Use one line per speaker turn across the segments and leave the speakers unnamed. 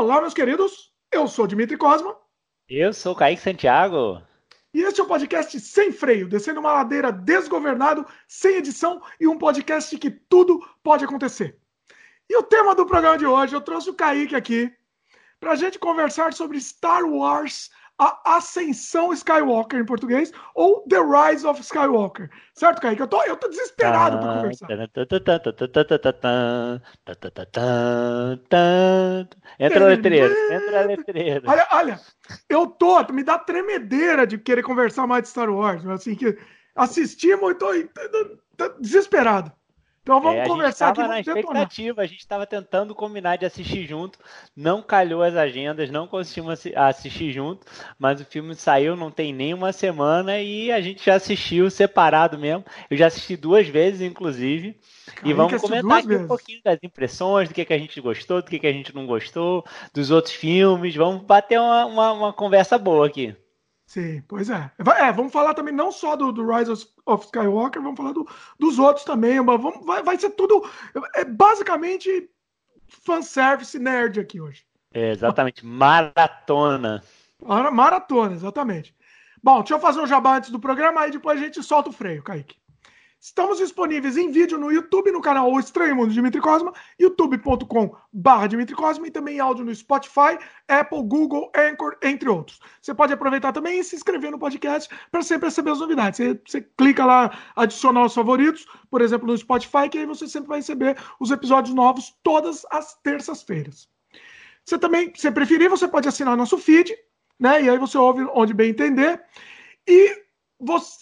Olá, meus queridos. Eu sou Dimitri Cosma.
Eu sou Kaique Santiago.
E este é o podcast Sem Freio, descendo uma ladeira desgovernado, sem edição e um podcast que tudo pode acontecer. E o tema do programa de hoje, eu trouxe o Kaique aqui para a gente conversar sobre Star Wars a Ascensão Skywalker em português, ou The Rise of Skywalker. Certo, Kaique? Eu tô, eu tô desesperado para conversar.
Entra a letreira, entra a letreira.
Olha, olha, eu tô, me dá tremedeira de querer conversar mais de Star Wars, assim, que assistimos e tô, desesperado. Então vamos é, conversar aqui.
na expectativa, a gente estava tentando combinar de assistir junto, não calhou as agendas, não conseguimos assistir junto, mas o filme saiu não tem nem uma semana e a gente já assistiu separado mesmo. Eu já assisti duas vezes, inclusive. e vamos comentar aqui vezes. um pouquinho das impressões, do que, que a gente gostou, do que, que a gente não gostou, dos outros filmes. Vamos bater uma, uma, uma conversa boa aqui.
Sim, pois é. É, vamos falar também não só do, do Rise of Skywalker, vamos falar do, dos outros também. Vamos, vai, vai ser tudo. É basicamente fanservice nerd aqui hoje.
É, exatamente, maratona.
Maratona, exatamente. Bom, deixa eu fazer um jabá antes do programa, aí depois a gente solta o freio, Kaique. Estamos disponíveis em vídeo no YouTube, no canal O Estranho Mundo de Dimitri Cosma, youtube.com barra Dimitri Cosma e também áudio no Spotify, Apple, Google, Anchor, entre outros. Você pode aproveitar também e se inscrever no podcast para sempre receber as novidades. Você, você, clica lá, adicionar os favoritos, por exemplo, no Spotify, que aí você sempre vai receber os episódios novos todas as terças-feiras. Você também, se preferir, você pode assinar nosso feed, né? E aí você ouve onde bem entender. E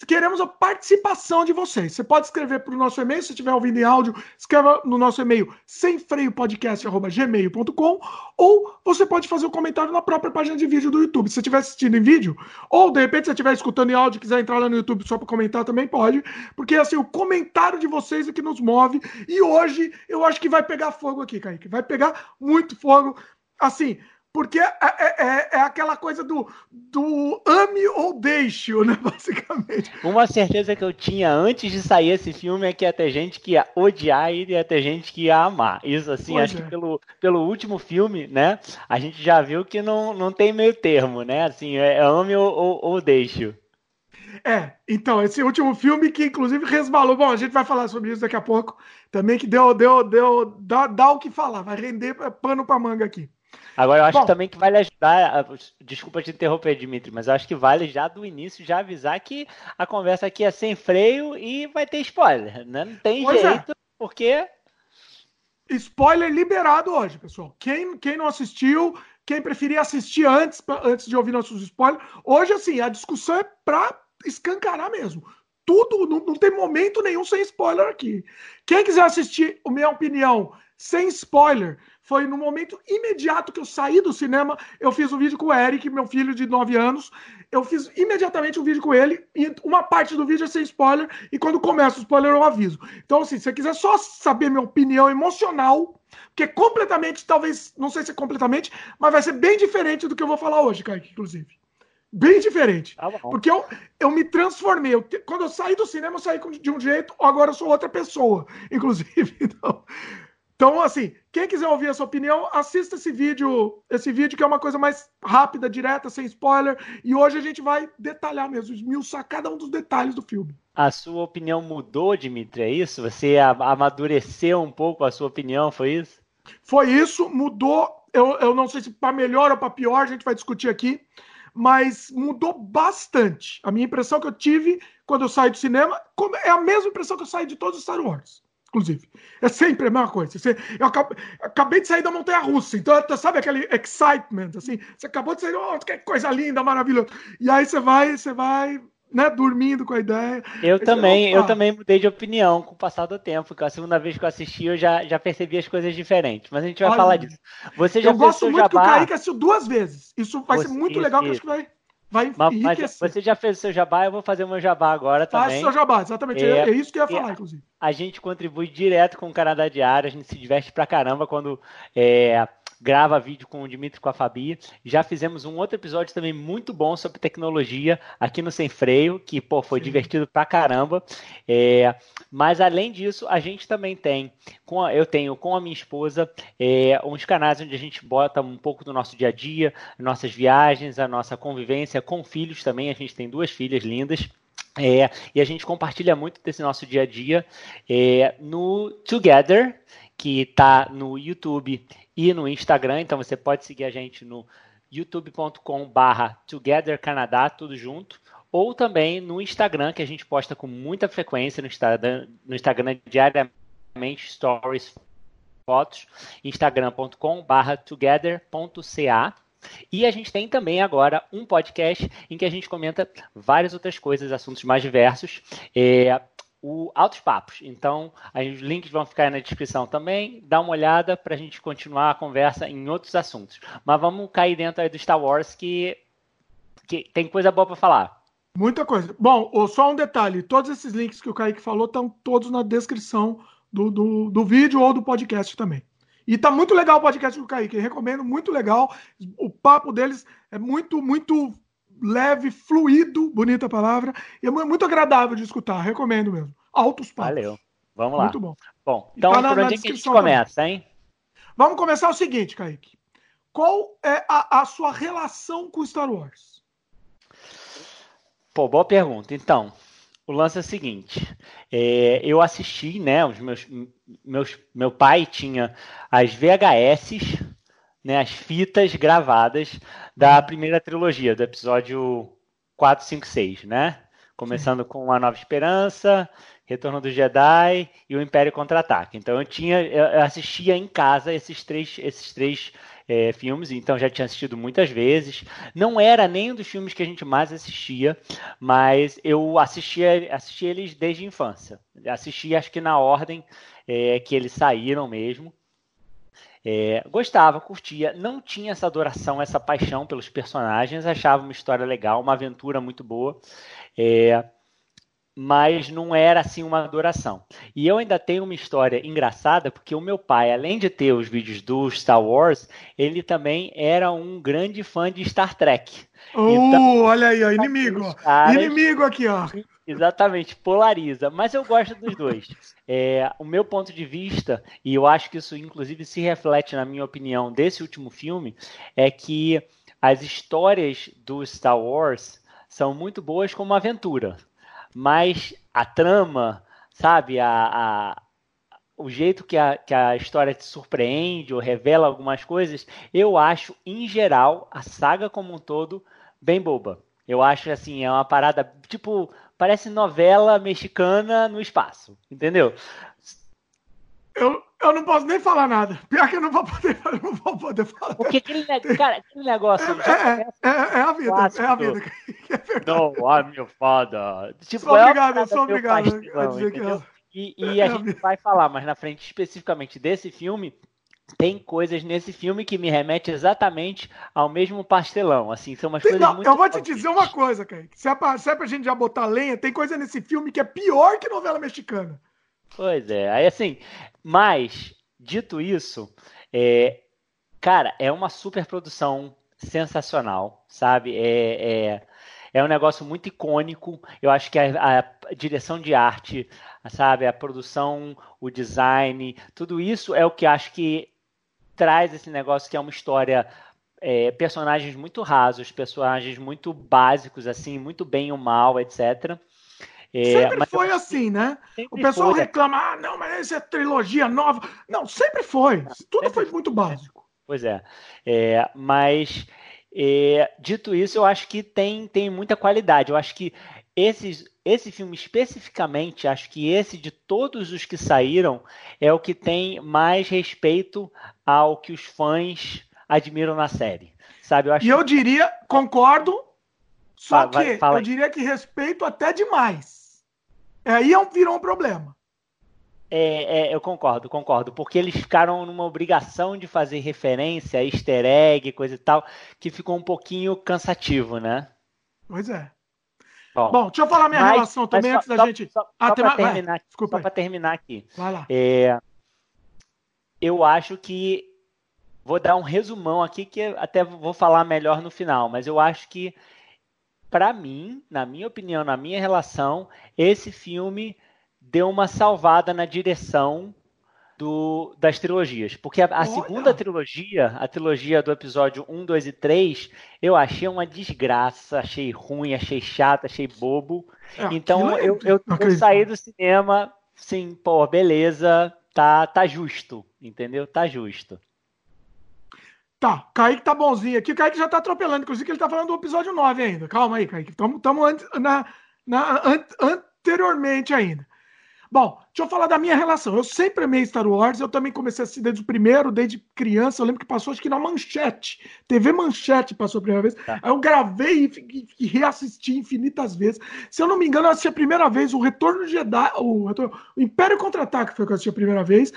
queremos a participação de vocês. Você pode escrever para o nosso e-mail, se estiver ouvindo em áudio, escreva no nosso e-mail semfreiopodcast.gmail.com ou você pode fazer um comentário na própria página de vídeo do YouTube. Se você estiver assistindo em vídeo, ou de repente se você estiver escutando em áudio e quiser entrar lá no YouTube só para comentar, também pode, porque assim, o comentário de vocês é que nos move. E hoje eu acho que vai pegar fogo aqui, Kaique. Vai pegar muito fogo. Assim, porque é, é, é, é, aquela coisa do, do ame ou deixe, né? Basicamente.
Uma certeza que eu tinha antes de sair esse filme é que ia ter gente que ia odiar e ia ter gente que ia amar. Isso, assim, pois acho é. que pelo, pelo último filme, né? A gente já viu que não, não tem meio termo, né? Assim, é, é ame ou, ou, ou deixe.
É, então, esse último filme que inclusive resbalou. Bom, a gente vai falar sobre isso daqui a pouco. Também que deu, deu, deu, dá, dá o que falar, vai render pano pra manga aqui.
Agora eu acho Bom, também que vale ajudar. Desculpa te interromper, Dimitri, mas eu acho que vale já do início já avisar que a conversa aqui é sem freio e vai ter spoiler, né? Não tem é. jeito, é. porque.
Spoiler liberado hoje, pessoal. Quem, quem não assistiu, quem preferia assistir antes, antes de ouvir nossos spoilers, hoje, assim, a discussão é pra escancarar mesmo. Tudo, não, não tem momento nenhum sem spoiler aqui. Quem quiser assistir minha opinião sem spoiler, foi no momento imediato que eu saí do cinema, eu fiz um vídeo com o Eric, meu filho de 9 anos. Eu fiz imediatamente um vídeo com ele, e uma parte do vídeo é sem spoiler, e quando começa o spoiler eu aviso. Então, assim, se você quiser só saber minha opinião emocional, que é completamente, talvez, não sei se é completamente, mas vai ser bem diferente do que eu vou falar hoje, Kaique, inclusive. Bem diferente. Tá porque eu, eu me transformei. Eu, quando eu saí do cinema, eu saí de um jeito, agora eu sou outra pessoa, inclusive. Então, então, assim, quem quiser ouvir a sua opinião, assista esse vídeo, esse vídeo que é uma coisa mais rápida, direta, sem spoiler. E hoje a gente vai detalhar mesmo, esmiuçar cada um dos detalhes do filme.
A sua opinião mudou, Dimitri, é isso? Você amadureceu um pouco a sua opinião, foi isso?
Foi isso, mudou. Eu, eu não sei se para melhor ou para pior, a gente vai discutir aqui, mas mudou bastante. A minha impressão que eu tive quando eu saí do cinema é a mesma impressão que eu saí de todos os Star Wars inclusive. É sempre a mesma coisa. Você, eu acabei, acabei de sair da montanha russa, então sabe aquele excitement, assim, você acabou de sair, oh, que coisa linda, maravilhosa. E aí você vai, você vai, né, dormindo com a ideia.
Eu também, eu também mudei de opinião com o passar do tempo, que a segunda vez que eu assisti eu já, já percebi as coisas diferentes, mas a gente vai Olha, falar disso. Você já
eu gosto muito jabá... que o Kaique assistiu duas vezes. Isso vai Você, ser muito legal, que acho que vai vai
mas, mas, você já fez o seu jabá, eu vou fazer o meu jabá agora também. Faz o
seu jabá, exatamente. É, é isso que eu ia falar, inclusive.
A gente contribui direto com o Canadá Diário, a gente se diverte pra caramba quando é, grava vídeo com o Dimitri com a Fabi. Já fizemos um outro episódio também muito bom sobre tecnologia aqui no Sem Freio, que pô, foi Sim. divertido pra caramba. É, mas além disso, a gente também tem, com a, eu tenho com a minha esposa, é, uns canais onde a gente bota um pouco do nosso dia a dia, nossas viagens, a nossa convivência com filhos também. A gente tem duas filhas lindas. É, e a gente compartilha muito desse nosso dia a dia é, no Together, que está no YouTube e no Instagram. Então você pode seguir a gente no youtube.com/barra Together Canadá, tudo junto. Ou também no Instagram, que a gente posta com muita frequência no Instagram, no Instagram diariamente, stories, fotos, instagram.com/barra together.ca. E a gente tem também agora um podcast em que a gente comenta várias outras coisas, assuntos mais diversos. É, o Altos Papos. Então, os links vão ficar aí na descrição também. Dá uma olhada para a gente continuar a conversa em outros assuntos. Mas vamos cair dentro aí do Star Wars que, que tem coisa boa para falar.
Muita coisa. Bom, só um detalhe: todos esses links que o Kaique falou estão todos na descrição do, do, do vídeo ou do podcast também. E tá muito legal o podcast do Kaique, recomendo, muito legal. O papo deles é muito, muito leve, fluido, bonita palavra, e é muito agradável de escutar, recomendo mesmo. Altos papos.
Valeu. Vamos lá.
Muito bom.
Bom, então tá na, por onde é que a gente começa, também. hein?
Vamos começar o seguinte, Kaique. Qual é a, a sua relação com Star Wars?
Pô, boa pergunta. Então, o lance é o seguinte: é, eu assisti, né? Os meus, meus, meu pai tinha as VHS, né? As fitas gravadas da primeira trilogia, do episódio 4, 5, 6, né? Começando Sim. com A Nova Esperança, Retorno do Jedi e o Império Contra-Ataque. Então eu tinha, eu assistia em casa esses três, esses três é, filmes, então já tinha assistido muitas vezes. Não era nem um dos filmes que a gente mais assistia, mas eu assistia, assistia eles desde a infância. Assisti, acho que na ordem é, que eles saíram mesmo. É, gostava, curtia, não tinha essa adoração, essa paixão pelos personagens, achava uma história legal, uma aventura muito boa. É, mas não era assim uma adoração. E eu ainda tenho uma história engraçada, porque o meu pai, além de ter os vídeos do Star Wars, ele também era um grande fã de Star Trek.
Uh, então, olha aí, ó, inimigo. Caras, inimigo aqui, ó.
Exatamente, polariza. Mas eu gosto dos dois. É, o meu ponto de vista, e eu acho que isso inclusive se reflete na minha opinião desse último filme, é que as histórias do Star Wars são muito boas como aventura mas a trama, sabe, a, a o jeito que a, que a história te surpreende ou revela algumas coisas, eu acho, em geral, a saga como um todo bem boba. Eu acho assim, é uma parada, tipo, parece novela mexicana no espaço, entendeu?
Eu, eu não posso nem falar nada. Pior que eu não vou poder, não vou poder falar.
Porque aquele, cara, aquele negócio.
É, é, é, é, a vida, clássico. é a vida.
É não, I'm your father.
Tipo, sou é obrigado, eu sou obrigado a dizer que é.
E, e a gente vai falar mais na frente, especificamente desse filme, tem coisas nesse filme que me remete exatamente ao mesmo pastelão. Assim, são umas tem, coisas não, muito.
Eu vou te dizer uma coisa, Kaique. Se é, pra, se é pra gente já botar lenha, tem coisa nesse filme que é pior que novela mexicana.
Pois é. Aí assim, mas, dito isso, é, cara, é uma super produção sensacional, sabe? É, é, é um negócio muito icônico. Eu acho que a, a, direção de arte, sabe, a produção, o design, tudo isso é o que acho que traz esse negócio que é uma história. É, personagens muito rasos, personagens muito básicos, assim, muito bem ou mal, etc.
É, sempre foi assim, né? O pessoal foi. reclama, ah, não, mas essa é trilogia nova. Não, sempre foi. Tudo sempre foi muito básico.
Pois é. é mas, é, dito isso, eu acho que tem, tem muita qualidade. Eu acho que esses, esse filme especificamente, acho que esse de todos os que saíram, é o que tem mais respeito ao que os fãs admiram na série. Sabe?
Eu acho e eu diria, concordo, só vai, que eu diria que respeito até demais. Aí é virou um problema.
É, é, eu concordo, concordo, porque eles ficaram numa obrigação de fazer referência, easter egg, coisa e tal, que ficou um pouquinho cansativo, né?
Pois é. Bom, Bom deixa eu falar minha mas, relação também antes da
só,
gente.
Só, ah, só para terminar, só terminar aqui.
Vai lá.
É, eu acho que vou dar um resumão aqui que até vou falar melhor no final, mas eu acho que para mim, na minha opinião, na minha relação, esse filme deu uma salvada na direção do, das trilogias. Porque a, a segunda trilogia, a trilogia do episódio 1, 2 e 3, eu achei uma desgraça, achei ruim, achei chato, achei bobo. É, então é eu, eu, eu, saí do cinema, sim, pô, beleza, tá, tá justo, entendeu? Tá justo.
Tá, Kaique tá bonzinho aqui. O Kaique já tá atropelando, inclusive ele tá falando do episódio 9 ainda. Calma aí, Kaique. Estamos na, na, an, anteriormente ainda. Bom, deixa eu falar da minha relação. Eu sempre amei Star Wars, eu também comecei a assistir desde o primeiro, desde criança. Eu lembro que passou, acho que na Manchete. TV Manchete passou a primeira vez. Tá. Aí eu gravei e, e, reassisti infinitas vezes. Se eu não me engano, eu assisti a primeira vez o Retorno de Jedi, o, Retorno, o Império Contra-Ataque foi o que eu assisti a primeira vez,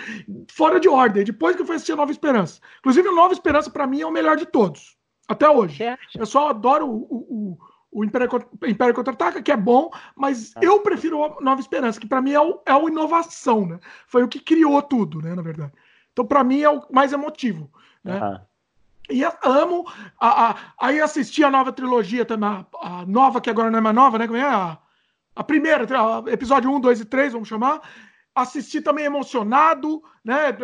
fora de ordem. Depois que eu fui assistir a Nova Esperança. Inclusive, a Nova Esperança, para mim, é o melhor de todos. Até hoje. O pessoal adora o, o, o Império, Império Contra-Ataca, que é bom, mas ah. eu prefiro a Nova Esperança, que para mim é o, é o inovação, né? Foi o que criou tudo, né, na verdade. Então, para mim, é o mais emotivo, né? E amo. A, a, aí assisti a nova trilogia também, a, a, nova, que agora não é mais nova, né? Como é? A, a primeira, episódio 1, 2 e 3, vamos chamar. Assisti também emocionado, né?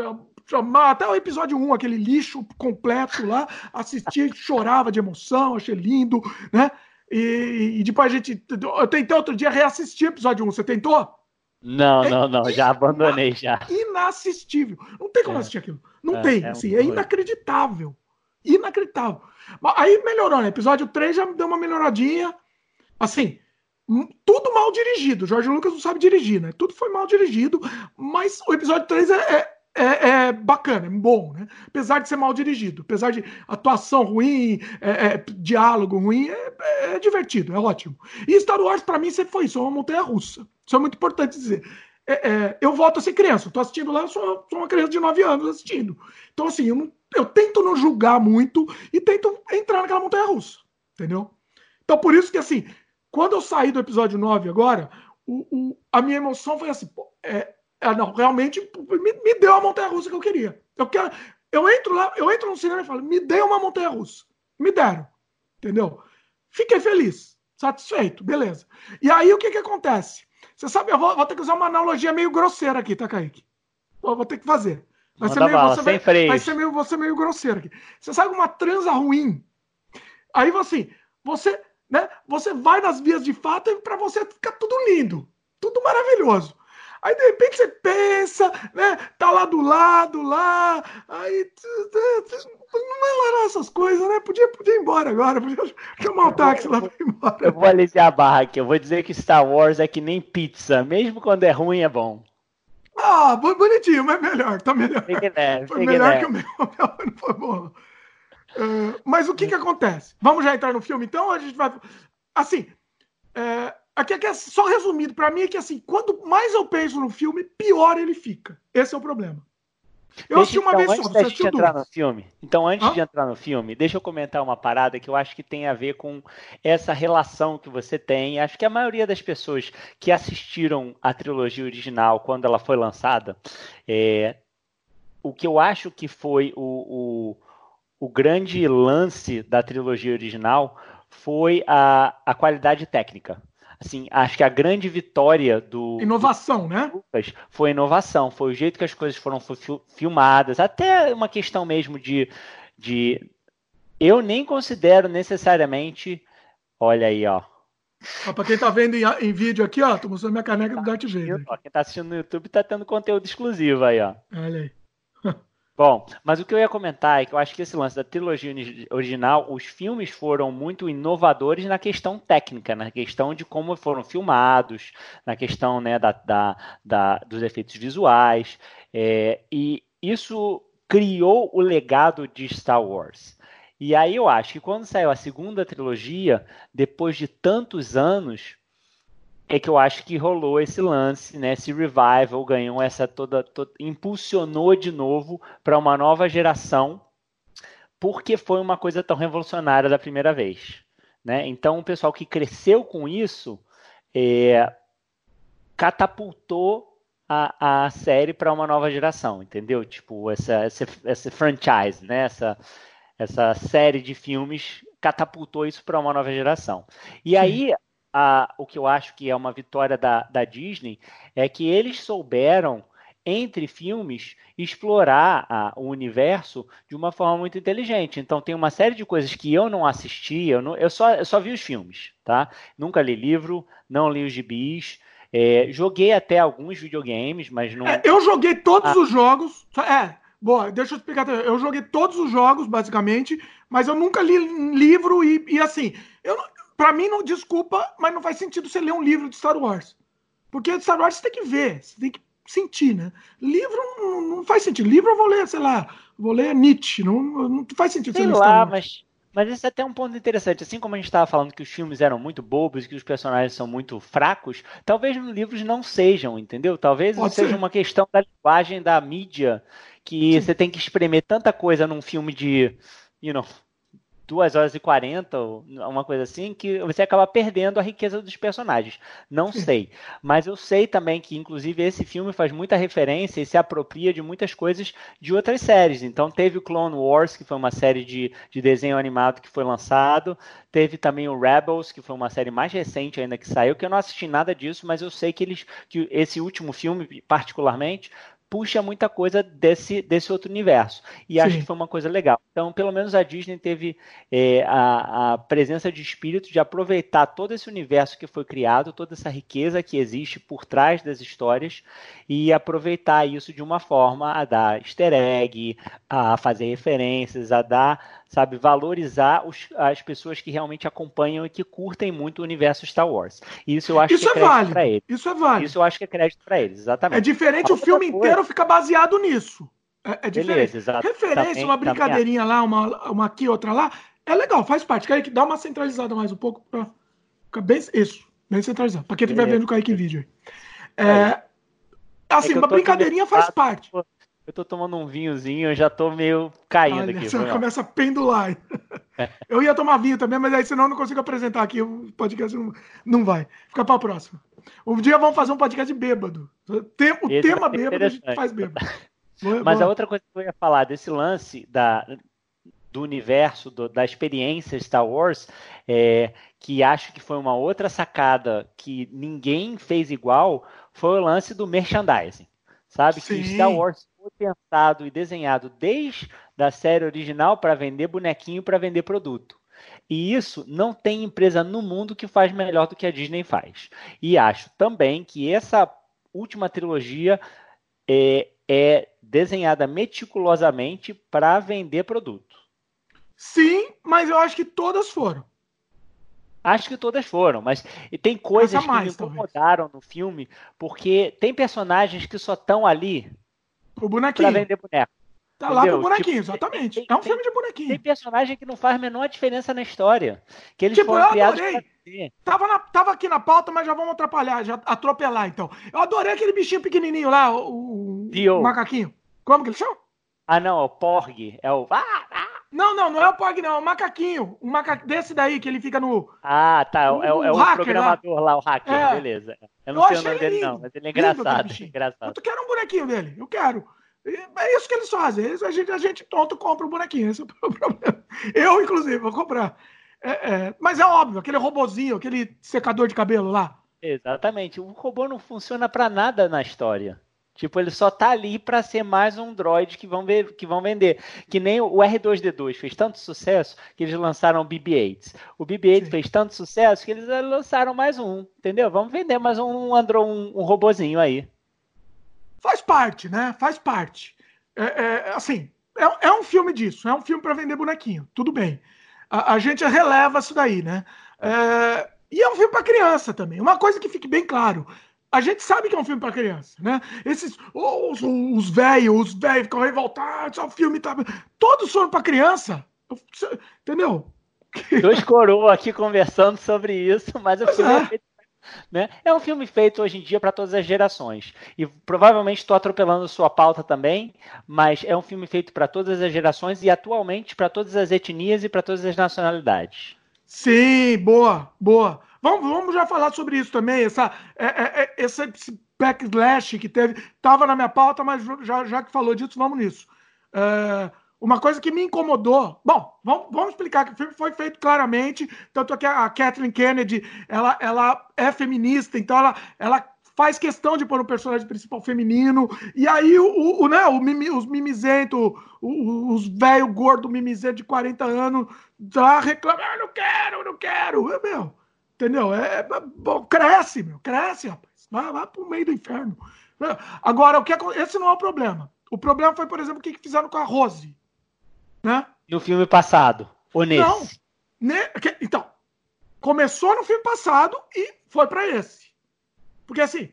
Até o episódio 1, aquele lixo completo lá. Assisti, chorava de emoção, achei lindo, né? E, e, depois a gente. Eu tentei outro dia reassistir o episódio 1. Você tentou?
Não, é não, não. Já abandonei já.
Inassistível. Não tem como é. assistir aquilo. Não é, tem. É, assim, é inacreditável. Inacreditável. Aí melhorou, né? Episódio 3 já deu uma melhoradinha. Assim, tudo mal dirigido. Jorge Lucas não sabe dirigir, né? Tudo foi mal dirigido. Mas o episódio 3 é, é é, bacana, é bom, né? Apesar de ser mal dirigido, apesar de atuação ruim, é, é, diálogo ruim, é, é, divertido, é ótimo. E Star Wars, para mim, sempre foi isso, é uma montanha russa. Isso é muito importante dizer. Eu volto a ser criança, tô assistindo lá, eu sou, sou, uma criança de 9 anos assistindo. Então, assim, eu, não, eu tento não julgar muito e tento entrar naquela montanha russa, entendeu? Então, por isso que, assim, quando eu saí do episódio 9 agora, o, o a minha emoção foi assim, pô, é, é, não, realmente me, me deu a montanha russa que eu queria. Eu quero. Eu entro lá, eu entro no cinema e falo, me dê uma montanha russa. Me deram. Entendeu? Fiquei feliz, satisfeito, beleza. E aí o que que acontece? Você sabe, eu vou, vou ter que usar uma analogia meio grosseira aqui, tá, Kaique? Eu vou ter que fazer. Vai ser, meio, bala, você, vai, vai, ser meio, você meio grosseiro aqui. Você sabe uma transa ruim? Aí assim, você, né, você vai nas vias de fato e para você fica tudo lindo, tudo maravilhoso. Aí de repente você pensa, né? Tá lá do lado, lá, aí não é lá essas coisas, né? Podia, podia ir embora agora, podia chamar o táxi lá pra ir embora.
Eu vou aliviar a barra aqui, eu vou dizer que Star Wars é que nem pizza, mesmo quando é ruim é bom.
Ah, bonitinho, mas melhor, tá melhor. Leve, foi melhor leve. que o meu, o meu não foi bom. Uh, mas o que que acontece? Vamos já entrar no filme então? A gente vai. Assim, é, Aqui, aqui é só resumido, para mim é que assim, quanto mais eu penso no filme, pior ele fica. Esse é o problema.
Eu assisti uma então, vez só, você de entrar no filme. Então, antes Hã? de entrar no filme, deixa eu comentar uma parada que eu acho que tem a ver com essa relação que você tem. Acho que a maioria das pessoas que assistiram a trilogia original quando ela foi lançada, é, o que eu acho que foi o, o, o grande lance da trilogia original foi a, a qualidade técnica assim, acho que a grande vitória do.
Inovação,
do,
né?
Lucas foi inovação, foi o jeito que as coisas foram filmadas, até uma questão mesmo de. de eu nem considero necessariamente. Olha aí, ó.
ó para quem tá vendo em, em, vídeo aqui, ó, tô mostrando minha caneca do Darth Vader.
Ó, quem tá assistindo no YouTube tá tendo conteúdo exclusivo aí, ó.
Olha aí.
Bom, mas o que eu ia comentar é que eu acho que esse lance da trilogia original, os filmes foram muito inovadores na questão técnica, na questão de como foram filmados, na questão né, da, da, da dos efeitos visuais, é, e isso criou o legado de Star Wars. E aí eu acho que quando saiu a segunda trilogia, depois de tantos anos, é que eu acho que rolou esse lance, né? Esse revival ganhou essa toda, toda impulsionou de novo para uma nova geração, porque foi uma coisa tão revolucionária da primeira vez, né? Então o pessoal que cresceu com isso é, catapultou a, a série para uma nova geração, entendeu? Tipo, essa, essa, essa franchise, né? Essa, essa série de filmes catapultou isso para uma nova geração. E Sim. A, o que eu acho que é uma vitória da, da Disney é que eles souberam entre filmes, explorar a, o universo de uma forma muito inteligente. Então, tem uma série de coisas que eu não assisti, eu, não, eu, só, eu só vi os filmes, tá? Nunca li livro, não li os gibis. É, joguei até alguns videogames, mas não. É,
eu joguei todos ah. os jogos. É, boa, deixa eu explicar. Eu joguei todos os jogos, basicamente, mas eu nunca li livro e, e assim, eu, pra mim, não desculpa, mas não faz sentido você ler um livro de Star Wars. Porque Star Wars você tem que ver, você tem que sentir, né? Livro não, não, faz sentido. Livro eu vou ler, sei lá, vou ler Nietzsche. Não, não faz sentido.
Sei lá, mas, mas esse é até um ponto interessante. Assim como a gente estava falando que os filmes eram muito bobos, que os personagens são muito fracos, talvez nos livros não sejam, entendeu? Talvez Pode seja ser. uma questão da linguagem da mídia, que Sim. você tem que espremer tanta coisa num filme de, you know, duas horas e quarenta, uma coisa assim, que você acaba perdendo a riqueza dos personagens. Não sei. Mas eu sei também que, inclusive, esse filme faz muita referência e se apropria de muitas coisas de outras séries. Então, teve o Clone Wars, que foi uma série de, de desenho animado que foi lançado. Teve também o Rebels, que foi uma série mais recente ainda que saiu, que eu não assisti nada disso, mas eu sei que eles que esse último filme, particularmente, puxa muita coisa desse, desse outro universo. E Sim. acho que foi uma coisa legal. Então, pelo menos a Disney teve é, a, a, presença de espírito de aproveitar todo esse universo que foi criado, toda essa riqueza que existe por trás das histórias e aproveitar isso de uma forma a dar easter egg, a fazer referências, a dar sabe? Valorizar os, as pessoas que realmente acompanham e que curtem muito o universo Star Wars. E isso eu acho
isso
que
é, é crédito para eles.
Isso é válido. Isso eu acho que é crédito para eles, exatamente.
É diferente, o filme coisa... inteiro fica baseado nisso. É, é diferente. Beleza, Referência, também, uma brincadeirinha lá, uma, uma aqui, outra lá, é legal, faz parte. Quer que dá uma centralizada mais um pouco para ficar bem isso, bem centralizado. Para quem estiver vendo o Kaique vídeo aí. É, assim, é uma brincadeirinha faz parte.
Eu tô tomando um vinhozinho, eu já tô meio caindo Olha, aqui.
Você começa a pendular. eu ia tomar vinho também, mas aí senão eu não consigo apresentar aqui. O podcast não, não vai. Fica pra próxima. Um dia vamos fazer um podcast bêbado. O tema bêbado a gente faz bêbado.
Mas a outra coisa que eu ia falar desse lance da, do universo, do, da experiência Star Wars, é, que acho que foi uma outra sacada que ninguém fez igual, foi o lance do merchandising. Sabe? Sim. Que Star Wars pensado e desenhado desde a série original para vender bonequinho, para vender produto. E isso não tem empresa no mundo que faz melhor do que a Disney faz. E acho também que essa última trilogia é, é desenhada meticulosamente para vender produto.
Sim, mas eu acho que todas foram.
Acho que todas foram, mas tem coisas mais, que me incomodaram talvez. no filme, porque tem personagens que só estão ali
o bonequinho.
Pra vender boneco.
Tá Entendeu? lá pro bonequinho, tipo, exatamente. Tem, é um filme de bonequinho.
Tem personagem que não faz a menor diferença na história. Que eles
tipo, foram criados pra tava, na, tava aqui na pauta, mas já vamos atrapalhar, já atropelar então. Eu adorei aquele bichinho pequenininho lá, o, o macaquinho. Como que ele chama?
Ah, não, é o Porg. É o. Ah,
ah. Não, não, não é o Porg, não. É o macaquinho. Um maca... Desse daí que ele fica no.
Ah, tá. É, o, é, é o hacker, programador lá. lá. o hacker, é. beleza. Eu não eu sei o nome dele, lindo. não, mas ele é engraçado. É engraçado.
Eu quero um bonequinho dele. Eu quero. É isso que eles fazem. a, gente, a gente tonto compra o bonequinho. Esse é o problema. Eu, inclusive, vou comprar. É, é, mas é óbvio, aquele robozinho, aquele secador de cabelo lá.
Exatamente. O robô não funciona para nada na história. Tipo, ele só tá ali para ser mais um droid que vão, ver, que vão vender. Que nem o R2D2 fez tanto sucesso que eles lançaram o BB-8. O BB-8 fez tanto sucesso que eles lançaram mais um, entendeu? Vamos vender mais um, andro, um, um robozinho aí.
Faz parte, né? Faz parte. É, é assim, é, é, um filme disso. É um filme para vender bonequinho. Tudo bem. A, a gente releva isso daí, né? É, e é um filme para criança também. Uma coisa que fique bem claro: a gente sabe que é um filme para criança, né? Esses os, os velhos, os velhos ficam revoltados, o filme tá todos foram para criança. Entendeu?
Dois coroas aqui conversando sobre isso, mas o filme é. é. né? é um filme feito hoje em dia para todas as gerações. E provavelmente estou atropelando sua pauta também, mas é um filme feito para todas as gerações e atualmente para todas as etnias e para todas as nacionalidades.
Sim, boa, boa. Vamos, vamos já falar sobre isso também, essa, é, é, é esse backlash que teve. Tava na minha pauta, mas já, já que falou disso, vamos nisso. É, uma coisa que me incomodou. Bom, vamos, vamos, explicar que o filme foi feito claramente, tanto que a Kathleen Kennedy ela, ela é feminista, então ela, ela faz questão de pôr um personagem principal feminino. E aí o, o, né, o mimi, os mimizentos, os velho gordo mimizento de 40 anos, tá reclamando, ah, não quero, não quero. É, meu, entendeu? É, é, bom, cresce, meu, cresce, rapaz. Vai, vai pro meio do inferno. Agora, o que esse não é o problema. O problema foi, por exemplo, o que fizeram com a Rose. Né?
No filme passado. Ou nesse? Não.
Ne... Então, começou no filme passado e foi para esse. Porque assim,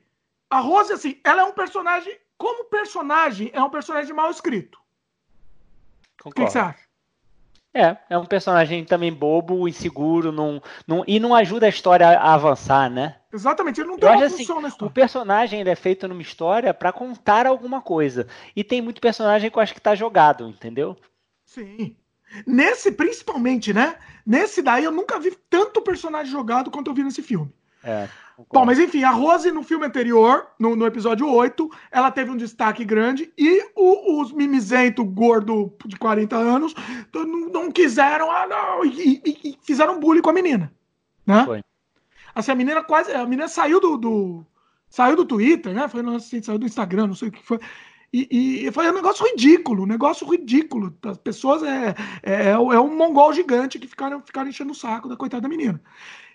a Rose, assim, ela é um personagem. Como personagem, é um personagem mal escrito. Concordo. O que, que você acha?
É, é um personagem também bobo, inseguro, não, não, e não ajuda a história a avançar, né?
Exatamente, ele não tem uma assim, função assim, na história.
O personagem ele é feito numa história para contar alguma coisa. E tem muito personagem que eu acho que tá jogado, entendeu?
Sim. Nesse, principalmente, né? Nesse daí eu nunca vi tanto personagem jogado quanto eu vi nesse filme. É. Bom, mas enfim, a Rose no filme anterior, no, no episódio 8, ela teve um destaque grande e o, os mimizento gordo de 40 anos não, não quiseram, ah, não, e, e, fizeram bullying com a menina. Né? Foi. Assim, a menina quase. A menina saiu do. do saiu do Twitter, né? Foi, não sei, saiu do Instagram, não sei o que foi. E, e, foi um negócio ridículo, um negócio ridículo. As pessoas é, é, é, é um mongol gigante que ficaram, ficaram enchendo o saco da coitada da menina.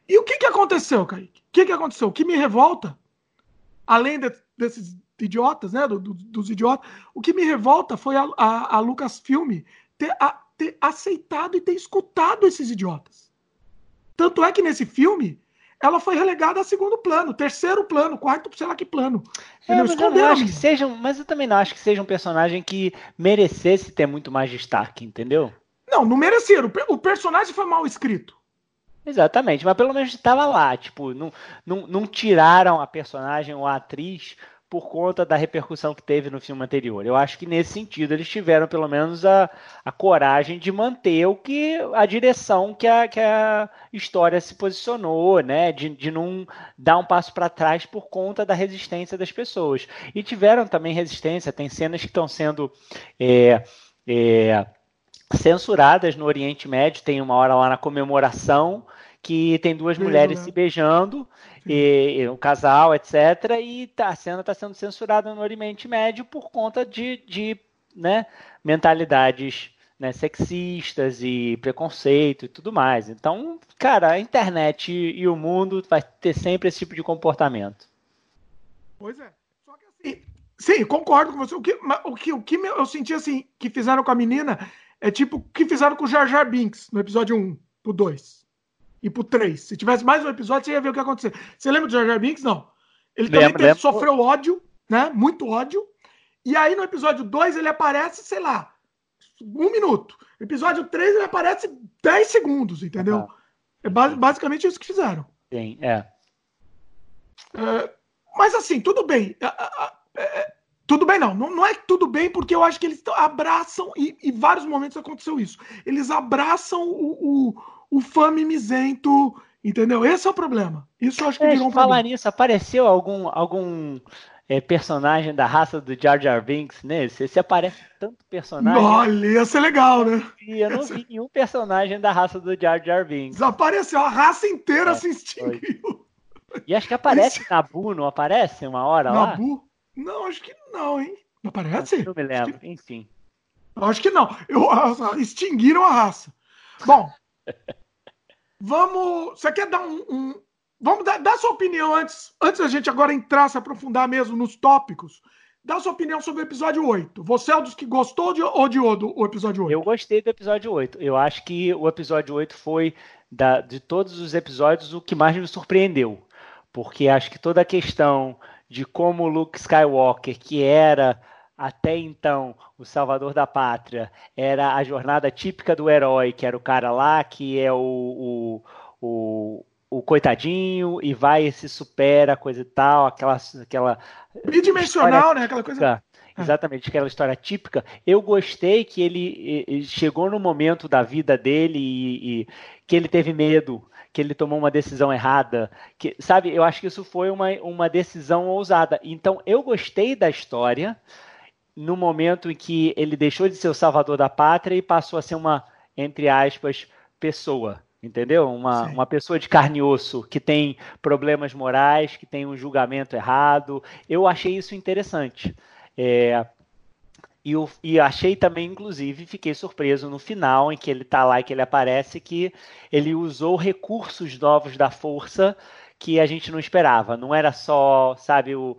E o que, que aconteceu, Kaique? O que, que aconteceu? O que me revolta, além de, desses idiotas, né? Do, do, dos idiotas, o que me revolta foi a, a, a Lucasfilm ter, a, ter aceitado e ter escutado esses idiotas. Tanto é que nesse filme ela foi relegada a segundo plano, terceiro plano, quarto, sei lá que plano.
É, mas, eu não acho que seja, mas eu também não acho que seja um personagem que merecesse ter muito mais destaque, entendeu?
Não, não mereceram. O personagem foi mal escrito.
Exatamente, mas pelo menos estava lá. Tipo, não, não, não tiraram a personagem ou a atriz por conta da repercussão que teve no filme anterior. Eu acho que nesse sentido eles tiveram pelo menos a, a coragem de manter o que a direção que a, que a história se posicionou, né? De, de não dar um passo para trás por conta da resistência das pessoas. E tiveram também resistência, tem cenas que estão sendo. É, é, censuradas no Oriente Médio, tem uma hora lá na comemoração que tem duas Beijo, mulheres né? se beijando, e, e, um casal, etc. E tá, a cena está sendo censurada no Oriente Médio por conta de, de né, mentalidades né, sexistas e preconceito e tudo mais. Então, cara, a internet e, e o mundo vai ter sempre esse tipo de comportamento.
Pois é. Só que assim, sim, concordo com você. O que, o que, o que eu senti assim, que fizeram com a menina é tipo o que fizeram com o Jar Jar Binks no episódio 1 pro 2 e pro 3. Se tivesse mais um episódio, você ia ver o que ia acontecer. Você lembra do Jar Jar Binks? Não. Ele também lembra, sofreu ódio, né? Muito ódio. E aí no episódio 2 ele aparece, sei lá, um minuto. Episódio 3 ele aparece 10 segundos, entendeu? É basicamente isso que fizeram.
Sim, é.
é mas assim, tudo bem. É, é, tudo bem, não. não. Não é tudo bem, porque eu acho que eles abraçam, e em vários momentos aconteceu isso. Eles abraçam o, o o fã mimizento, entendeu? Esse é o problema. Isso eu acho que é,
virou um falar nisso, apareceu algum, algum é, personagem da raça do Jar Jar Binks nesse? Se aparece tanto personagem.
Olha, ia ser legal, né?
E eu não vi nenhum personagem da raça do Jar Jar Binks.
Desapareceu, a raça inteira é, se extinguiu.
E acho que aparece Esse... Nabu, não aparece uma hora Nabu? lá? Nabu?
Não, acho que não, hein? Não aparece?
Não me lembro, enfim.
Acho que não. Eu, extinguiram a raça. Bom, Vamos. Você quer dar um. um vamos dar, dar sua opinião antes, antes da gente agora entrar, se aprofundar mesmo nos tópicos. Dá sua opinião sobre o episódio 8. Você é um dos que gostou de, ou odiou do o episódio 8?
Eu gostei do episódio 8. Eu acho que o episódio 8 foi, da, de todos os episódios, o que mais me surpreendeu. Porque acho que toda a questão de como o Luke Skywalker, que era até então o salvador da pátria era a jornada típica do herói, que era o cara lá que é o, o, o, o coitadinho e vai e se supera, coisa e tal, aquela. aquela
Bidimensional, né? Aquela coisa.
Exatamente, aquela história típica. Eu gostei que ele, ele chegou no momento da vida dele e, e que ele teve medo que ele tomou uma decisão errada, que sabe? Eu acho que isso foi uma, uma decisão ousada. Então eu gostei da história no momento em que ele deixou de ser o salvador da pátria e passou a ser uma entre aspas pessoa, entendeu? Uma, uma pessoa de carne e osso que tem problemas morais, que tem um julgamento errado. Eu achei isso interessante. É, e, eu, e achei também, inclusive, fiquei surpreso no final, em que ele está lá e que ele aparece, que ele usou recursos novos da força que a gente não esperava. Não era só, sabe, o,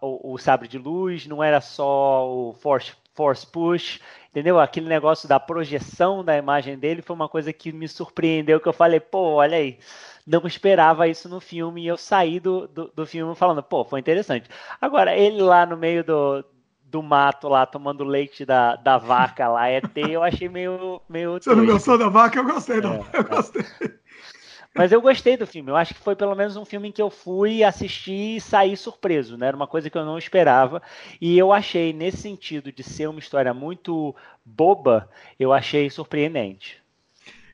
o, o, sabre de luz, não era só o force, force push, entendeu? Aquele negócio da projeção da imagem dele foi uma coisa que me surpreendeu, que eu falei, pô, olha aí, não esperava isso no filme, e eu saí do, do, do filme falando, pô, foi interessante. Agora, ele lá no meio do, do mato lá, tomando leite da, da vaca lá, ET, eu achei meio. meio
Você não gostou da vaca? Eu gostei, não. É, eu gostei.
Mas eu gostei do filme. Eu acho que foi pelo menos um filme em que eu fui assistir e saí surpreso, né? Era uma coisa que eu não esperava. E eu achei, nesse sentido de ser uma história muito boba, eu achei surpreendente.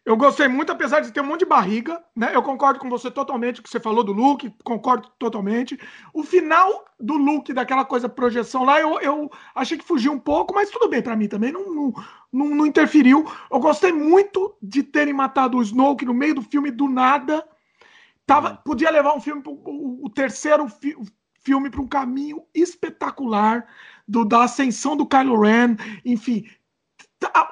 Eu gostei muito, apesar de ter um monte de barriga, né? Eu concordo com você totalmente, o que você falou do look, concordo totalmente. O final do look, daquela coisa projeção lá, eu, eu achei que fugiu um pouco, mas tudo bem para mim também, não, não, não, não, interferiu. Eu gostei muito de terem matado o Snoke no meio do filme do nada. Tava, uhum. podia levar um filme, o, o terceiro fi, filme para um caminho espetacular do, da ascensão do Kylo Ren, enfim,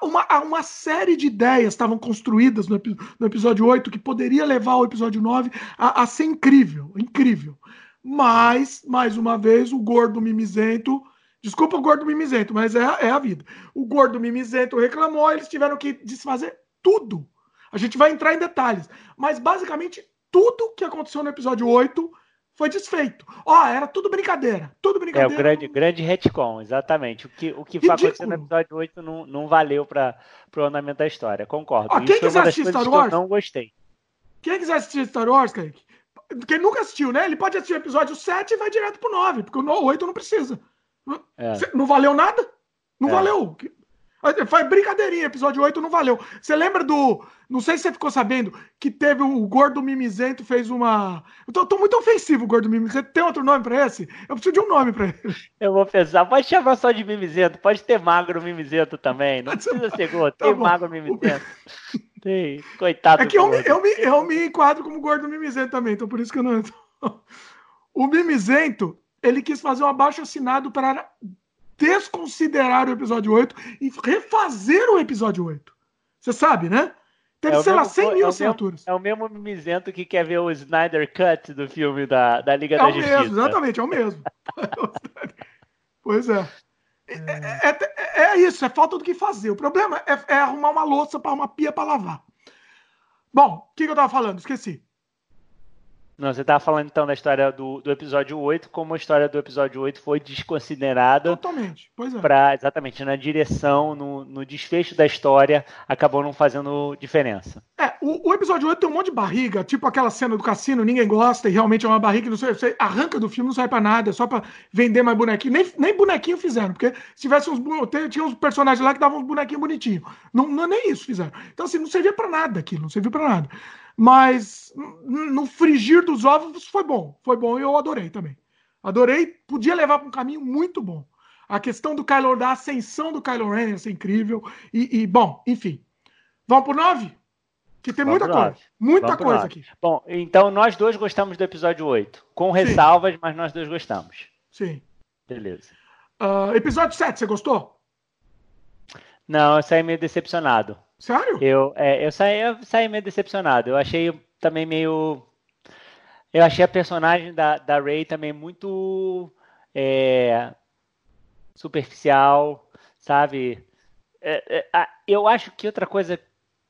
uma, uma série de ideias estavam construídas no, no, episódio 8 que poderia levar o episódio 9 a, a, ser incrível, incrível. Mas, mais uma vez, o gordo mimizento. Desculpa o gordo mimizento, mas é, é a vida. O gordo mimizento reclamou, eles tiveram que desfazer tudo. A gente vai entrar em detalhes. Mas basicamente tudo que aconteceu no episódio 8 foi desfeito. Ó, oh, era tudo brincadeira. Tudo brincadeira.
É, o grande, grande retcon, exatamente. O que, o que aconteceu no episódio 8 não, não valeu para o andamento da história. Concordo.
Ó, quem quiser assistir Star Wars?
não gostei.
Quem quiser assistir Star Wars, Kaique? Quem nunca assistiu, né? Ele pode assistir o episódio 7 e vai direto pro 9, porque o 8 não precisa. É. Não valeu nada? Não é. valeu. Foi brincadeirinha, episódio 8 não valeu. Você lembra do. Não sei se você ficou sabendo que teve o Gordo Mimizento fez uma. Eu tô, tô muito ofensivo, Gordo Mimizento. Tem outro nome pra esse? Eu preciso de um nome pra ele.
Eu vou pensar. Pode chamar só de Mimizento. Pode ter Magro Mimizento também. Não precisa ser gordo. Tá tem bom. Magro Mimizento. Tem. Coitado.
É que eu me, eu, me, eu me enquadro como Gordo Mimizento também. Então por isso que eu não. O Mimizento, ele quis fazer um abaixo assinado para desconsiderar o episódio 8 e refazer o episódio 8. Você sabe, né? Teve, é sei mesmo, lá, 100 mil é assinaturas.
é o mesmo mimizento que quer ver o Snyder Cut do filme da, da Liga é da Justiça.
É o mesmo, exatamente, é o mesmo. pois é. É, é, é. é, isso, é falta do que fazer. O problema é, é arrumar uma louça para uma pia para lavar. Bom, o que, que eu tava falando? Esqueci.
Não, você estava falando então da história do, do episódio 8, como a história do episódio 8 foi desconsiderada.
Totalmente, pois é.
Pra, exatamente, na direção, no, no desfecho da história, acabou não fazendo diferença.
É, o, o, episódio 8 tem um monte de barriga, tipo aquela cena do cassino, ninguém gosta, e realmente é uma barriga não sei, você arranca do filme, não sai pra nada, é só pra vender mais bonequinho. Nem, nem bonequinho fizeram, porque se tivesse uns. Tinha uns personagens lá que davam uns bonequinhos bonitinhos. Não, não, nem isso fizeram. Então, assim, não servia pra nada aquilo, não serviu pra nada. Mas no frigir dos ovos foi bom. Foi bom e eu adorei também. Adorei, podia levar para um caminho muito bom. A questão do Kylo, da ascensão do Kylo Ren é incrível. E, e, bom, enfim. Vamos pro 9? Que tem Vamos muita coisa. Muita Vamos coisa aqui.
Bom, então nós dois gostamos do episódio 8. Com ressalvas, Sim. mas nós dois gostamos.
Sim.
Beleza.
Uh, episódio 7, você gostou?
Não, eu saí meio decepcionado.
Sério?
Eu, é, eu, saí, eu saí meio decepcionado. Eu achei também meio. Eu achei a personagem da, da Ray também muito é, superficial, sabe? É, é, eu acho que outra coisa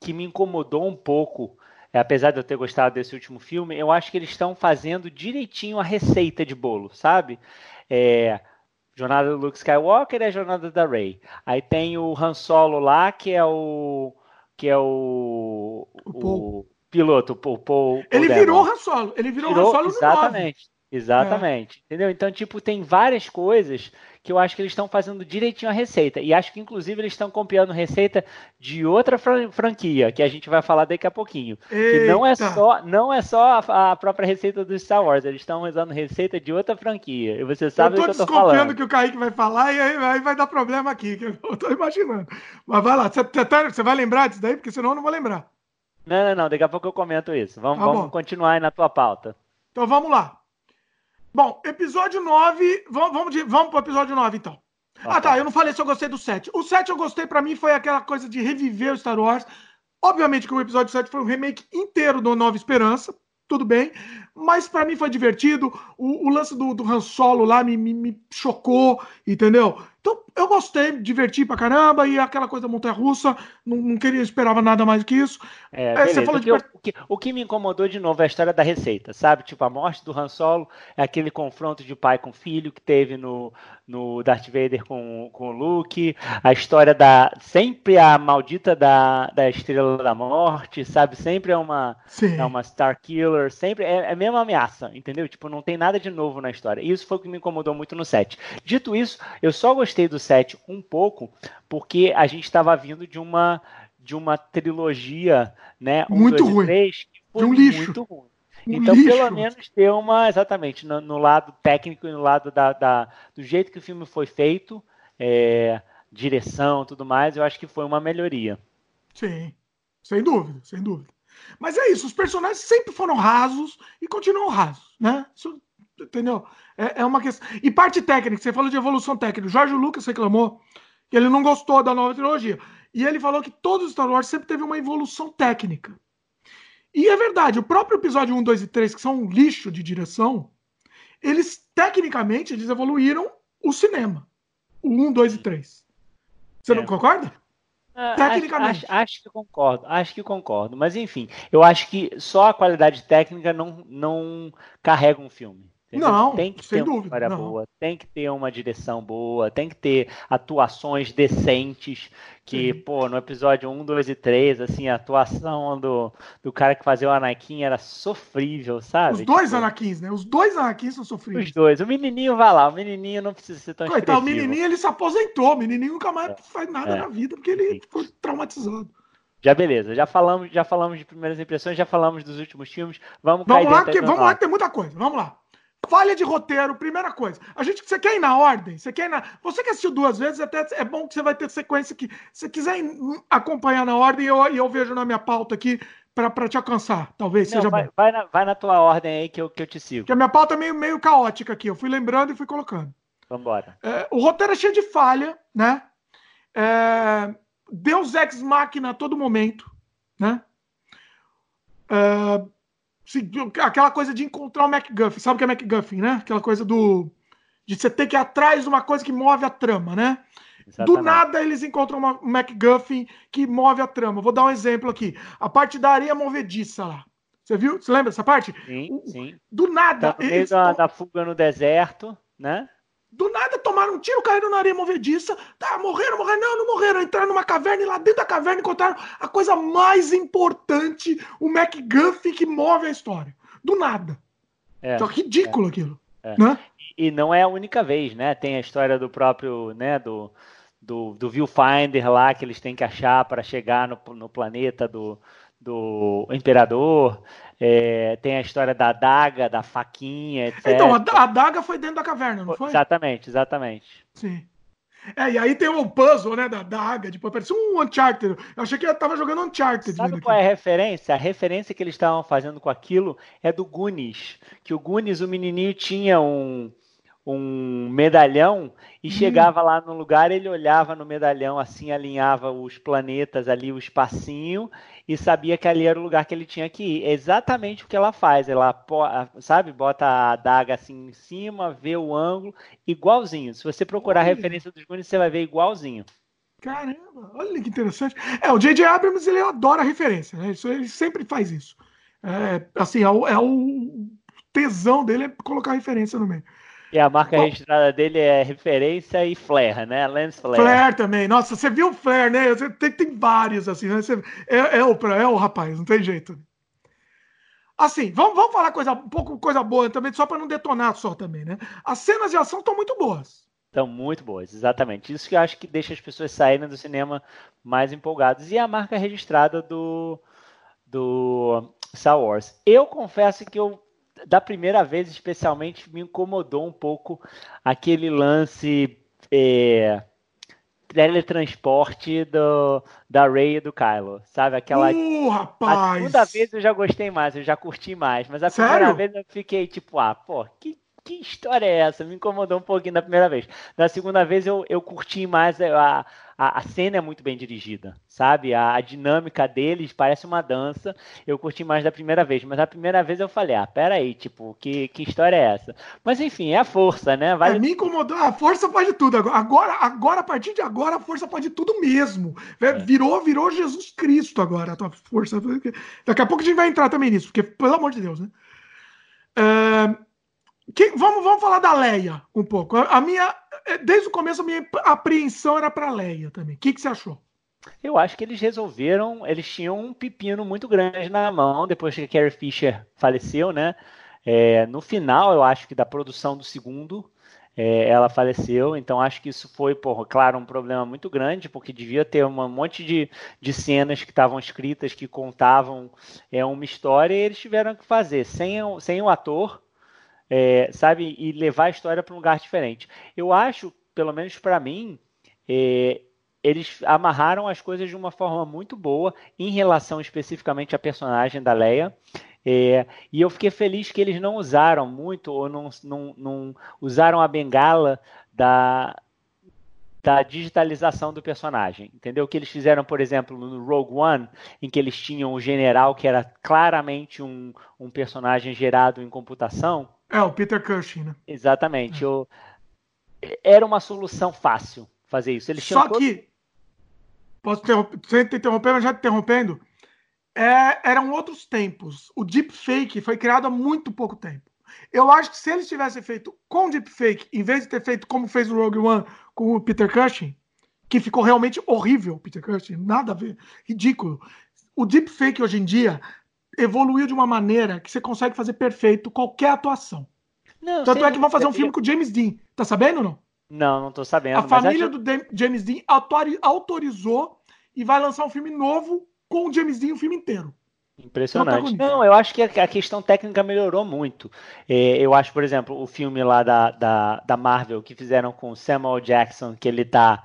que me incomodou um pouco, é, apesar de eu ter gostado desse último filme, eu acho que eles estão fazendo direitinho a receita de bolo, sabe? É, Jornada do Luke Skywalker é a jornada da Rey. Aí tem o Han Solo lá, que é o que é o, o, o piloto, o Paul,
Ele virou Han Solo. Ele virou, virou Han Solo
exatamente. Exatamente. É. Entendeu? Então, tipo, tem várias coisas que eu acho que eles estão fazendo direitinho a receita. E acho que, inclusive, eles estão copiando receita de outra franquia, que a gente vai falar daqui a pouquinho. Eita. Que não é só, não é só a, a, própria receita do Star Wars, eles estão usando receita de outra franquia. E você sabe
eu
o que eu
tô falando. Que o Kaique vai falar e aí, aí, vai dar problema aqui, que eu tô imaginando. Mas vai lá, você, tá, você vai lembrar disso daí? Porque senão eu não vou lembrar.
Não, não, não, daqui a pouco eu comento isso. Vamos, tá vamos continuar aí na tua pauta.
Então vamos lá. Bom, episódio 9. Vamos, vamos, de, vamos pro episódio 9, então. Ah, ah tá. Eu não falei se eu gostei do 7. O 7 eu gostei, para mim, foi aquela coisa de reviver o Star Wars. Obviamente que o episódio 7 foi um remake inteiro do Nova Esperança. Tudo bem. Mas para mim foi divertido. O, o lance do, do Han Solo lá me, me, me chocou, entendeu? Então, eu gostei, diverti pra caramba, e aquela coisa montanha-russa, não, não, queria, esperava nada mais que isso.
É, é, você o, que de... o, que, o que me incomodou de novo é a história da receita, sabe? Tipo, a morte do Han Solo, é aquele confronto de pai com filho que teve no, no Darth Vader com, com o Luke, a história da. Sempre a maldita da, da Estrela da Morte, sabe? Sempre é uma, é uma Star Killer, sempre é, é a mesma ameaça, entendeu? Tipo, não tem nada de novo na história. Isso foi o que me incomodou muito no set. Dito isso, eu só gostei do 7 um pouco, porque a gente estava vindo de uma de uma trilogia, né?
Um, muito dois, ruim. Três, que foi de um lixo. muito ruim.
Um então, lixo. pelo menos ter uma, exatamente, no, no lado técnico e no lado da, da, do jeito que o filme foi feito, é, direção tudo mais, eu acho que foi uma melhoria.
Sim, sem dúvida, sem dúvida. Mas é isso, os personagens sempre foram rasos e continuam rasos, né? Isso Entendeu? É, é, uma questão. E parte técnica, você falou de evolução técnica. O Jorge Lucas reclamou que ele não gostou da nova trilogia. E ele falou que todos os Star Wars sempre teve uma evolução técnica. E é verdade, o próprio episódio 1, 2 e 3, que são um lixo de direção, eles, tecnicamente, eles evoluíram o cinema. O 1, 2 e 3. Você é. não concorda?
Ah, Tecnicamente. Acho, acho, acho, que concordo, acho que concordo. Mas enfim, eu acho que só a qualidade técnica não, não carrega um filme.
Entendeu? Não,
tem que ter uma história não. boa, tem que ter uma direção boa, tem que ter atuações decentes. Que, Sim. pô, no episódio 1, 2 e 3, assim, a atuação do, do cara que fazia o Anakin era sofrível, sabe?
Os dois tipo, Anakins, né? Os dois Anakins são sofríveis.
Os dois. O menininho vai lá, o menininho não precisa ser tão
Coitado, o menininho ele se aposentou, o menininho nunca mais é. faz nada é. na vida porque ele Sim. ficou traumatizado.
Já beleza, já falamos, já falamos de primeiras impressões, já falamos dos últimos filmes. Vamos,
vamos lá, que, vamos lá que tem muita coisa. Vamos lá. Falha de roteiro, primeira coisa. A gente, você quer ir na ordem? Você quer na, Você que assistiu duas vezes, até é bom que você vai ter sequência que se quiser acompanhar na ordem, eu, eu vejo na minha pauta aqui para te alcançar. Talvez Não, seja
vai,
bom.
Vai na, vai na tua ordem aí que eu, que eu te sigo. Porque
a minha pauta é meio, meio caótica aqui. Eu fui lembrando e fui colocando.
Vambora.
É, o roteiro é cheio de falha, né? É, Deus ex máquina a todo momento, né? É, aquela coisa de encontrar o MacGuffin. Sabe o que é MacGuffin, né? Aquela coisa do. de você ter que ir atrás de uma coisa que move a trama, né? Exatamente. Do nada eles encontram uma MacGuffin que move a trama. Vou dar um exemplo aqui. A parte da areia movediça lá. Você viu? Você lembra dessa parte?
Sim, sim.
Do nada.
Tá no meio da, da fuga no deserto, né?
Do nada tomaram um tiro, caíram na areia movediça. Tá, morreram, morreram. Não, não morreram. Entraram numa caverna e lá dentro da caverna encontraram a coisa mais importante, o MacGuffin que move a história. Do nada. É, Só ridículo é, aquilo. É. Né?
E não é a única vez, né? Tem a história do próprio, né, do, do, do viewfinder lá que eles têm que achar para chegar no, no planeta do, do imperador. É, tem a história da adaga, da faquinha, etc.
Então, a, adaga foi dentro da caverna, não foi?
Exatamente, exatamente.
Sim. É, e aí tem o puzzle, né, da adaga, tipo, parece um Uncharted. Eu achei que eu tava jogando Uncharted.
Sabe qual é a referência? A referência que eles estavam fazendo com aquilo é do Goonies. Que o Goonies, o menininho tinha um um medalhão e hum. chegava lá no lugar, ele olhava no medalhão assim, alinhava os planetas ali, o espacinho e sabia que ali era o lugar que ele tinha que ir. É exatamente o que ela faz. Ela, sabe, bota a adaga assim em cima, vê o ângulo, igualzinho. Se você procurar olha. a referência dos Goonies, você vai ver igualzinho.
Caramba, olha que interessante. É, o J.J. Abrams, ele adora referência, né? Isso, ele sempre faz isso. É, assim, é o, é o tesão dele é colocar referência no meio.
E a marca Bom, registrada dele é referência e flare, né? Lens flare.
Flare também. Nossa, você viu o flare, né? Tem, tem vários, assim. Né? Você, é, é, o, é o rapaz, não tem jeito. Assim, vamos, vamos falar coisa, um pouco coisa boa também, só para não detonar só também, né? As cenas de ação estão muito boas.
Estão muito boas, exatamente. Isso que eu acho que deixa as pessoas saírem do cinema mais empolgadas. E a marca registrada do, do Star Wars. Eu confesso que eu, da primeira vez especialmente, me incomodou um pouco aquele lance. É, teletransporte do, da Ray e do Kylo, sabe? Aquela.
Uh, rapaz!
A segunda vez eu já gostei mais, eu já curti mais, mas a Sério? primeira vez eu fiquei tipo, ah, pô, que que história é essa? Me incomodou um pouquinho da primeira vez. Da segunda vez eu, eu curti mais, a, a, a cena é muito bem dirigida, sabe? A, a, dinâmica deles parece uma dança. Eu curti mais da primeira vez, mas a primeira vez eu falei, ah, peraí, tipo, que, que história é essa? Mas enfim, é a força, né?
Vale... É, me incomodou, a força pode tudo. Agora, agora, a partir de agora, a força pode tudo mesmo. É. Virou, virou Jesus Cristo agora, a tua força. Daqui a pouco a gente vai entrar também nisso, porque, pelo amor de Deus, né? Uh, que, vamos, vamos falar da Leia um pouco. A, a minha, é, desde o começo, a minha apreensão era para Leia também. O que, que você achou?
Eu acho que eles resolveram, eles tinham um pepino muito grande na mão depois que a Carrie Fisher faleceu, né? É, no final, eu acho que da produção do segundo, é, ela faleceu, então acho que isso foi, por, claro, um problema muito grande, porque devia ter um monte de, de cenas que estavam escritas que contavam é, uma história e eles tiveram que fazer sem, sem o ator é, sabe, e levar a história para um lugar diferente. Eu acho, pelo menos para mim, é, eles amarraram as coisas de uma forma muito boa em relação especificamente à personagem da Leia. É, e eu fiquei feliz que eles não usaram muito, ou não, não, não usaram a bengala da, da digitalização do personagem. Entendeu? O que eles fizeram, por exemplo, no Rogue One, em que eles tinham o general, que era claramente um, um personagem gerado em computação,
é, o Peter Cushing, né?
Exatamente. É. O... Era uma solução fácil fazer isso. Eles
Só todo... que. Posso interromper, interromper, mas já te interrompendo. É, eram outros tempos. O deepfake foi criado há muito pouco tempo. Eu acho que se eles tivessem feito com deepfake, em vez de ter feito como fez o Rogue One com o Peter Cushing, que ficou realmente horrível, Peter Cushing, nada a ver, ridículo. O deepfake hoje em dia evoluiu de uma maneira que você consegue fazer perfeito qualquer atuação. Não, Tanto é que vão fazer um filme com o James Dean. Tá sabendo ou não?
Não, não tô sabendo.
A família acho... do James Dean autorizou e vai lançar um filme novo com o James Dean o filme inteiro.
Impressionante. Não, eu acho que a questão técnica melhorou muito. É, eu acho, por exemplo, o filme lá da, da, da Marvel que fizeram com o Samuel Jackson, que ele tá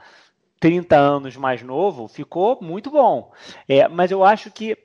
30 anos mais novo, ficou muito bom. É, mas eu acho que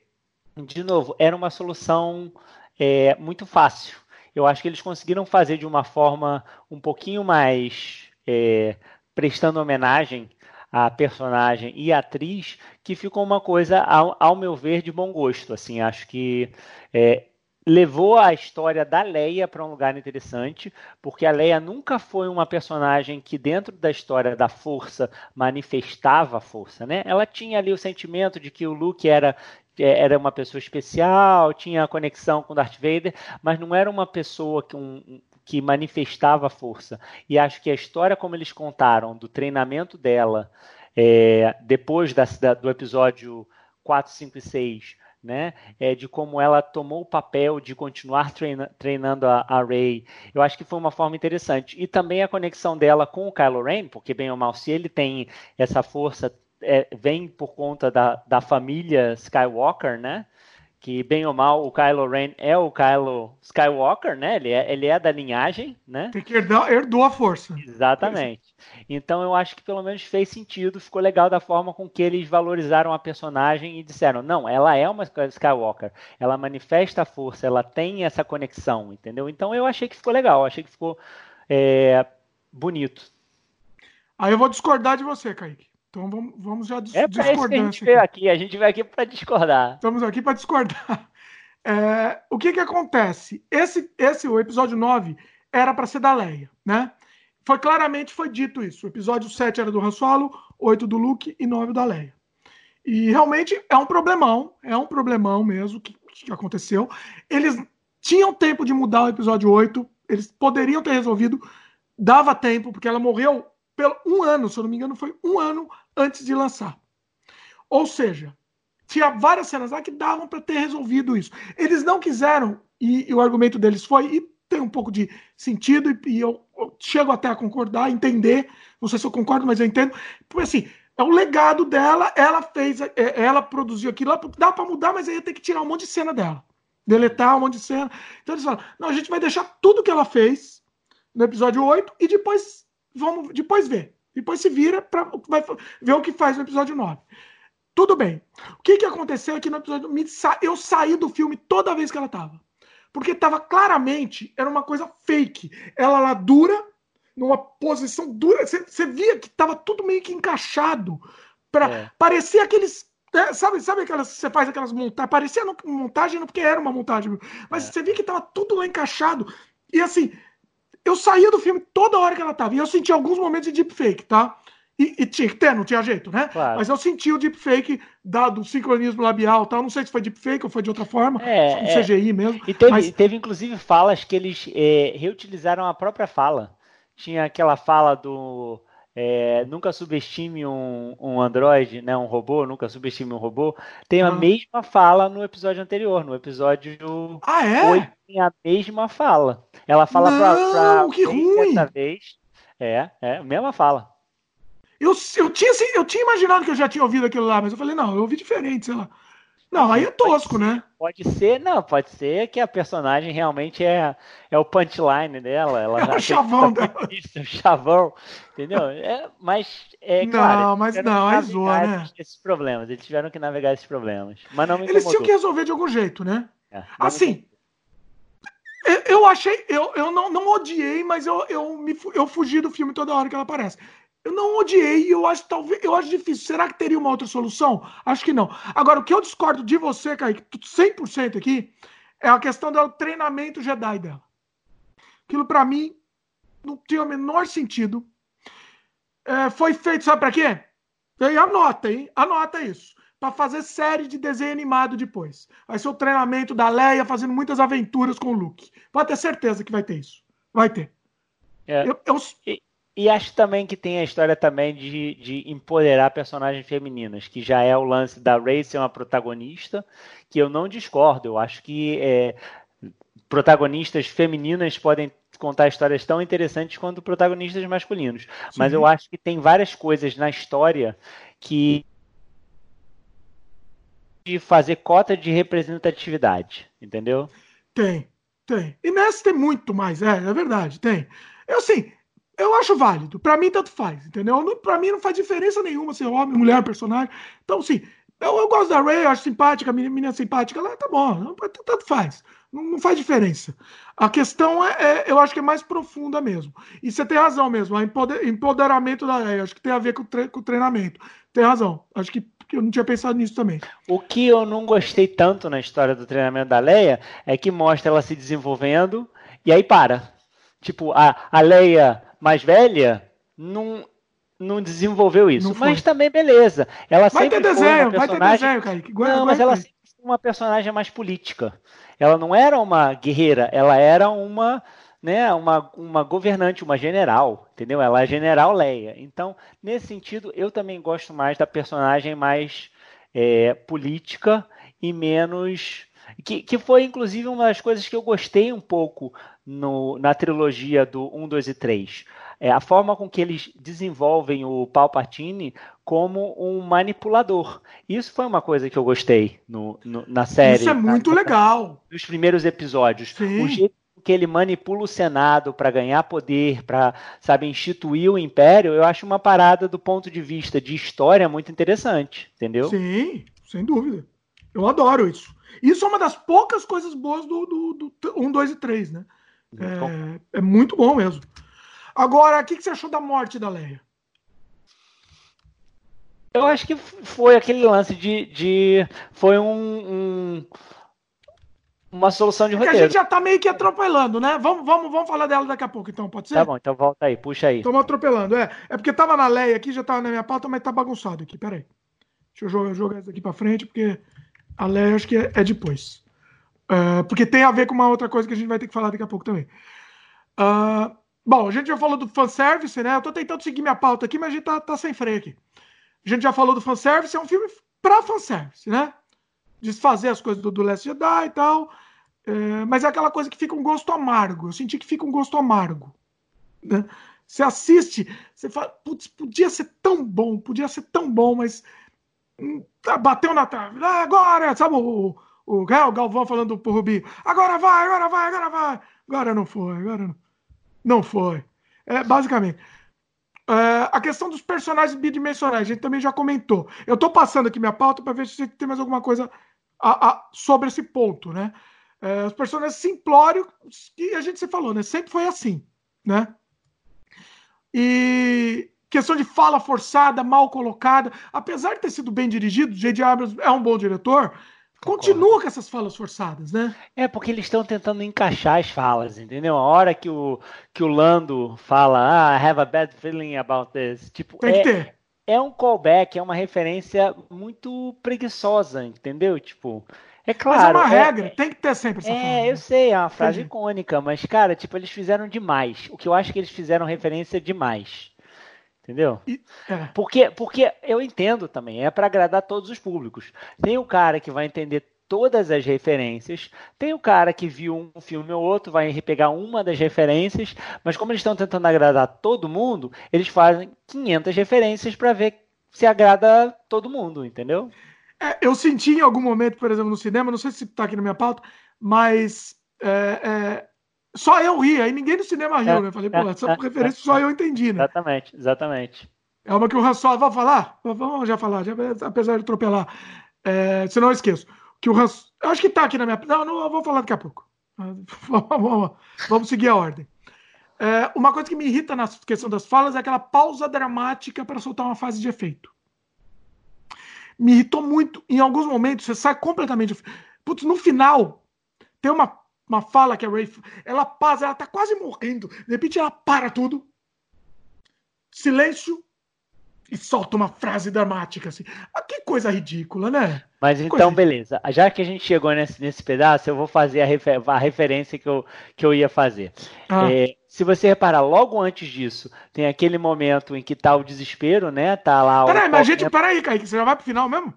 de novo, era uma solução é, muito fácil. Eu acho que eles conseguiram fazer de uma forma um pouquinho mais é, prestando homenagem à personagem e à atriz, que ficou uma coisa, ao, ao meu ver, de bom gosto. Assim, acho que é, levou a história da Leia para um lugar interessante, porque a Leia nunca foi uma personagem que dentro da história da força manifestava a força, né? Ela tinha ali o sentimento de que o Luke era era uma pessoa especial, tinha conexão com Darth Vader, mas não era uma pessoa que, um, que manifestava força. E acho que a história como eles contaram do treinamento dela é, depois da, da, do episódio 4, 5 e 6, né, é, de como ela tomou o papel de continuar treina, treinando a, a Rey, eu acho que foi uma forma interessante. E também a conexão dela com o Kylo Ren, porque bem ou mal, se ele tem essa força é, vem por conta da, da família Skywalker, né? Que bem ou mal o Kylo Ren é o Kylo Skywalker, né? Ele é, ele é da linhagem, né?
Tem que herdar, herdou a força.
Exatamente. Então eu acho que pelo menos fez sentido, ficou legal da forma com que eles valorizaram a personagem e disseram, não, ela é uma Skywalker, ela manifesta a força, ela tem essa conexão, entendeu? Então eu achei que ficou legal, achei que ficou é, bonito.
Aí eu vou discordar de você, Kaique. Então vamos, vamos já
dis é discordar. a gente veio aqui, a gente veio aqui para discordar.
Estamos aqui para discordar. É, o que que acontece? Esse, esse, o episódio 9 era para ser da Leia, né? Foi claramente foi dito isso. O episódio 7 era do Han Solo, 8 do Luke e 9 da Leia. E realmente é um problemão, é um problemão mesmo que, que aconteceu. Eles tinham tempo de mudar o episódio 8, eles poderiam ter resolvido, dava tempo, porque ela morreu pelo um ano, se eu não me engano, foi um ano antes de lançar. Ou seja, tinha várias cenas lá que davam para ter resolvido isso. Eles não quiseram, e, e, o argumento deles foi, e tem um pouco de sentido, e, e eu, eu, chego até a concordar, entender, não sei se eu concordo, mas eu entendo, porque assim, é o legado dela, ela fez, é, ela produziu aquilo, dá para mudar, mas aí ia ter que tirar um monte de cena dela, deletar um monte de cena. Então eles falam, não, a gente vai deixar tudo que ela fez no episódio 8 e depois vamos depois ver. Depois se vira para ver o que faz no episódio 9. Tudo bem. O que, que aconteceu aqui no episódio? Eu saí do filme toda vez que ela tava. Porque tava claramente, era uma coisa fake. Ela lá dura, numa posição dura. Você via que tava tudo meio que encaixado. Pra, é. Parecia aqueles. É, sabe, sabe aquelas. Você faz aquelas montagens. Parecia montagem, não porque era uma montagem. Mas você é. via que tava tudo lá encaixado. E assim, eu saía do filme toda hora que ela tava. E eu senti alguns momentos de deepfake, tá? E, e, tinha que ter, não tinha jeito, né? Claro. Mas eu senti o deepfake da, do sincronismo labial tal. Não sei se foi deepfake ou foi de outra forma. É, um é. CGI mesmo.
E teve, mas... teve inclusive falas que eles é, reutilizaram a própria fala. Tinha aquela fala do. É, nunca subestime um, um Android, né, um robô, nunca subestime um robô. Tem a ah. mesma fala no episódio anterior, no episódio
ah, é? 8,
tem a mesma fala. Ela fala
Não, pra, pra que ruim.
dessa vez. É, é, mesma fala.
Eu, eu, tinha, eu tinha imaginado que eu já tinha ouvido aquilo lá, mas eu falei, não, eu ouvi diferente, sei lá. Não, aí é tosco, né?
Pode ser, não, pode ser que a personagem realmente é, é o punchline dela. Ela
é o chavão dela.
Isso, o chavão, entendeu? É, mas, é
não,
claro.
mas não, é zoa, né?
Esses problemas, eles tiveram que navegar esses problemas. Mas não me
Eles tinham que resolver de algum jeito, né? É, assim, eu achei, eu, eu não, não odiei, mas eu, eu, me, eu fugi do filme toda hora que ela aparece. Eu não odiei, eu acho talvez, eu acho difícil. Será que teria uma outra solução? Acho que não. Agora, o que eu discordo de você, Kaique, 100% aqui, é a questão do treinamento Jedi dela. Aquilo para mim não tinha o menor sentido. É, foi feito, sabe para quê? E anota, hein? Anota isso. Para fazer série de desenho animado depois. Vai ser o treinamento da Leia fazendo muitas aventuras com o Luke. Pode ter certeza que vai ter isso. Vai ter.
É. Eu, eu... E acho também que tem a história também de, de empoderar personagens femininas, que já é o lance da Ray ser uma protagonista, que eu não discordo. Eu acho que é, protagonistas femininas podem contar histórias tão interessantes quanto protagonistas masculinos. Sim. Mas eu acho que tem várias coisas na história que de fazer cota de representatividade, entendeu?
Tem, tem. E nessa tem muito mais, é, é verdade, tem. Eu sim, eu acho válido. Para mim, tanto faz, entendeu? Para mim, não faz diferença nenhuma ser homem, mulher, personagem. Então, sim, eu, eu gosto da Ray, acho simpática, a menina simpática lá, tá bom, tanto faz. Não, não faz diferença. A questão é, é, eu acho que é mais profunda mesmo. E você tem razão mesmo, o empoder, empoderamento da Ray, acho que tem a ver com, tre com o treinamento. Tem razão. Acho que eu não tinha pensado nisso também.
O que eu não gostei tanto na história do treinamento da Leia é que mostra ela se desenvolvendo e aí para. Tipo, a, a Leia mais velha não, não desenvolveu isso. Não mas também beleza. Ela vai sempre ter desenho, foi uma personagem... vai ter desenho, Kaique. Guarda, não, mas ela sempre foi uma personagem mais política. Ela não era uma guerreira, ela era uma, né, uma, uma governante, uma general, entendeu? Ela é general Leia. Então, nesse sentido, eu também gosto mais da personagem mais é, política e menos que, que foi, inclusive, uma das coisas que eu gostei um pouco no, na trilogia do 1, 2 e 3. É a forma com que eles desenvolvem o Palpatine como um manipulador. Isso foi uma coisa que eu gostei no, no na série.
Isso é muito na, legal.
Nos primeiros episódios. Sim. O jeito que ele manipula o Senado para ganhar poder, para, sabe, instituir o Império, eu acho uma parada do ponto de vista de história muito interessante, entendeu?
Sim, sem dúvida. Eu adoro isso. Isso é uma das poucas coisas boas do, do, do 1, 2 e 3, né? É, é, muito bom mesmo. Agora, o que, que você achou da morte da Leia?
Eu acho que foi aquele lance de. de foi um, um uma solução de é roteiro.
a gente já tá meio que atropelando, né? Vamos, vamos, vamos falar dela daqui a pouco, então, pode ser?
Tá bom, então volta aí, puxa aí.
Estamos atropelando, é. É porque tava na Leia aqui, já tava na minha pauta, mas tá bagunçado aqui, peraí. Deixa eu jogar, jogar isso aqui pra frente, porque a Leia acho que é, é depois. Uh, porque tem a ver com uma outra coisa que a gente vai ter que falar daqui a pouco também. Uh, bom, a gente já falou do fanservice, né? Eu tô tentando seguir minha pauta aqui, mas a gente tá, tá sem freio aqui. A gente já falou do fanservice, é um filme pra fanservice, né? Desfazer as coisas do, do Last Jedi e tal. É, mas é aquela coisa que fica um gosto amargo. Eu senti que fica um gosto amargo. Né? Você assiste, você fala, putz, podia ser tão bom, podia ser tão bom, mas hum, tá, bateu na trave. Ah, agora, sabe o, o, o Galvão falando pro Rubinho, agora vai, agora vai, agora vai. Agora não foi, agora não, não foi. É, basicamente. É, a questão dos personagens bidimensionais, a gente também já comentou. Eu tô passando aqui minha pauta para ver se tem mais alguma coisa a, a, sobre esse ponto, né? É, os personagens simplórios, que a gente se falou, né? Sempre foi assim, né? E questão de fala forçada, mal colocada, apesar de ter sido bem dirigido, J.J. Abrams é um bom diretor, continua com essas falas forçadas, né?
É porque eles estão tentando encaixar as falas, entendeu? A hora que o, que o Lando fala, ah, I have a bad feeling about this, tipo,
Tem
é,
que ter.
é um callback, é uma referência muito preguiçosa, entendeu? Tipo, é claro.
Mas é uma
é-
regra, tem que ter sempre essa
É,
fala.
eu sei, é uma frase
Entendi.
icônica, mas, cara, tipo, eles fizeram demais. O que eu acho que eles fizeram referência demais. Entendeu?
É.
Porque, porque eu entendo também, é para agradar todos os públicos. Tem o cara que vai entender todas as referências, tem o cara que viu um filme ou outro, vai pegar uma das referências, mas como eles estão tentando agradar todo mundo, eles fazem 500 referências para ver se agrada todo mundo, entendeu?
É, eu senti em algum momento, por exemplo, no cinema, não sei se tá aqui na minha pauta, mas é, é, só eu ri, aí ninguém no cinema riu,
É,
né? Falei,
é,
pô, essa
é,
referência só eu entendi, né?
Exatamente, exatamente.
É uma que o Han Solo vai falar, vamos já falar, já, apesar de atropelar, é, senão eu esqueço. Que o Han, eu acho que tá aqui na minha, não, não, eu vou falar daqui a pouco. Vamos, vamos seguir a ordem. É, uma coisa que me irrita na questão das falas é aquela pausa dramática para soltar uma fase de efeito. Me irritou muito. Em alguns momentos você sai completamente. Putz, no final, tem uma, uma fala que a Ray. Ela passa, ela tá quase morrendo. De repente ela para tudo. Silêncio. E solta uma frase dramática assim. Ah, que coisa ridícula, né?
Mas
Coisa
então, beleza. Já que a gente chegou nesse, nesse pedaço, eu vou fazer a, refer- a referência que eu, que eu ia fazer.
Ah,
É, se você reparar, logo antes disso, tem aquele momento em que tá o desespero, né? Tá lá o.
peraí, mas a gente. Peraí, Kaique, você já vai pro final mesmo?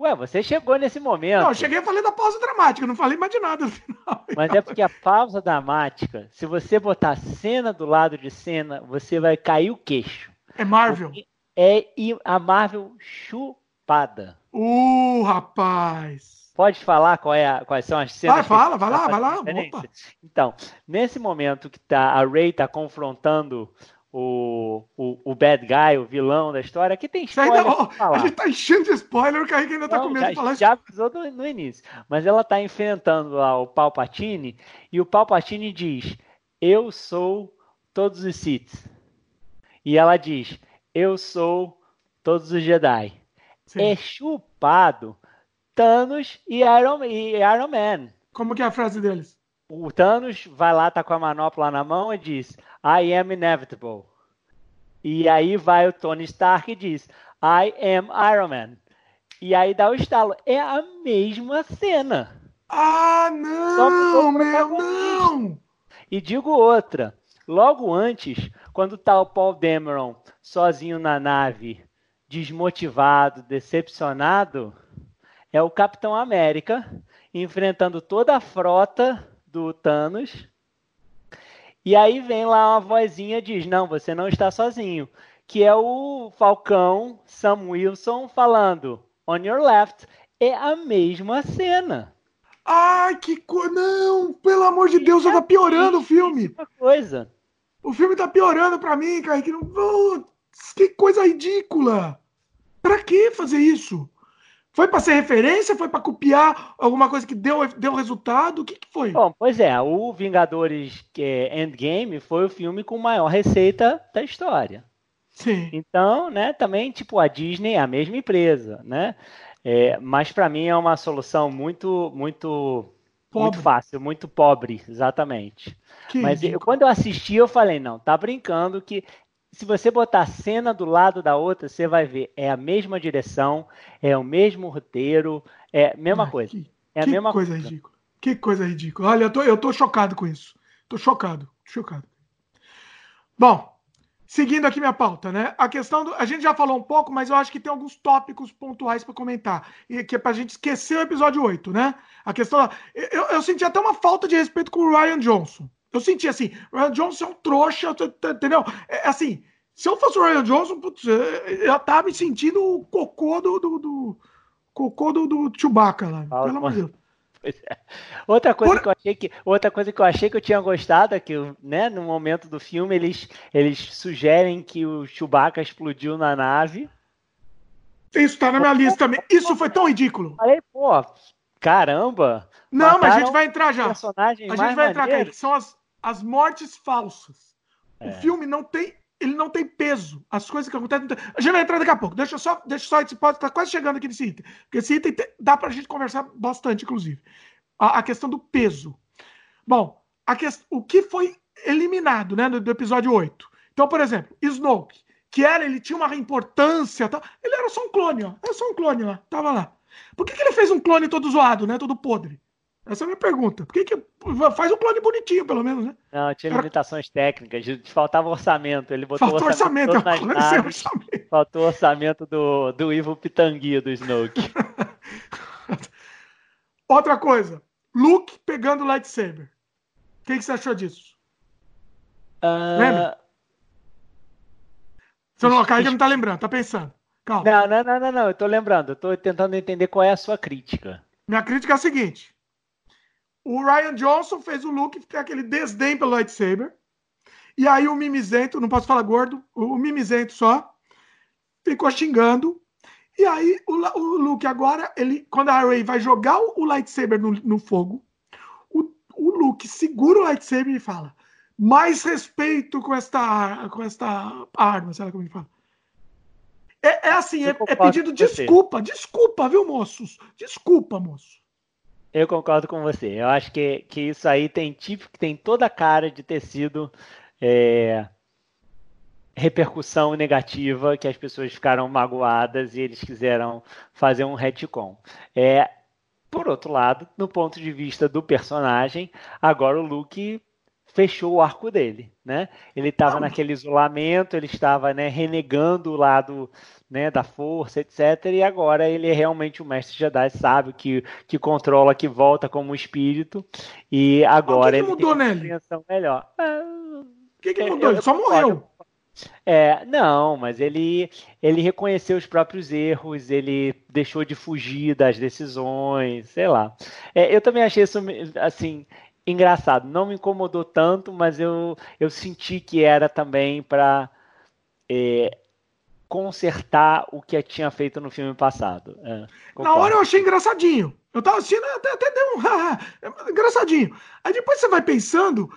Ué, você chegou nesse momento.
Não, eu cheguei a falar da pausa dramática, não falei mais de nada no final.
Mas é porque a pausa dramática, se você botar cena do lado de cena, você vai cair o queixo.
É Marvel.
É e a Marvel chupada.
Uh, rapaz.
Pode falar qual é a- quais são as cenas?
Vai, fala, vai lá, vai lá. Opa.
Então, nesse momento que tá, a Ray tá confrontando o, o, o bad guy, o vilão da história, que tem
ainda,
spoiler
ó,
pra
a
falar.
gente tá enchendo de spoiler, o Kaique ainda tá
Não,
com medo
já,
de falar isso.
já avisou no, no início. Mas ela tá enfrentando lá o Palpatine e o Palpatine diz: Eu sou todos os Sith. E ela diz: Eu sou todos os Jedi.
Sim.
É chupado Thanos e Iron, e Iron Man.
Como que é a frase deles?
O Thanos vai lá, tá com a manopla na mão e diz: I am inevitable. E aí vai o Tony Stark e diz: I am Iron Man. E aí dá o estalo. É a mesma cena.
Ah, não, meu, não.
E digo outra. Logo antes, quando tá o Paul Dameron sozinho na nave, desmotivado, decepcionado, é o Capitão América enfrentando toda a frota do Thanos. E aí vem lá uma vozinha diz: Não, você não está sozinho. Que é o Falcão Sam Wilson falando: On your left. É a mesma cena.
Ai, que coisa. Não, pelo amor de Deus, só tá piorando o filme.
Coisa.
O filme tá piorando pra mim, Kaique. Não... Putz, Que coisa ridícula. Pra que fazer isso? Foi pra ser referência? Foi pra copiar alguma coisa que deu, deu resultado? O que, que foi?
Bom, pois é, o Vingadores é, Endgame foi o filme com maior receita da história.
Sim.
Então, né, também, tipo, a Disney é a mesma empresa, né? É, mas para mim é uma solução muito, muito, muito
Pobre.
fácil, muito pobre, exatamente.
Que
Mas eu- quando eu assisti, eu falei, não, tá brincando que se você botar a cena do lado da outra, você vai ver, é a mesma direção, é o mesmo roteiro, é a mesma
Ai,
coisa.
Que,
É a
que
mesma
coisa
coisa.
ridícula. Que coisa ridícula. Olha, eu tô, eu tô chocado com isso. Tô chocado, chocado. Bom, seguindo aqui minha pauta, né? A questão do. A gente já falou um pouco, mas eu acho que tem alguns tópicos pontuais para comentar. E que é pra gente esquecer o episódio 8, né? A questão. Eu, eu senti até uma falta de respeito com o Ryan Johnson. Eu senti assim, o Ryan Johnson é um trouxa, entendeu? É, assim, se eu fosse o Ryan Johnson, putz, eu tava me sentindo o cocô do. do, do cocô do, do Chewbacca lá. Pelo amor de Deus.
É. Outra coisa Por... que eu achei que outra coisa que eu achei que eu tinha gostado é que, né, no momento do filme eles eles sugerem que o Chewbacca explodiu na nave.
Isso tá na minha lista também. Isso foi tão ridículo.
Falei, pô, caramba.
Não, mas a gente vai entrar já. A gente vai entrar, cara. São as, as mortes falsas. É. O filme não tem ele não tem peso. As coisas que acontecem. A gente vai entrar daqui a pouco. Deixa só, deixa só esse pode tá quase chegando aqui nesse item. Porque esse item tem, dá pra gente conversar bastante, inclusive. A, a questão do peso. Bom, a que, o que foi eliminado, né, do, do, episódio 8. Então, por exemplo, Snoke, que era, ele tinha uma importância, tal, ele era só um clone, ó. Era só um clone lá, tava lá. Por que, que ele fez um clone todo zoado, né, todo podre? Essa é a minha pergunta. Por que, que faz um clone bonitinho, pelo menos, né?
Não, tinha limitações técnicas, faltava orçamento. Ele botou Faltou orçamento, orçamento, nas naves, orçamento. Faltou orçamento do, do Ivo Pitangui do Snoke.
Outra coisa, Luke pegando o lightsaber. O que, que você achou disso? Uh... Lembra? Você não, Kaique não tá lembrando, tá pensando. Calma.
Não, não, não, não, não, eu tô lembrando. Eu tô tentando entender qual é a sua crítica.
Minha crítica é a seguinte. O Ryan Johnson fez o Luke ficar aquele desdém pelo lightsaber. E aí o mimizento, não posso falar gordo, o mimizento só, ficou xingando. E aí o, o Luke agora, ele, quando a Rey vai jogar o, o lightsaber no, no fogo, o, o, Luke segura o lightsaber e fala: mais respeito com esta, com esta arma, sei lá como ele fala. É, é assim, é, é pedido desculpa, desculpa, viu, moços? Desculpa, moço.
Eu concordo com você. Eu acho que, que isso aí tem tipo tem toda a cara de ter sido é, repercussão negativa, que as pessoas ficaram magoadas e eles quiseram fazer um retcon. É, por outro lado, no ponto de vista do personagem, agora o Luke fechou o arco dele, né? Ele estava naquele isolamento, ele estava né, renegando o lado né, da força, etc. E agora ele é realmente o mestre Jedi, sabe que que controla, que volta como espírito. E agora
o que, que
mudou
ele tem uma compreensão
melhor.
O que, que mudou? Ele só morreu.
É, não, mas ele ele reconheceu os próprios erros, ele deixou de fugir das decisões, sei lá. É, eu também achei isso assim engraçado. Não me incomodou tanto, mas eu eu senti que era também para é, consertar o que tinha feito no filme passado. É,
Na hora eu achei engraçadinho. Eu tava assistindo, até, até deu um engraçadinho. Aí depois você vai pensando,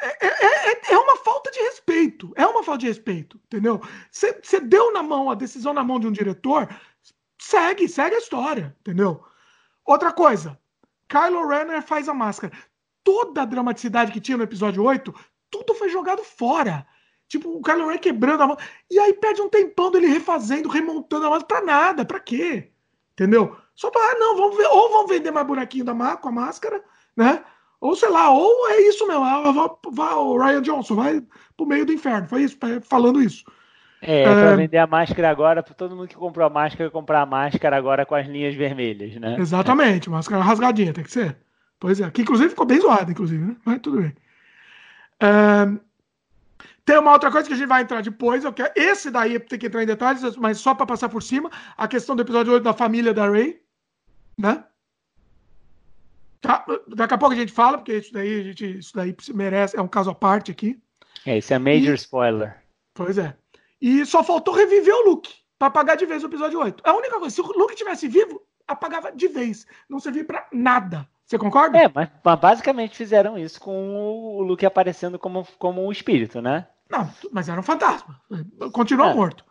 é, é, é, é, uma falta de respeito. É uma falta de respeito, entendeu? Você, você deu na mão a decisão na mão de um diretor, segue, segue a história, entendeu? Outra coisa, Kylo Renner faz a máscara. Toda a dramaticidade que tinha no episódio 8, tudo foi jogado fora. Tipo, o Kylo Ren quebrando a mão. E aí perde um tempão dele refazendo, remontando a mão. Pra nada, pra quê? Entendeu? Só pra, ah, não, vamos ver, ou vão vender mais bonequinho da com a máscara, né? Ou sei lá, ou é isso mesmo. Ah, vai, o Ryan Johnson vai pro meio do inferno. Foi isso, falando isso.
É, é pra vender a máscara agora, pra todo mundo que comprou a máscara comprar a máscara agora com as linhas vermelhas, né?
Exatamente, máscara rasgadinha, tem que ser. Pois é, que inclusive ficou bem zoada, inclusive, né? Mas tudo bem. Tem uma outra coisa que a gente vai entrar depois. Eu quero, esse daí tem que entrar em detalhes, mas só para passar por cima. A questão do episódio 8 da família da Ray. Né? Tá, daqui a pouco a gente fala, porque isso daí, a gente, isso daí merece. É um caso à parte aqui.
É, isso é major e, spoiler.
Pois é. E só faltou reviver o Luke para apagar de vez o episódio 8. A única coisa, se o Luke tivesse vivo, apagava de vez. Não servia para nada. Você concorda?
É, mas, mas, basicamente fizeram isso com o Luke aparecendo como, como um espírito, né?
Não, mas era um fantasma. Continuou é. morto.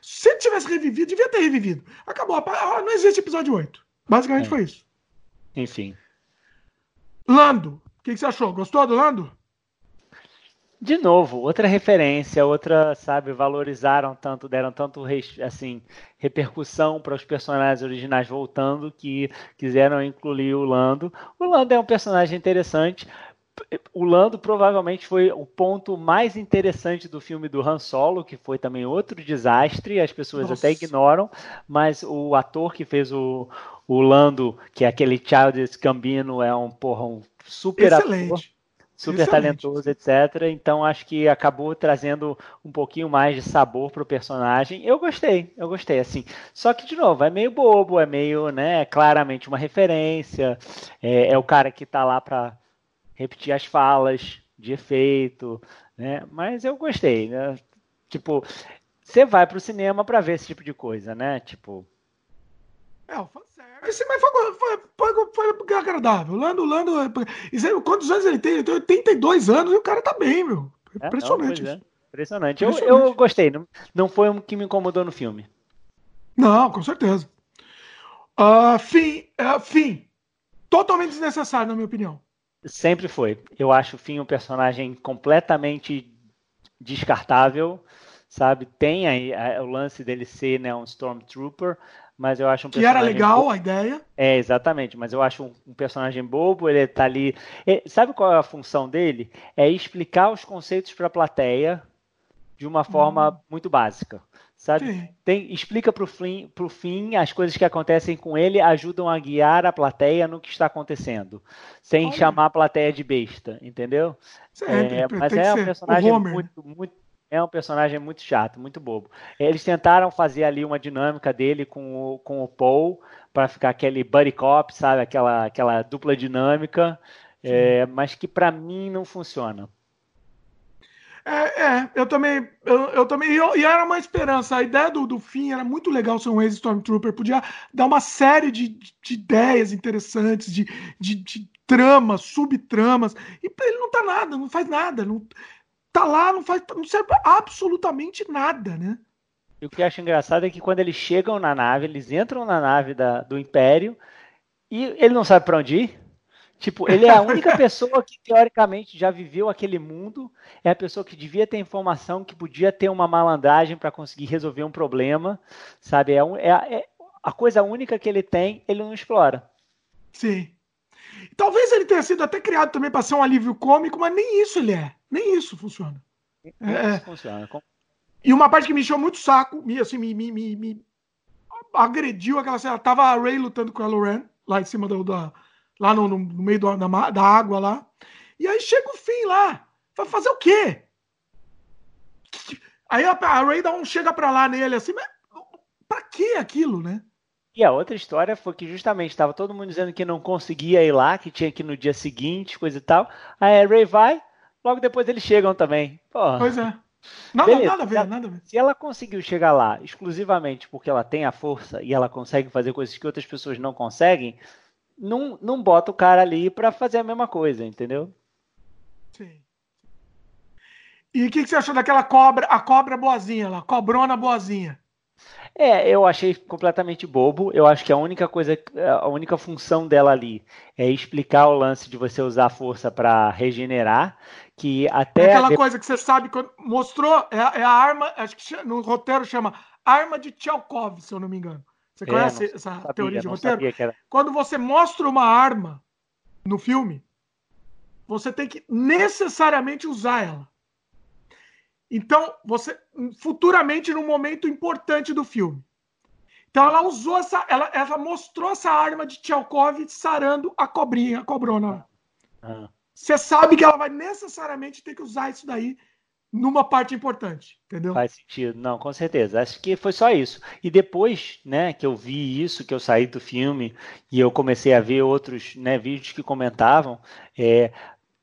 Se ele tivesse revivido, devia ter revivido. Acabou. Não existe episódio 8. Basicamente é. foi isso.
Enfim.
Lando. O que, que, você achou? Gostou do Lando?
De novo, outra referência, outra, sabe, valorizaram tanto, deram tanto assim, repercussão para os personagens originais voltando que quiseram incluir o Lando. O Lando é um personagem interessante o Lando provavelmente foi o ponto mais interessante do filme do Han Solo, que foi também outro desastre, as pessoas Nossa. até ignoram, mas o ator que fez o, o Lando, que é aquele Childish Gambino, é um, porra, um super Excelente. ator super talentoso, etc. Então acho que acabou trazendo um pouquinho mais de sabor pro personagem. Eu gostei, eu gostei, assim. Só que, de novo, é meio bobo, é meio, né, claramente uma referência. É, é o cara que tá lá para repetir as falas de efeito, né? Mas eu gostei, né? Tipo, você vai pro cinema para ver esse tipo de coisa, né? Tipo.
É, fanservice, mas foi, foi, foi, foi agradável. Lando, Lando. Quantos anos ele tem? Ele tem 82 anos e o cara tá bem, meu. É, impressionante.
Não, é. Impressionante. Eu, eu gostei. Não, não foi o que me incomodou no filme.
Não, com certeza. Uh, fim, uh, fim. Totalmente desnecessário, na minha opinião.
Sempre foi. Eu acho o Finn um personagem completamente descartável, sabe? Tem aí o lance dele ser né, um Stormtrooper, mas eu acho um
que era legal bobo. a ideia.
É exatamente, mas eu acho um, um personagem bobo. Ele tá ali. É, sabe qual é a função dele? É explicar os conceitos para a plateia de uma forma hum. muito básica sabe? Tem, explica para o fim, pro fim as coisas que acontecem com ele, ajudam a guiar a plateia no que está acontecendo, sem Olha. chamar a plateia de besta, entendeu? é, mas é um personagem muito, muito, é um personagem muito chato, muito bobo. Eles tentaram fazer ali uma dinâmica dele com o, com o Paul para ficar aquele buddy cop, sabe? Aquela, aquela dupla dinâmica, é, mas que para mim não funciona.
É, é, eu também. Eu, eu também. Eu, e era uma esperança. A ideia do, do fim era muito legal ser um ex-Stormtrooper. Podia dar uma série de, de ideias interessantes, de, de, de, tramas, subtramas. E ele não tá nada, não faz nada. Não, tá lá, não faz. Não serve absolutamente nada, né?
E o que eu acho engraçado é que quando eles chegam na nave, eles entram na nave da, do Império e ele não sabe para onde ir. Tipo, ele é a única pessoa que teoricamente já viveu aquele mundo, é a pessoa que devia ter informação, que podia ter uma malandragem para conseguir resolver um problema, sabe? É, é, é, a coisa única que ele tem, ele não explora.
Sim. Talvez ele tenha sido até criado também para ser um alívio cômico, mas nem isso ele é. Nem isso funciona. É. Isso funciona. E uma parte que me encheu muito saco, me, assim, me, me, me, me agrediu aquela cena. Tava a Ray lutando com a Loren, lá em cima do, da, lá no, no, no meio do, da, da água lá. E aí chega o fim lá. Vai fazer o quê? Aí a, a Ray dá um chega pra lá nele assim, mas pra que aquilo, né?
E a outra história foi que justamente estava todo mundo dizendo que não conseguia ir lá, que tinha que ir no dia seguinte, coisa e tal. Aí a Ray vai, logo depois eles chegam também. Porra.
Pois é. Nada, nada a ver, nada a ver.
Se ela conseguiu chegar lá exclusivamente porque ela tem a força e ela consegue fazer coisas que outras pessoas não conseguem, não, não bota o cara ali para fazer a mesma coisa, entendeu? Sim.
E o que, que, você achou daquela cobra, a cobra boazinha lá, cobrona boazinha?
É, eu achei completamente bobo. Eu acho que a única coisa, a única função dela ali é explicar o lance de você usar a força para regenerar, que até
é aquela coisa que você sabe quando mostrou é, é, a arma, acho que no roteiro chama arma de Tchelkov, se eu não me engano. Você é, conhece essa sabia, teoria de roteiro? Quando você mostra uma arma no filme, você tem que necessariamente usar ela. Então, você futuramente num momento importante do filme. Então ela usou essa, ela, ela mostrou essa arma de Tchelkov sarando a cobrinha, a cobrona. Ah. Você sabe que ela vai necessariamente ter que usar isso daí numa parte importante, entendeu?
Faz sentido, não, com certeza. Acho que foi só isso. E depois, né, que eu vi isso, que eu saí do filme e eu comecei a ver outros né, vídeos que comentavam, é,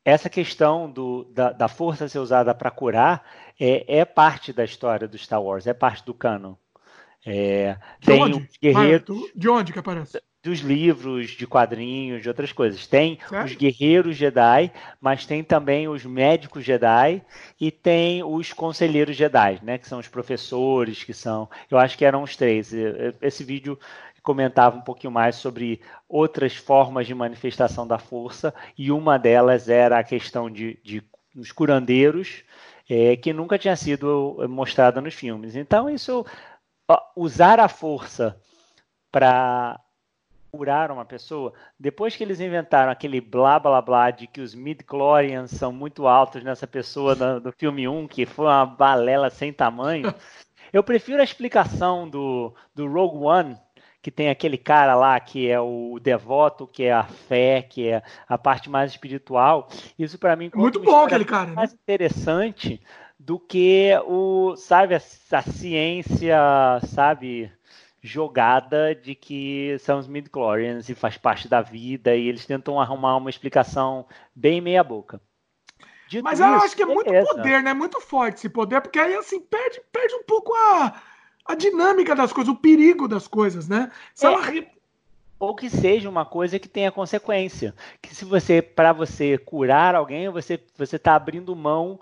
essa questão do, da, da força ser usada para curar é, é, parte da história do Star Wars, é parte do canon. É, tem
onde? os guerreiros. De onde que aparece?
dos livros, de quadrinhos, de outras coisas. Tem Sério? os guerreiros Jedi, mas tem também os médicos Jedi e tem os conselheiros Jedi, né? Que são os professores, que são. Eu acho que eram os três. Esse vídeo comentava um pouquinho mais sobre outras formas de manifestação da força, e uma delas era a questão de, de os curandeiros, é, que nunca tinha sido mostrada nos filmes. Então, isso usar a força para curar uma pessoa, depois que eles inventaram aquele blá blá blá de que os mid-chlorians são muito altos nessa pessoa do, do filme 1, que foi uma balela sem tamanho, eu prefiro a explicação do, do Rogue One, que tem aquele cara lá que é o devoto, que é a fé, que é a parte mais espiritual. Isso para mim
é muito bom aquele cara, né?
mais interessante do que o, sabe, a, a ciência, sabe, jogada de que são os midichlorians e faz parte da vida e eles tentam arrumar uma explicação bem meia boca.
Dito Mas isso, eu acho que é muito poder, né? Muito forte esse poder, porque aí assim perde, perde um pouco a a dinâmica das coisas, o perigo das coisas, né? Se é, ela...
Ou que seja uma coisa que tenha consequência. Que se você, para você curar alguém, você você está abrindo mão,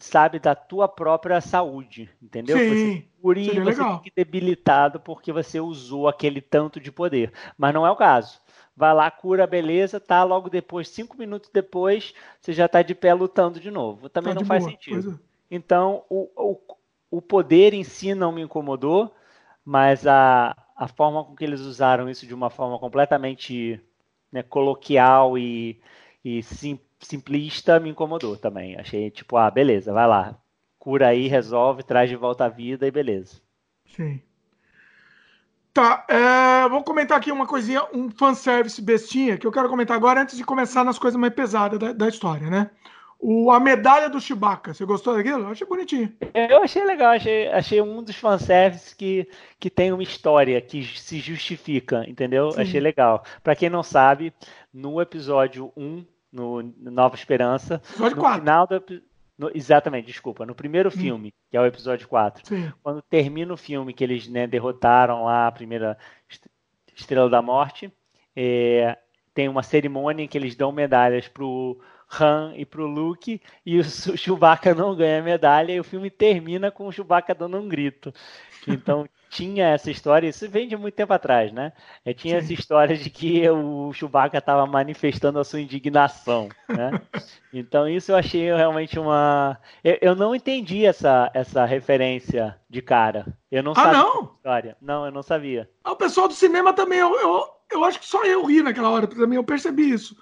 sabe, da tua própria saúde, entendeu?
Sim,
você cura e você fica debilitado porque você usou aquele tanto de poder. Mas não é o caso vai lá, cura, beleza, tá? Logo depois, cinco minutos depois, você já tá de pé lutando de novo. Também tá não faz boa, sentido. É. Então, o, o, o poder em si não me incomodou, mas a, a forma com que eles usaram isso de uma forma completamente né, coloquial e, e sim, simplista me incomodou também. Achei tipo, ah, beleza, vai lá, cura aí, resolve, traz de volta a vida e beleza.
Sim. Tá, é, vou comentar aqui uma coisinha, um fanservice bestinha, que eu quero comentar agora antes de começar nas coisas mais pesadas da, da história, né? O, a medalha do Chewbacca, você gostou daquilo? Eu achei bonitinho.
Eu achei legal, achei, achei um dos fanservices que, que tem uma história, que se justifica, entendeu? Sim. Achei legal. Para quem não sabe, no episódio 1, no Nova Esperança, episódio no 4. final do no, exatamente, desculpa. No primeiro Sim. filme, que é o episódio 4, Sim. quando termina o filme que eles né, derrotaram lá a primeira Estrela da Morte, é, tem uma cerimônia em que eles dão medalhas pro Han e pro Luke, e o Chewbacca não ganha medalha, e o filme termina com o Chewbacca dando um grito. Então tinha essa história, isso vem de muito tempo atrás, né? É, tinha Sim. essa história de que o Chewbacca estava manifestando a sua indignação, né? Então isso eu achei realmente uma... Eu, eu, não entendi essa, essa referência de cara. Eu não
ah,
sabia
não?
história. Não, eu não sabia.
Ah, o pessoal do cinema também, eu, eu, eu acho que só eu ri naquela hora, também eu percebi isso.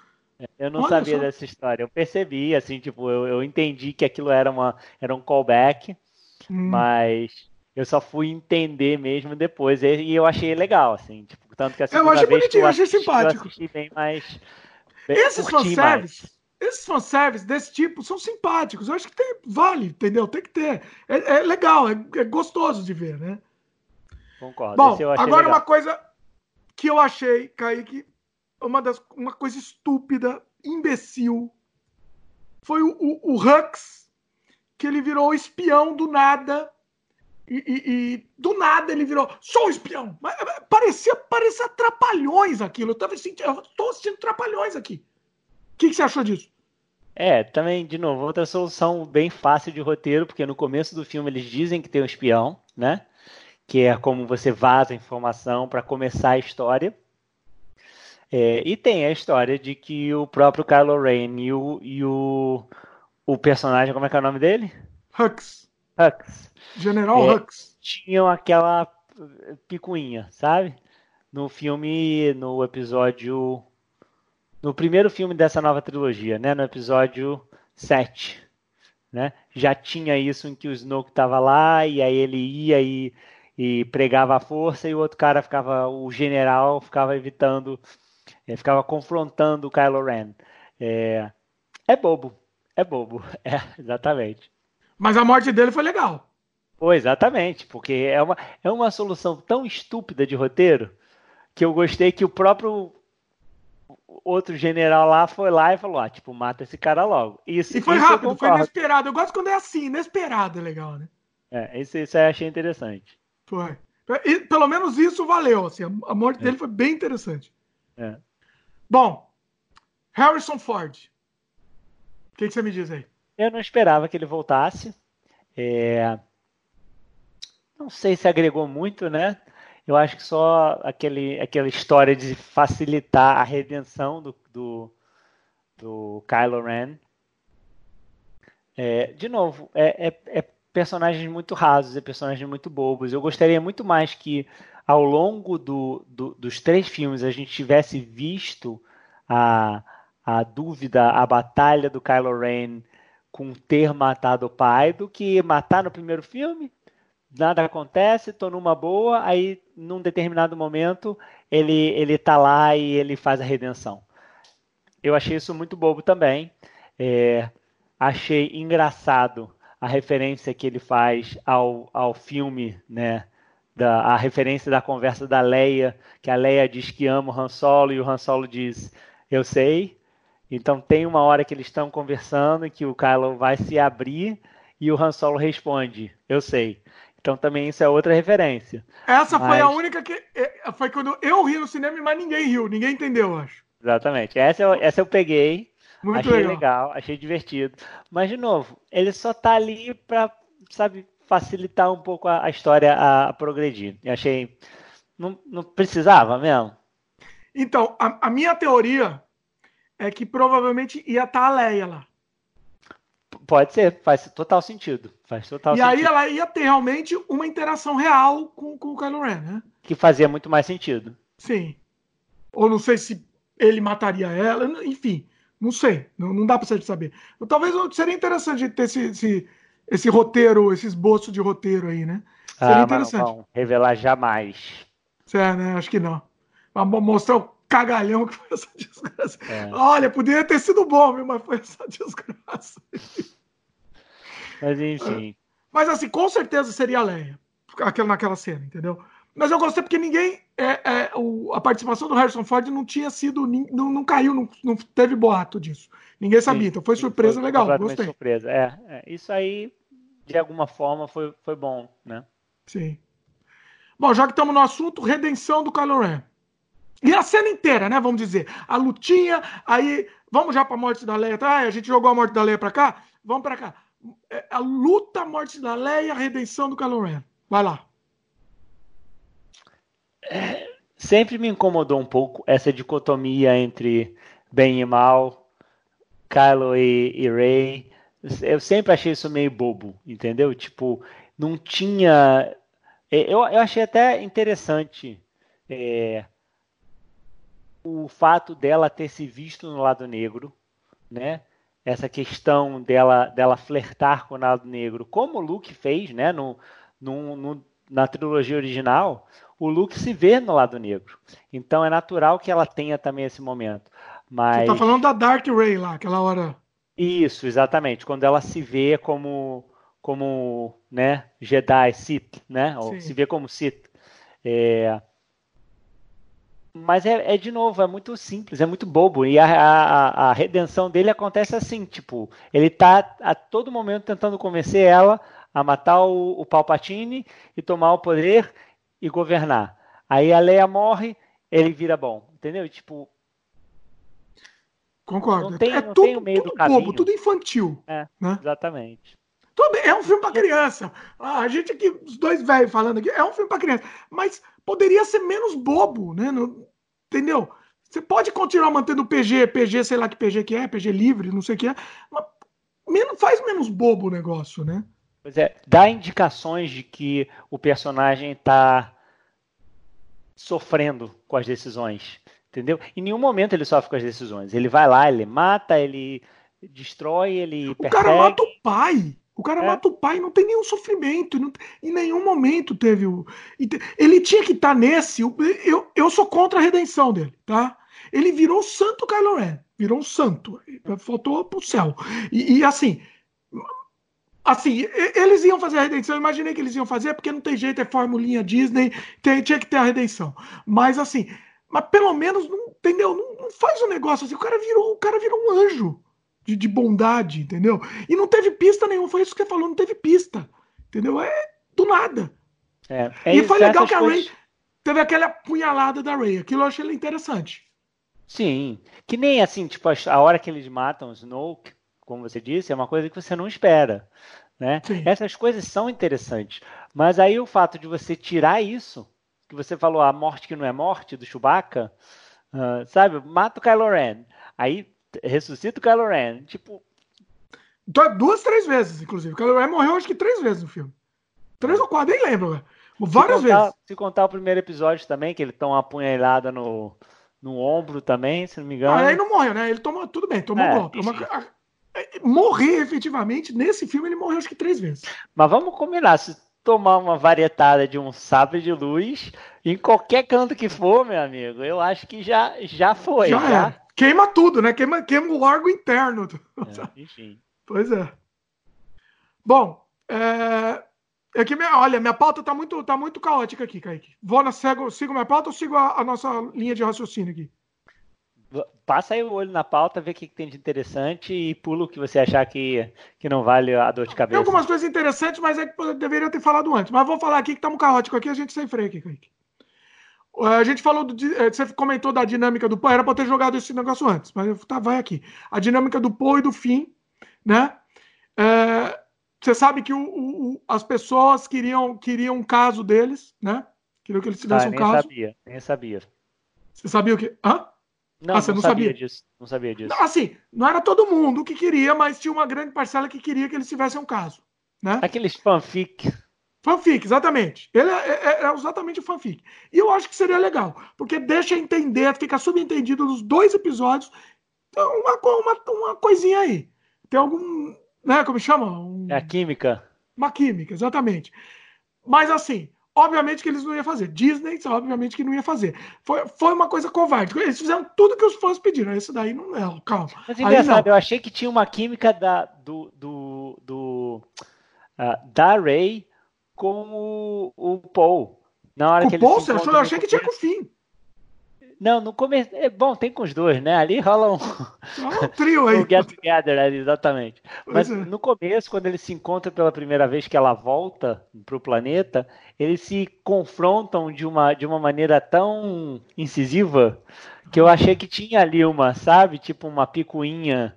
Eu não Olha sabia só. dessa história. Eu percebi, assim, tipo, eu, eu entendi que aquilo era, uma, era um callback, hum. mas eu só fui entender mesmo depois. E, e eu achei legal, assim, tipo, tanto que a
segunda eu achei vez bonitinho, eu achei simpático. Eu
assisti bem mais.
Esses fanservice, esses fanservice desse tipo são simpáticos. Eu acho que tem, vale, entendeu? Tem que ter. É, é legal, é, é, gostoso de ver, né?
Concordo.
Bom, agora legal. uma coisa que eu achei, Kaique, uma, das, uma coisa estúpida, imbecil, foi o, o, o Hux, que ele virou espião do nada. E, e, e, do nada ele virou, sou espião. Mas, eh, parecia, parecia trapalhões aquilo. Eu tava sentindo, eu tô assistindo trapalhões aqui. O que, que você achou disso?
É, também, de novo, outra solução bem fácil de roteiro, porque no começo do filme eles dizem que tem um espião, né? Que é como você vaza informação para começar a história. É, e tem a história de que o próprio Kylo Ren e o, e o, o personagem, como é que é o nome dele?
Hux.
Hux.
General é, Hux.
Tinham aquela picuinha, sabe? No filme, no episódio. No primeiro filme dessa nova trilogia, né? No episódio 7. Né? Já tinha isso em que o Snoke estava lá e aí ele ia e, e pregava a força e o outro cara ficava, o general ficava evitando ele ficava confrontando o Kylo Ren. É, é bobo. É bobo. É, exatamente.
Mas a morte dele foi legal.
Foi, exatamente. Porque é uma, é uma solução tão estúpida de roteiro que eu gostei que o próprio outro general lá foi lá e falou: ah, tipo, mata esse cara logo. Isso,
e foi isso rápido, foi inesperado. Eu gosto quando é assim, inesperado é legal, né?
É, isso, isso eu achei interessante.
Foi. E, pelo menos isso valeu. Assim, a morte é. dele foi bem interessante.
É.
Bom, Harrison Ford. O que, que, você me diz aí?
Eu não esperava que ele voltasse. É... Não sei se agregou muito, né? Eu acho que só aquele, aquela história de facilitar a redenção do, do, do Kylo Ren. É, de novo, é, é, é personagens muito rasos, é personagens muito bobos. Eu gostaria muito mais que ao longo do, do, dos três filmes a gente tivesse visto a, a dúvida, a batalha do Kylo Ren com ter matado o pai, do que matar no primeiro filme. Nada acontece, tô numa boa, aí num determinado momento ele ele tá lá e ele faz a redenção. Eu achei isso muito bobo também. É, achei engraçado a referência que ele faz ao, ao filme, né? Da, a referência da conversa da Leia, que a Leia diz que ama o Han Solo e o Han Solo diz, eu sei. Então tem uma hora que eles estão conversando e que o Kylo vai se abrir e o Han Solo responde, eu sei. Então também isso é outra referência.
Essa mas... foi a única que. É, foi quando eu ri no cinema, mas ninguém riu, ninguém entendeu, eu acho.
Exatamente. Essa eu, essa eu peguei. Muito achei legal. legal, achei divertido. Mas, de novo, ele só tá ali para, sabe, facilitar um pouco a, a história a, a, progredir. Eu achei. Não, não precisava mesmo.
Então, a, a, minha teoria é que provavelmente ia estar tá a Leia lá.
Pode ser, faz total sentido. Faz total
e
sentido.
aí ela ia ter realmente uma interação real com, com o Kylo Ren, né?
Que fazia muito mais sentido.
Sim. Ou não sei se ele mataria ela, enfim. Não sei, não, não dá para saber. Talvez seria interessante ter esse, esse, esse, roteiro, esse esboço de roteiro aí, né? Seria
ah, interessante. Não vão revelar jamais.
É, né? Acho que não. Vamos mostrar o cagalhão que foi essa desgraça. É. Olha, poderia ter sido bom, viu? Mas foi essa desgraça.
Mas enfim.
Mas assim, com certeza seria a Leia. Aquela, naquela cena, entendeu? Mas eu gostei porque ninguém. É, é, o, a participação do Harrison Ford não tinha sido. Não, não caiu, não, não teve boato disso. Ninguém sabia. Sim, então foi surpresa foi legal. Gostei.
surpresa. É, é, isso aí, de alguma forma, foi, foi bom, né?
Sim. Bom, já que estamos no assunto, redenção do Kylo Ren. E a cena inteira, né? Vamos dizer. A lutinha, aí. Vamos já para a morte da Leia. Tá? Ah, a gente jogou a morte da Leia para cá? Vamos para cá. É, a luta, a morte da Leia, a redenção do Kylo Ren. Vai lá
sempre me incomodou um pouco essa dicotomia entre bem e mal, Kylo e, e Rey. Eu sempre achei isso meio bobo, entendeu? Tipo, não tinha. É, eu, eu achei até interessante é, o fato dela ter se visto no lado negro, né? Essa questão dela, dela flertar com o lado negro, como o Luke fez, né? No, no, no na trilogia original, o Luke se vê no lado negro. Então é natural que ela tenha também esse momento. Mas... Você
tá falando da Dark Ray lá, aquela hora.
Isso, exatamente. Quando ela se vê como, como né, Jedi, Sith, né? Ou Sim. se vê como Sith. É... Mas é, é, de novo, é muito simples, é muito bobo. E a, a, a redenção dele acontece assim, tipo, ele tá a todo momento tentando convencer ela a matar o, o Palpatine e tomar o poder e governar. Aí a Leia morre, ele vira bom, entendeu? Tipo.
Concordo. Não tem, é não tudo, tem meio tudo bobo, tudo infantil.
É, né? Exatamente.
Tudo bem, é um filme para criança. A gente aqui, os dois velhos falando aqui, é um filme para criança. Mas poderia ser menos bobo, né? entendeu? Você pode continuar mantendo o PG, PG, sei lá que PG que é, PG livre, não sei o que é. Mas menos, faz menos bobo o negócio, né?
Pois é, dá indicações de que o personagem está sofrendo com as decisões, entendeu? Em nenhum momento ele sofre com as decisões. Ele vai lá, ele mata, ele destrói, ele
o persegue. cara mata o pai. O cara é. mata o pai, não tem nenhum sofrimento, não, em nenhum momento teve o. Ele tinha que estar tá nesse. Eu, eu sou contra a redenção dele, tá? Ele virou santo Kylo Ren, virou um santo, faltou pro céu. E, e assim, Assim, eles iam fazer a redenção, eu imaginei que eles iam fazer, porque não tem jeito, é formulinha Disney, tem, tinha que ter a redenção. Mas assim, mas pelo menos, não, entendeu? Não, não, faz um negócio assim, o cara virou, o cara virou um anjo de, de bondade, entendeu? E não teve pista nenhuma, foi isso que você falou, não teve pista, entendeu? É do nada.
É,
é e foi legal que a Ray teve aquela punhalada da Ray, aquilo eu achei interessante.
Sim, que nem assim, tipo, a hora que eles matam o Snoke, como você disse, é uma coisa que você não espera. Né? Essas coisas são interessantes. Mas aí o fato de você tirar isso, que você falou, a morte que não é morte, do Chewbacca, uh, sabe? Mata o Kylo Ren. Aí ressuscita o Kylo Ren. Tipo.
Duas, três vezes, inclusive. O Kylo Ren morreu acho que três vezes no filme. Três ou quatro, nem lembro. Várias
se contar,
vezes.
Se contar o primeiro episódio também, que ele toma uma punhalada no, no ombro também, se não me engano.
Ah, aí não morreu, né? Ele toma, tudo bem, tomou
É,
um golpe. Uma- morrer efetivamente, nesse filme ele morreu acho que três vezes.
Mas vamos combinar, se tomar uma varietada de um sabre de luz, em qualquer canto que for, meu amigo, eu acho que já, já foi.
Já
já.
é. Queima tudo, né? Queima, queima o órgão interno.
É, enfim.
Pois é. Bom, é, é que minha, olha, minha pauta tá muito, tá muito caótica aqui, Kaique. Vou na cego, sigo minha pauta ou sigo a, a nossa linha de raciocínio aqui?
Passa aí o olho na pauta, vê o que, que tem de interessante e pula o que você achar que, que não vale a dor de
Tem
cabeça.
algumas coisas interessantes, mas é que eu deveria ter falado antes. Mas vou falar aqui que estamos caótico aqui, a gente sem freio aqui, Kaique. A gente falou, do, eh, você comentou da dinâmica do Poe, era para ter jogado esse negócio antes, mas eu- tá, vai aqui. A dinâmica do Poe e do Fim, né? Eh, você sabe que o- o- as pessoas queriam, queriam um caso deles, né? Queriam que eles
Ah,
tivessem um
nem
caso.
sabia, nem sabia.
Você sabia o que? Hã?
Não,
Ah, você
não,
não
sabia,
sabia?
disso. Não sabia disso.
Não, Assim, não era todo mundo que queria, mas tinha uma grande parcela que queria que eles tivessem um caso, né?
Aqueles fanfic.
Fanfic, exatamente. Ele é, é- é exatamente o fanfic. E eu acho que seria legal, porque deixa entender, fica subentendido nos dois episódios então, uma, uma, uma coisinha aí. Tem algum. Né, como chama? Um-
É a química.
uma química, exatamente. Mas assim, obviamente que eles não iam fazer. Disney, obviamente que não ia fazer. Foi, foi uma coisa covarde. Eles fizeram tudo que os fãs pediram. Esse daí não é. Calma.
Mas engraçado, eu achei que tinha uma química da, do, do, do, ah, da Ray com o, o Paul. Na hora
Com
que
o Paul, você achou? Eu achei que tinha com o
começo. Não, no começo. É bom, tem com os dois, né? Ali rola um,
É um trio aí.
um get together ali, exatamente. Mas
é.
no começo, quando eles se encontram pela primeira vez que ela volta pro planeta, eles se confrontam de uma, de uma maneira tão incisiva que eu achei que tinha ali uma, sabe? Tipo uma picuinha.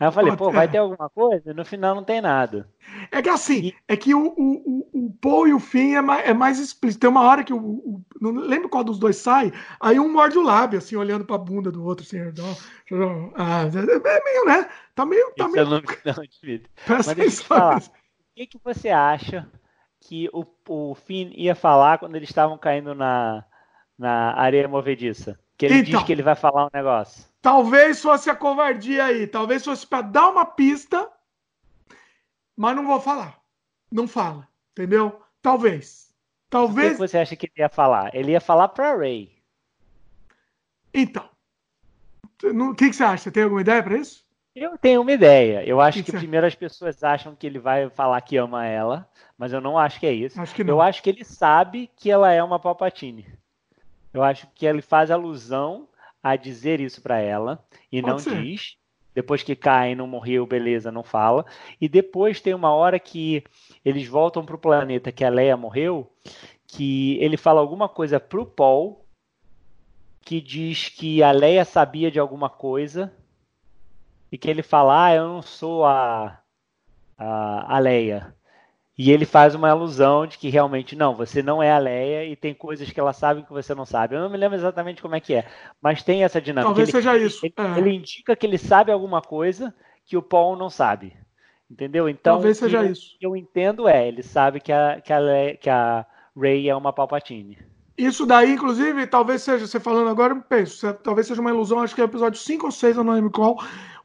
Aí eu falei, pô, vai
É.
ter alguma coisa? No final não tem nada.
É que assim, é que o, o, o, o Paul e o Finn é mais, é mais explícito. Tem uma hora que o, o- Não lembro qual dos dois sai, aí um morde o lábio, assim, olhando pra bunda do outro, assim. ó, ah, é meio, né? Tá meio. Tá meio
eu não, não admito.
presta atenção.
O que, que você acha que o, o Finn ia falar quando eles estavam caindo na, na areia movediça? Que ele
Então.
diz que ele vai falar um negócio.
Talvez fosse a covardia aí. Talvez fosse pra dar uma pista, mas não vou falar. Não fala, entendeu? Talvez.
O que,
Talvez.
você acha que ele ia falar? Ele ia falar pra Ray.
Então. O que, que você acha? Você tem alguma ideia pra isso?
Eu tenho uma ideia. Eu acho
Que
que primeiro as pessoas acham que ele vai falar que ama ela, mas eu não acho que é isso.
Acho que não.
Eu acho que ele sabe que ela é uma Palpatine. Eu acho que ele faz alusão a dizer isso pra ela e
Pode
não
ser.
diz. Depois que cai, não morreu, beleza, não fala. E depois tem uma hora que eles voltam pro planeta que a Leia morreu, que ele fala alguma coisa pro Paul que diz que a Leia sabia de alguma coisa e que ele fala, ah, eu não sou a, a, a Leia. E ele faz uma alusão de que realmente não, você não é a Leia e tem coisas que ela sabe que você não sabe. Eu não me lembro exatamente como é que é, mas tem essa dinâmica.
Talvez
ele,
seja isso.
ele,
É.
ele indica que ele sabe alguma coisa que o Paul não sabe. Entendeu? Então,
Talvez
o que
seja
eu,
isso.
eu entendo é, ele sabe que a, que a, Le- que a Rey é uma Palpatine.
Isso daí, inclusive, talvez seja, você falando agora, eu penso, se- talvez seja uma ilusão, acho que é o episódio 5 ou 6, eu não lembro qual.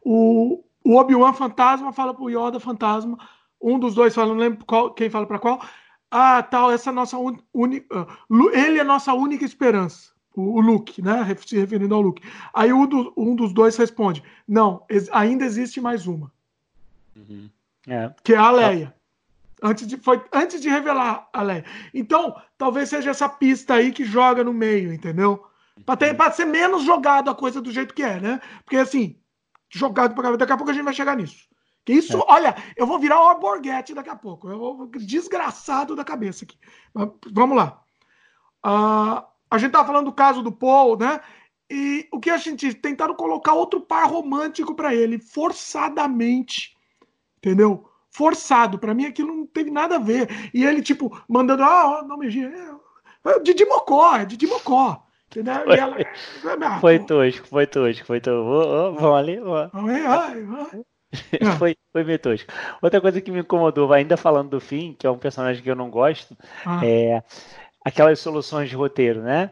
O, o Obi-Wan fantasma fala pro Yoda fantasma, um dos dois fala, não lembro qual, quem fala pra qual. Ah, tal, essa é nossa única. ele é a nossa única esperança. O, o Luke, né? Se referindo ao Luke. Aí um, do- um dos dois responde: Não, ex- ainda existe mais uma,
É.
que é a Leia. Antes de, foi antes de revelar a Leia. Então, talvez seja essa pista aí que joga no meio, entendeu? Pra, ter, pra ser menos jogado a coisa do jeito que é, né? Porque assim, jogado pra cá, daqui a pouco a gente vai chegar nisso. Que isso, olha, eu vou virar o Alborguete daqui a pouco. Eu vou desgraçado da cabeça aqui. Mas, vamos lá. Ah, a gente tava falando do caso do Paul, né? E o que a gente tentaram colocar outro par romântico pra ele, forçadamente. Entendeu? Forçado. Pra mim aquilo não teve nada a ver. E ele, tipo, mandando, ah, ó, não me gira. É, Didi Mocó, é Didi Mocó. Entendeu? E ela, ah,
Foi
pô,
tosco, foi tosco, foi tosco. Vamos ali, ó. É. foi, foi meio tosco. Outra coisa que me incomodou, ainda falando do fim, que é um personagem que eu não gosto, ah. é aquelas soluções de roteiro, né?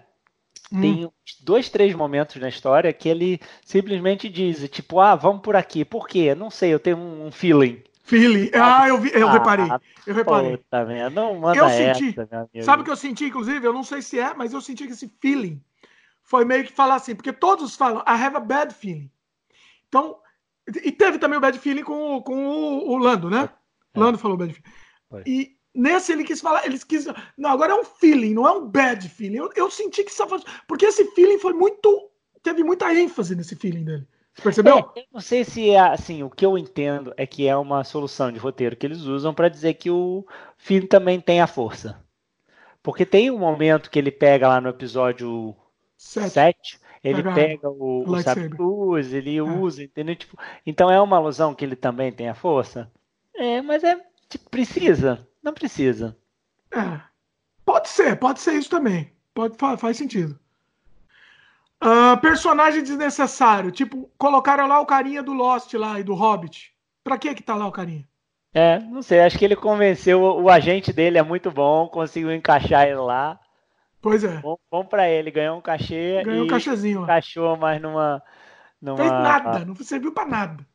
Hum. Tem dois, três momentos na história que ele simplesmente diz, tipo, ah, vamos por aqui. Por quê? Não sei, eu tenho um feeling.
Feeling. Ah, eu, vi, eu ah, reparei. Eu reparei.
Puta, não manda
eu senti. Essa, sabe o que eu senti, inclusive? Eu não sei se é, mas eu senti que esse feeling foi meio que falar assim, porque todos falam, I have a bad feeling. Então, e teve também o bad feeling com, o, com o, o Lando, né? É. Lando falou bad feeling. Foi. E nesse ele quis falar, eles quis. Não, agora é um feeling, não é um bad feeling. Eu, eu senti que isso Porque esse feeling foi muito. Teve muita ênfase nesse feeling dele. Você percebeu?
É, eu não sei se é assim, o que eu entendo é que é uma solução de roteiro que eles usam para dizer que o filho também tem a força. Porque tem um momento que ele pega lá no episódio 7, ele pega, pega o, o ele é. usa, entendeu? Tipo, então é uma alusão que ele também tem a força? É, mas é tipo, precisa. Não precisa.
É. Pode ser, pode ser isso também. Pode, faz sentido. Uh, personagem desnecessário. Tipo, colocaram lá o carinha do Lost lá e do Hobbit. Pra que que tá lá o carinha?
É, não sei. Acho que ele convenceu. O, o agente dele é muito bom, conseguiu encaixar ele lá.
Pois é.
Bom, bom pra ele, ganhou um cachê.
Ganhou um cachezinho.
Encaixou, mas numa. numa
Fez nada, não serviu pra nada.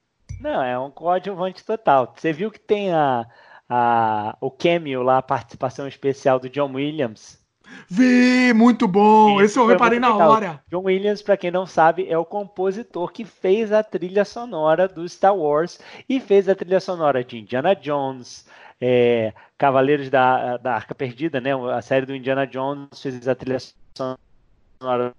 Não, é um coadjuvante total. Você viu que tem a, a, o cameo lá, a participação especial do John Williams.
Vi, muito bom. Esse, Esse eu reparei na legal. hora.
John Williams, para quem não sabe, é o compositor que fez a trilha sonora do Star Wars e fez a trilha sonora de Indiana Jones, é, Cavaleiros da, da Arca Perdida, né? A série do Indiana Jones fez a trilha sonora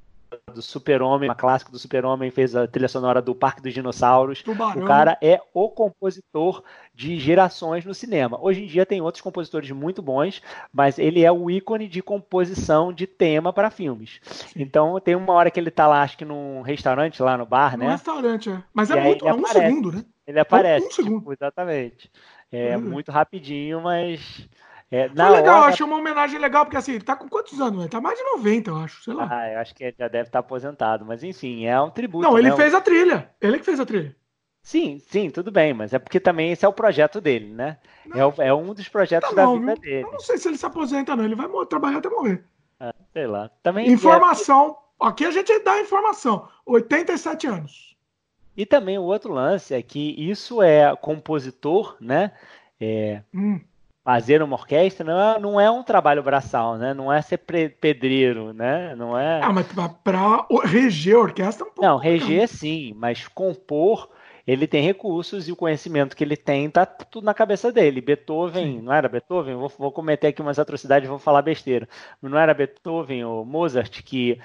do Super-Homem, uma clássica do Super-Homem, fez a trilha sonora do Parque dos Dinossauros. Tubarão. O cara é o compositor de gerações no cinema. Hoje em dia tem outros compositores muito bons, mas ele é o ícone de composição de tema para filmes. Sim. Então tem uma hora que ele tá lá, acho que num restaurante, lá no bar, né?
Um restaurante, é. Mas é muito, é um aparece. segundo, né?
Ele aparece, é um, um segundo. Tipo, exatamente. É uhum. muito rapidinho, mas
é, Foi legal, hora... achei uma homenagem legal, porque assim, ele tá com quantos anos? Ele tá mais de 90, eu acho, sei lá.
Ah, eu acho que ele já deve estar tá aposentado, mas enfim, é um tributo.
Não, ele né? fez a trilha. Ele que fez a trilha.
Sim, sim, tudo bem, mas é porque também esse é o projeto dele, né? É, é, um dos projetos tá da vida dele.
Eu não sei se ele se aposenta, não. Ele vai trabalhar até morrer.
Ah, sei lá. Também
informação. É... Aqui a gente dá informação. 87 anos.
E também o outro lance é que isso é compositor, né? É, hum fazer uma orquestra não é, não é um trabalho braçal, né? Não é ser pedreiro, né? Não é.
Ah, mas para reger a orquestra é um pouco.
Não, reger sim, mas compor ele tem recursos e o conhecimento que ele tem tá tudo na cabeça dele. Beethoven, sim. não era Beethoven? Vou, vou cometer aqui umas atrocidades, vou falar besteira. Não era Beethoven ou Mozart que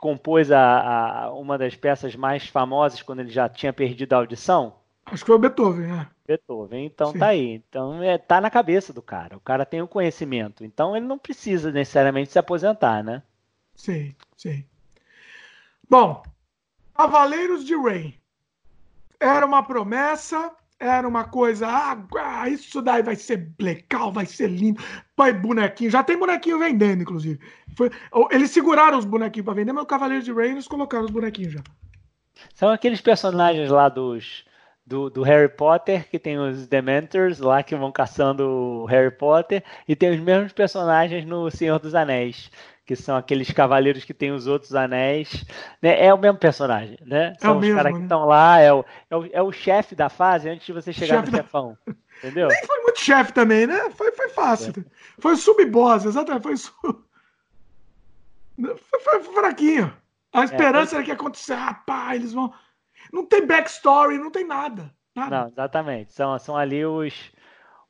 compôs a, a, uma das peças mais famosas quando ele já tinha perdido a audição?
Acho que foi o Beethoven, é.
Beethoven, então Sim. tá aí. Então é, tá na cabeça do cara. O cara tem o conhecimento. Então ele não precisa necessariamente se aposentar, né?
Sim, sim. Bom, Cavaleiros de Rain. Era uma promessa, era uma coisa. Ah, isso daí vai ser legal, vai ser lindo. Põe bonequinho. Já tem bonequinho vendendo, inclusive. Foi, eles seguraram os bonequinhos para vender, mas o Cavaleiros de Rain eles colocaram os bonequinhos já.
São aqueles personagens lá dos do, do, Harry Potter, que tem os Dementors lá que vão caçando o Harry Potter, e tem os mesmos personagens no Senhor dos Anéis, que são aqueles cavaleiros que tem os outros anéis. Né? É o mesmo personagem, né? É são os caras né? que estão lá, é o, é o, é o chefe da fase antes de você chegar chefe no chefão. Da... Entendeu?
Nem foi muito chefe também, né? Foi, foi fácil. É. Foi sub-boss, exatamente. Foi, sub... foi, foi, fraquinho. A é, esperança é, era que ia acontecer. Ah, pá, eles vão. Não tem backstory, não tem nada. nada.
Não, exatamente. São, são ali os,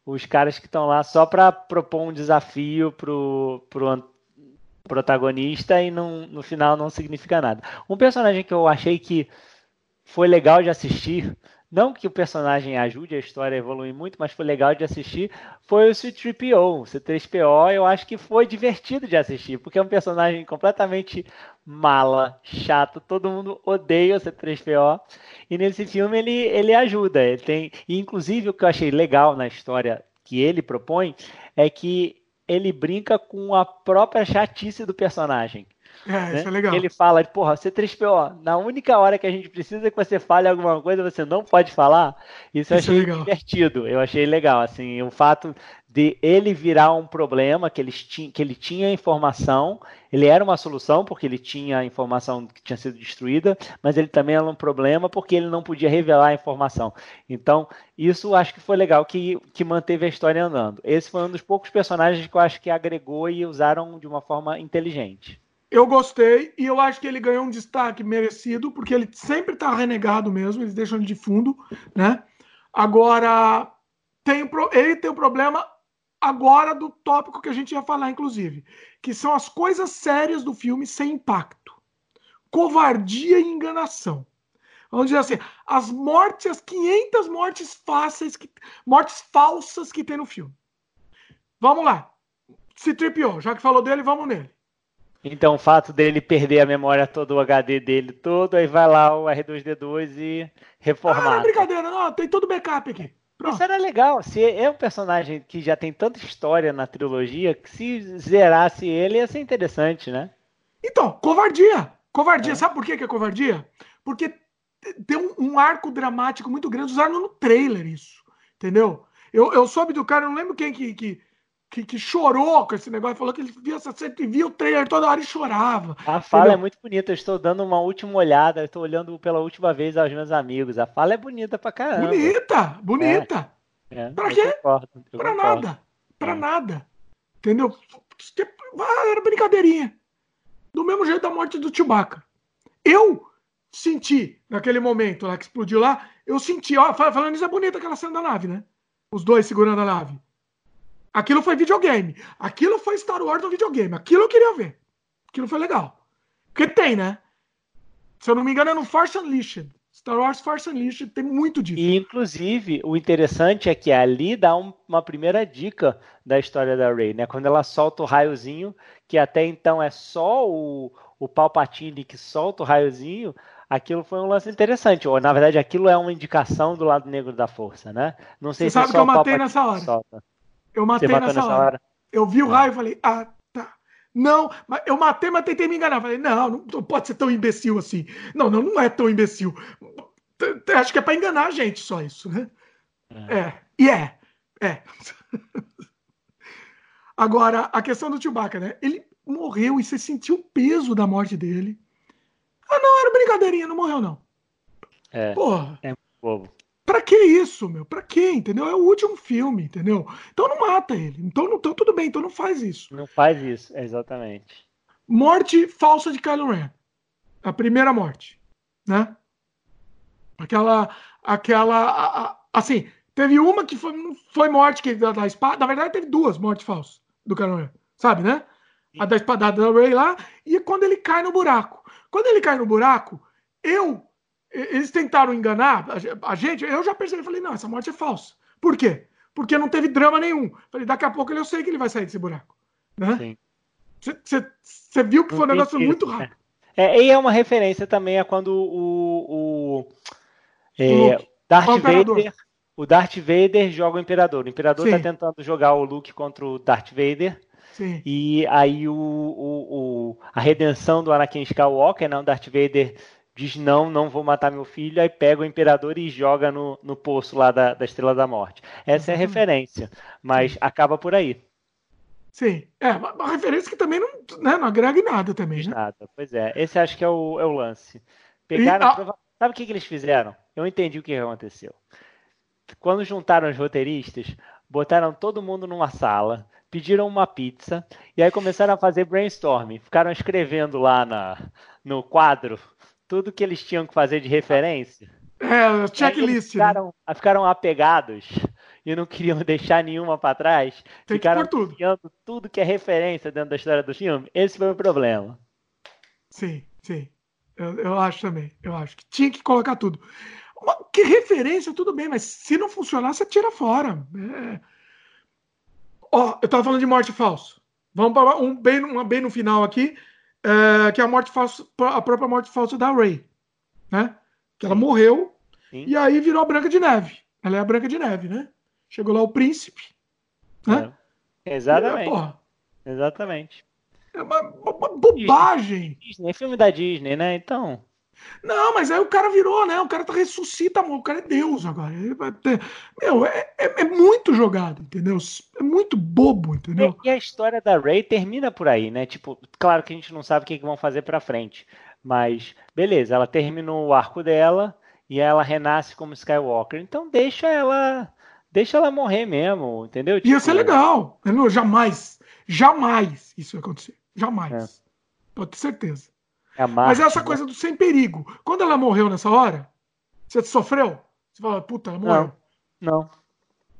os caras que estão lá só para propor um desafio pro, pro protagonista e não, no final não significa nada. Um personagem que eu achei que foi legal de assistir não que o personagem ajude a história a evoluir muito, mas foi legal de assistir, foi o C-3PO. O C-3PO eu acho que foi divertido de assistir, porque é um personagem completamente mala, chato, todo mundo odeia o C-3PO, e nesse filme ele, ele ajuda, ele tem, e inclusive o que eu achei legal na história que ele propõe é que ele brinca com a própria chatice do personagem.
É, né? isso é legal.
Ele fala, porra, C3PO, na única hora que a gente precisa que você fale alguma coisa, você não pode falar. Isso, isso eu achei é divertido, eu achei legal, assim, o fato de ele virar um problema, que, eles ti, que ele tinha informação, ele era uma solução porque ele tinha a informação que tinha sido destruída, mas ele também era um problema porque ele não podia revelar a informação. Então, isso acho que foi legal que, que manteve a história andando. Esse foi um dos poucos personagens que eu acho que agregou e usaram de uma forma inteligente.
Eu gostei e eu acho que ele ganhou um destaque merecido, porque ele sempre está renegado mesmo, eles deixam ele de fundo, né? Agora, tem, ele tem um problema agora do tópico que a gente ia falar, inclusive, que são as coisas sérias do filme sem impacto. Covardia e enganação. Vamos dizer assim, as mortes, as 500 mortes fáceis, que, mortes falsas que tem no filme. Vamos lá. Se tripiou, já que falou dele, vamos nele.
Então, o fato dele perder a memória todo o HD dele todo, aí vai lá o R2D2 e reformar. Ah, não
é brincadeira, não, tem todo o backup aqui.
Pronto. Isso era legal. Se é um personagem que já tem tanta história na trilogia, que se zerasse ele ia ser interessante, né?
Então, covardia. Covardia. É. Sabe por que é covardia? Porque tem um, um, arco dramático muito grande. Usaram no trailer isso. Entendeu? Eu, eu soube do cara, não lembro quem que, que que, que, chorou com esse negócio, falou que ele via, sempre via o trailer toda hora e chorava.
A fala entendeu? é muito bonita, eu estou dando uma última olhada, estou olhando pela última vez aos meus amigos. A fala é bonita pra caramba.
Bonita, bonita. É, é, pra quê? Concordo, pra concordo. nada. Pra é. nada. Entendeu? Era brincadeirinha. Do mesmo jeito da morte do Chewbacca. Eu senti, naquele momento lá que explodiu lá, eu senti, ó, falando isso é bonita aquela cena da nave, né? Os dois segurando a nave. Aquilo foi videogame. Aquilo foi Star Wars no videogame. Aquilo eu queria ver. Aquilo foi legal. Porque tem, né? Se eu não me engano, é no Force Unleashed. Star Wars Force Unleashed tem muito disso.
E, inclusive, o interessante é que ali dá um, uma primeira dica da história da Rey, né? Quando ela solta o raiozinho, que até então é só o, o Palpatine que solta o raiozinho, aquilo foi um lance interessante. Ou, na verdade, aquilo é uma indicação do lado negro da força, né?
Não sei Você se sabe que eu matei nessa hora. Solta. Eu matei nessa, hora. hora. Eu vi o é. raio e falei, ah, tá. Não, mas eu matei, mas tentei me enganar. Falei, não, não pode ser tão imbecil assim. Não, não, não é tão imbecil. Acho que é para enganar a gente só isso, né? É. é. E é. É. Agora, a questão do Chewbacca, né? Ele morreu e você sentiu o peso da morte dele. Ah, não, era brincadeirinha, não morreu, não.
É. Porra. É bobo.
Pra que isso, meu? Pra que, entendeu? É o último filme, entendeu? Então não mata ele. Então, não, então tudo bem, então não faz isso.
Não faz isso, exatamente.
Morte falsa de Kylo Ren. A primeira morte, né? Aquela, aquela, a, a, assim, teve uma que foi, foi morte que, da, da espada, na verdade teve duas mortes falsas do Kylo Ren, sabe, né? A da espadada da Rey lá e quando ele cai no buraco. Quando ele cai no buraco, eu eles tentaram enganar a gente. Eu já percebi, falei, não, essa morte é falsa. Por quê? Porque não teve drama nenhum. Falei, daqui a pouco eu sei que ele vai sair desse buraco. Né? Você viu que foi um negócio muito rápido.
É, e é uma referência também a quando o, o, é, o Darth o Vader. O Darth Vader joga o Imperador. O Imperador está tentando jogar o Luke contra o Darth Vader. Sim. E aí o, o, o, a redenção do Anakin Skywalker, não, né? Darth Vader diz não, não vou matar meu filho, aí pega o imperador e joga no, no poço lá da, da Estrela da Morte. Essa é a referência, mas acaba por aí.
Sim, é uma referência que também não, né, não agrega em nada também, né?
Nada, pois é. Esse acho que é o, é o lance. Pegaram. E, a... Sabe o que, que eles fizeram? Eu entendi o que aconteceu. Quando juntaram os roteiristas, botaram todo mundo numa sala, pediram uma pizza e aí começaram a fazer brainstorming. Ficaram escrevendo lá na, no quadro tudo que eles tinham que fazer de referência.
É, checklist.
Né? Ficaram, né? ficaram apegados e não queriam deixar nenhuma para trás. Tem ficaram
tudo.
tudo que é referência dentro da história do filme. Esse foi o problema.
Sim, sim. Eu, eu acho também. Eu acho que tinha que colocar tudo. Que referência, tudo bem, mas se não funcionar, você tira fora. É... Ó, eu tava falando de morte falsa. Vamos para um bem, uma bem no final aqui é, que é a morte falsa, a própria morte falsa da Ray, né? Que ela morreu Sim. e aí virou a Branca de Neve. Ela é a Branca de Neve, né? Chegou lá o príncipe, né?
É. Exatamente. E, Exatamente.
É uma, uma bobagem.
Disney, é filme da Disney, né? Então.
Não, mas aí o cara virou, né? O cara tá ressuscita, o cara é Deus agora. Ele vai ter... Meu, é, é, é, muito jogado, entendeu? É muito bobo, entendeu?
E, e, a história da Ray termina por aí, né? Tipo, claro que a gente não sabe o que, que vão fazer pra frente. Mas, beleza, ela terminou o arco dela e ela renasce como Skywalker. Então deixa ela. Deixa ela morrer mesmo, entendeu?
Tipo, Ia ser legal. Eu, jamais, jamais isso vai acontecer. Jamais. É. Pode ter certeza. É Mas essa né? coisa do sem perigo. Quando ela morreu nessa hora, você sofreu? Você fala, puta, ela morreu.
Não. não.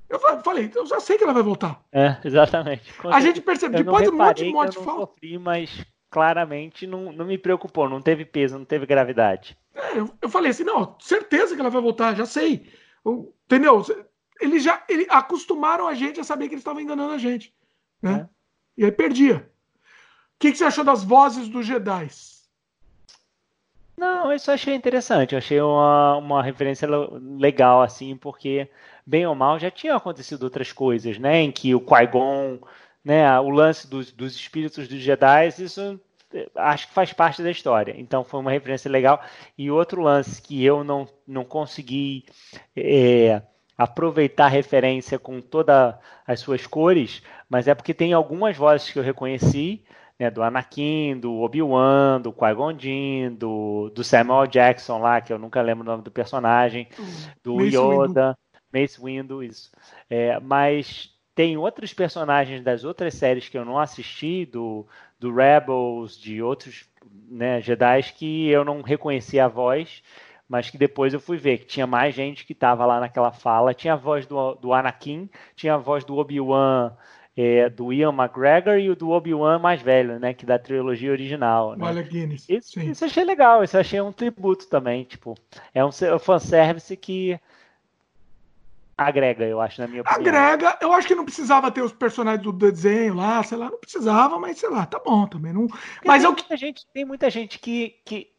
Eu falei, eu já sei que ela vai voltar.
É, exatamente.
Quando a gente percebe, depois de um monte de morte
eu não sofri, mas claramente não, não me preocupou, não teve peso, não teve gravidade.
É, eu, eu, falei assim, não, certeza que ela vai voltar, já sei. Eu, entendeu? Eles já eles acostumaram a gente a saber que eles estavam enganando a gente. Né? É. E aí perdia. O que, que você achou das vozes dos Jedi?
Não, isso eu achei interessante. Eu achei uma, uma referência legal, assim, porque, bem ou mal, já tinha acontecido outras coisas, né? Em que o Qui-Gon, né? O lance dos, dos espíritos dos Jedi, isso eh, acho que faz parte da história. Então foi uma referência legal. E outro lance que eu não, não consegui é, aproveitar a referência com todas as suas cores, mas é porque tem algumas vozes que eu reconheci né, do Anakin, do Obi-Wan, do Qui-Gon Jinn, do, do Samuel Jackson lá, que eu nunca lembro o nome do personagem, do Mace Yoda, Windu. Mace Windu, isso. É, mas tem outros personagens das outras séries que eu não assisti, do, do Rebels, de outros né, Jedi, que eu não reconheci a voz, mas que depois eu fui ver que tinha mais gente que estava lá naquela fala. Tinha a voz do, do Anakin, tinha a voz do Obi-Wan é, do Ian McGregor e o do Obi-Wan mais velho, né? Que da trilogia original. Né?
Olha Guinness.
Isso, isso achei legal, isso achei um tributo também. Tipo, é um, um fanservice que agrega, eu acho, na minha
opinião. Agrega, eu acho que não precisava ter os personagens do desenho lá, sei lá, não precisava, mas sei lá, tá bom também. Não... Mas
tem, eu... muita gente, tem muita gente que, que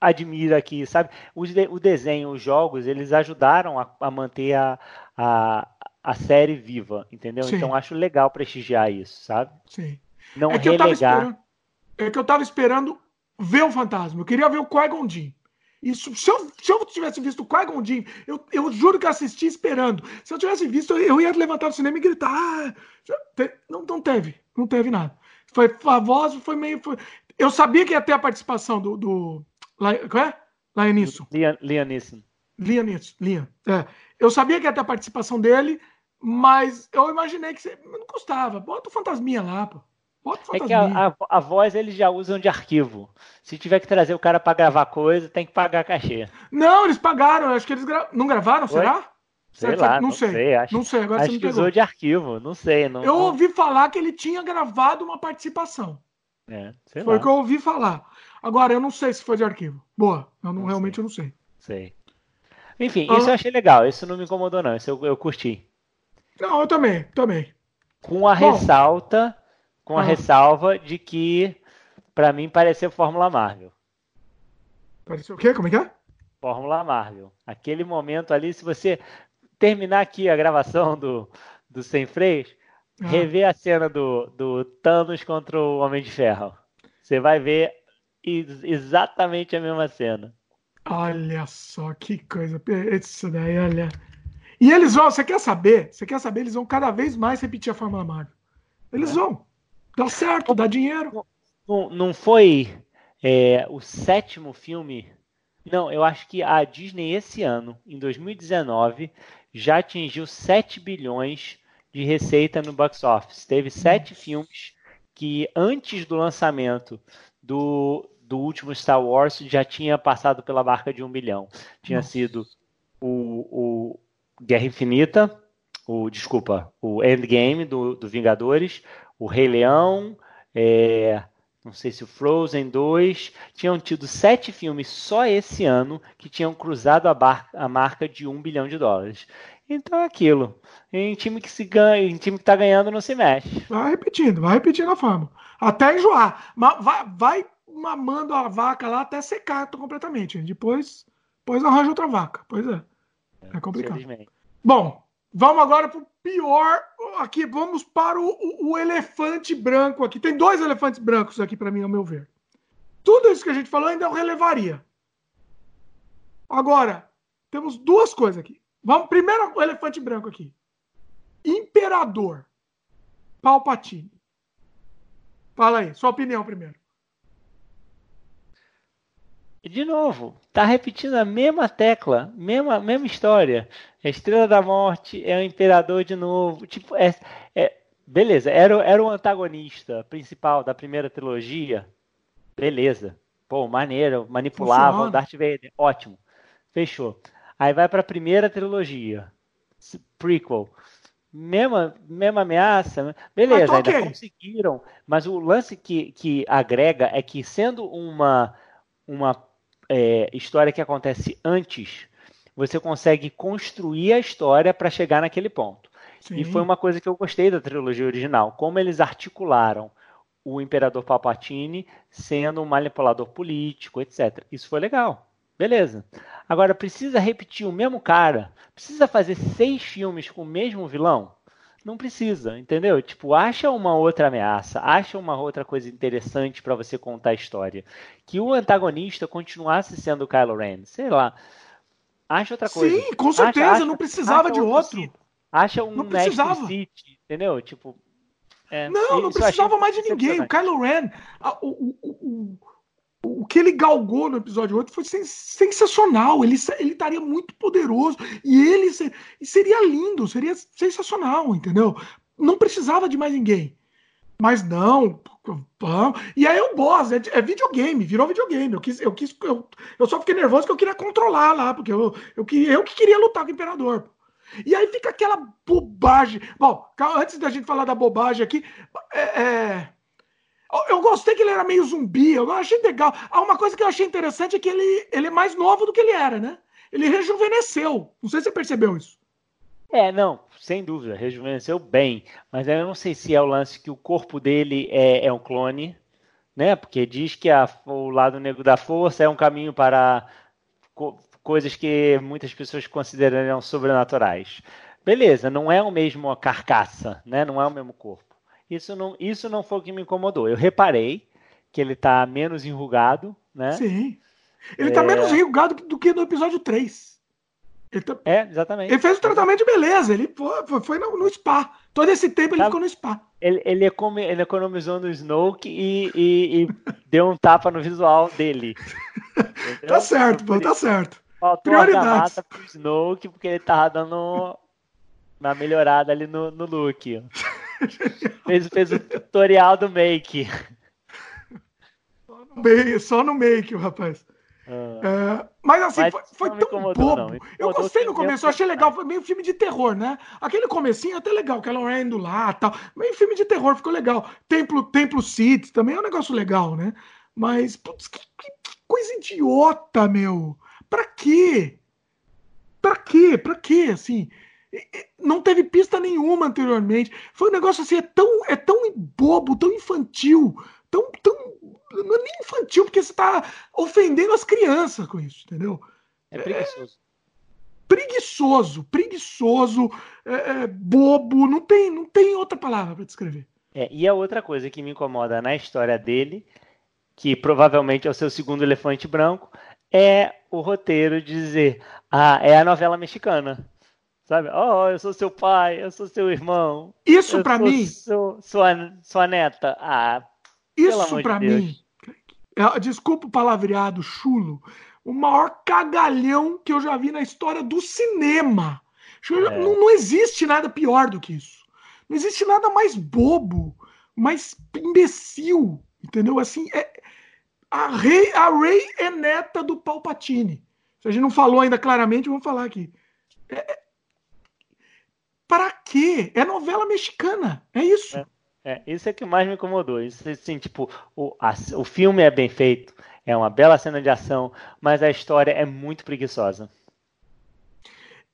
admira aqui, sabe? O, o desenho, os jogos, eles ajudaram a, a manter a, a, a série viva, entendeu? Sim. Então acho legal prestigiar isso, sabe?
Sim.
Não é que relegar.
é que eu tava esperando ver o fantasma. Eu queria ver o Qui-Gon Isso, se, eu, se eu tivesse visto o Qui-Gon eu, eu juro que assisti esperando. Se eu tivesse visto, eu ia levantar do cinema e gritar. Ah, não, não teve, não teve nada. Foi a voz, foi meio. Foi... Eu sabia que ia ter a participação do. do qual é? Liam Neeson.
Liam, Liam Neeson.
Liam Neeson. Liam. É. Eu sabia que ia ter a participação dele. Mas eu imaginei que você... não custava. Bota o fantasminha lá, pô. Bota o
fantasminha. É que a, a, a, voz eles já usam de arquivo. Se tiver que trazer o cara para gravar coisa, tem que pagar cachê.
Não, eles pagaram. Acho que eles gra... não gravaram, Foi? será?
Sei lá, não,
não sei.
sei. Acho,
não sei, agora
acho
você
que usou de arquivo, não sei. Não,
eu ouvi falar que ele tinha gravado uma participação.
É,
foi o que eu ouvi falar. Agora, eu não sei se foi de arquivo. Boa, eu não, não realmente sei. eu não sei.
Sei. Enfim, ah. isso eu achei legal. Isso não me incomodou, não. Isso eu, eu curti.
Não, eu também, também.
Com a Bom, ressalta, com a ah. ressalva de que para mim pareceu Fórmula Marvel.
Pareceu o quê? Como é que é?
Fórmula Marvel. Aquele momento ali, se você terminar aqui a gravação do, do Sem Freios, ah. rever a cena do, do Thanos contra o Homem de Ferro. Você vai ver exatamente a mesma cena.
Olha só que coisa. Isso daí, olha. E eles vão, você quer saber? Você quer saber? Eles vão cada vez mais repetir a Fórmula Marvel. Eles é. vão. Dá certo, dá dinheiro.
Não, não foi é, o sétimo filme. Não, eu acho que a Disney esse ano, em 2019, já atingiu 7 bilhões de receita no box office. Teve sete filmes que antes do lançamento do, do último Star Wars já tinha passado pela marca de um bilhão. Tinha Nossa. sido o, o Guerra Infinita, o desculpa, o Endgame do, do Vingadores, o Rei Leão, é, não sei se o Frozen 2, tinham tido sete filmes só esse ano que tinham cruzado a, bar, a marca de um bilhão de dólares. Então é aquilo. Em time que se ganha, em time que tá ganhando não se mexe.
Vai repetindo, vai repetindo a fama. Até enjoar. Vai, vai mamando a vaca lá até secar completamente. Depois, depois arranja outra vaca. Pois é. É complicado. Bom, vamos agora pro pior. Aqui, vamos para o, o, o elefante branco aqui. Tem dois elefantes brancos aqui para mim, ao meu ver. Tudo isso que a gente falou ainda eu relevaria. Agora, temos duas coisas aqui. Vamos primeiro o elefante branco aqui. Imperador Palpatine. Fala aí, sua opinião primeiro.
De novo, tá repetindo a mesma tecla, mesma, mesma história. A Estrela da Morte é o Imperador de novo. Tipo, é, é beleza, era, era o antagonista principal da primeira trilogia. Beleza. Pô, maneiro, manipulava o Darth Vader. Ótimo. Fechou. Aí vai para a primeira trilogia. Prequel. Mesma, mesma ameaça. Beleza, ainda conseguiram. Mas o lance que, que agrega é que, sendo uma, uma é, história que acontece antes, você consegue construir a história para chegar naquele ponto. Sim. E foi uma coisa que eu gostei da trilogia original, como eles articularam o Imperador Palpatine sendo um manipulador político, etc. Isso foi legal. Beleza. Agora, precisa repetir o mesmo cara? Precisa fazer seis filmes com o mesmo vilão? Não precisa, entendeu? Tipo, acha uma outra ameaça, acha uma outra coisa interessante para você contar a história. Que o antagonista continuasse sendo o Kylo Ren, sei lá. Acha outra coisa.
Sim, com certeza, acha, não precisava de outro.
Acha um não precisava. City, entendeu? Tipo.
É, não, não precisava mais de ninguém. O Kylo Ren, o, o, o, o que ele galgou no episódio 8 foi sensacional. Ele, ele estaria muito poderoso e ele ser, seria lindo, seria sensacional, entendeu? Não precisava de mais ninguém. Mas não. E aí o boss, é, é videogame, virou videogame. Eu, quis, eu, quis, eu, eu só fiquei nervoso que eu queria controlar lá, porque eu, eu, eu que queria lutar com o imperador. E aí fica aquela bobagem. Bom, antes da gente falar da bobagem aqui, é, é eu gostei que ele era meio zumbi, eu achei legal. Ah, uma coisa que eu achei interessante é que ele, ele é mais novo do que ele era, né? Ele rejuvenesceu. Não sei se você percebeu isso.
É, não, sem dúvida, rejuvenesceu bem. Mas eu não sei se é o lance que o corpo dele é, é um clone, né? Porque diz que a, o lado negro da força é um caminho para co coisas que muitas pessoas considerariam sobrenaturais. Beleza, não é o mesmo carcaça, né? Não é o mesmo corpo. Isso não, isso não foi o que me incomodou. Eu reparei que ele tá menos enrugado, né?
Sim. Ele tá é... tá menos enrugado do que no episódio 3.
Ele tá... É, exatamente.
Ele fez o tratamento de beleza, ele foi, no, no, spa. Todo esse tempo ele ficou no spa.
Ele, ele, ele economizou no Snoke e, e, e deu um tapa no visual dele.
tá certo, pô, tá certo.
Faltou Prioridades. a pro Snoke, porque ele tava dando uma melhorada ali no, no look. fez, fez o tutorial do make.
Só no make, só no make o rapaz. Ah. É, mas assim, mas foi, foi tão bobo. Eu gostei no começo, eu achei legal. Foi meio filme de terror, né? Aquele comecinho até legal, que ela indo lá tal. Meio filme de terror, ficou legal. Templo, Templo City também é um negócio legal, né? Mas, putz, que, que, que coisa idiota, meu. Pra quê? Pra quê? Pra quê? Assim, não teve pista nenhuma anteriormente. Foi um negócio assim, é tão, é tão bobo, tão infantil, tão, tão. Não é nem infantil, porque você está ofendendo as crianças com isso, entendeu?
É preguiçoso. É,
preguiçoso, preguiçoso, é, é, bobo, não tem, não tem outra palavra para descrever.
É, e a outra coisa que me incomoda na história dele, que provavelmente é o seu segundo elefante branco, é o roteiro dizer: ah, é a novela mexicana. Sabe? Oh, eu sou seu pai, eu sou seu irmão.
Isso para mim.
Sou, sua, sua neta. Ah,
isso para mim. É, desculpa o palavreado chulo. O maior cagalhão que eu já vi na história do cinema. É. Não, não existe nada pior do que isso. Não existe nada mais bobo, mais imbecil. Entendeu? Assim, é, a, Rei, a Rey é neta do Palpatine. Se a gente não falou ainda claramente, vamos falar aqui. É, para quê? É novela mexicana. É isso.
É, é, isso é que mais me incomodou. Isso, assim, tipo, o, a, o filme é bem feito, é uma bela cena de ação, mas a história é muito preguiçosa.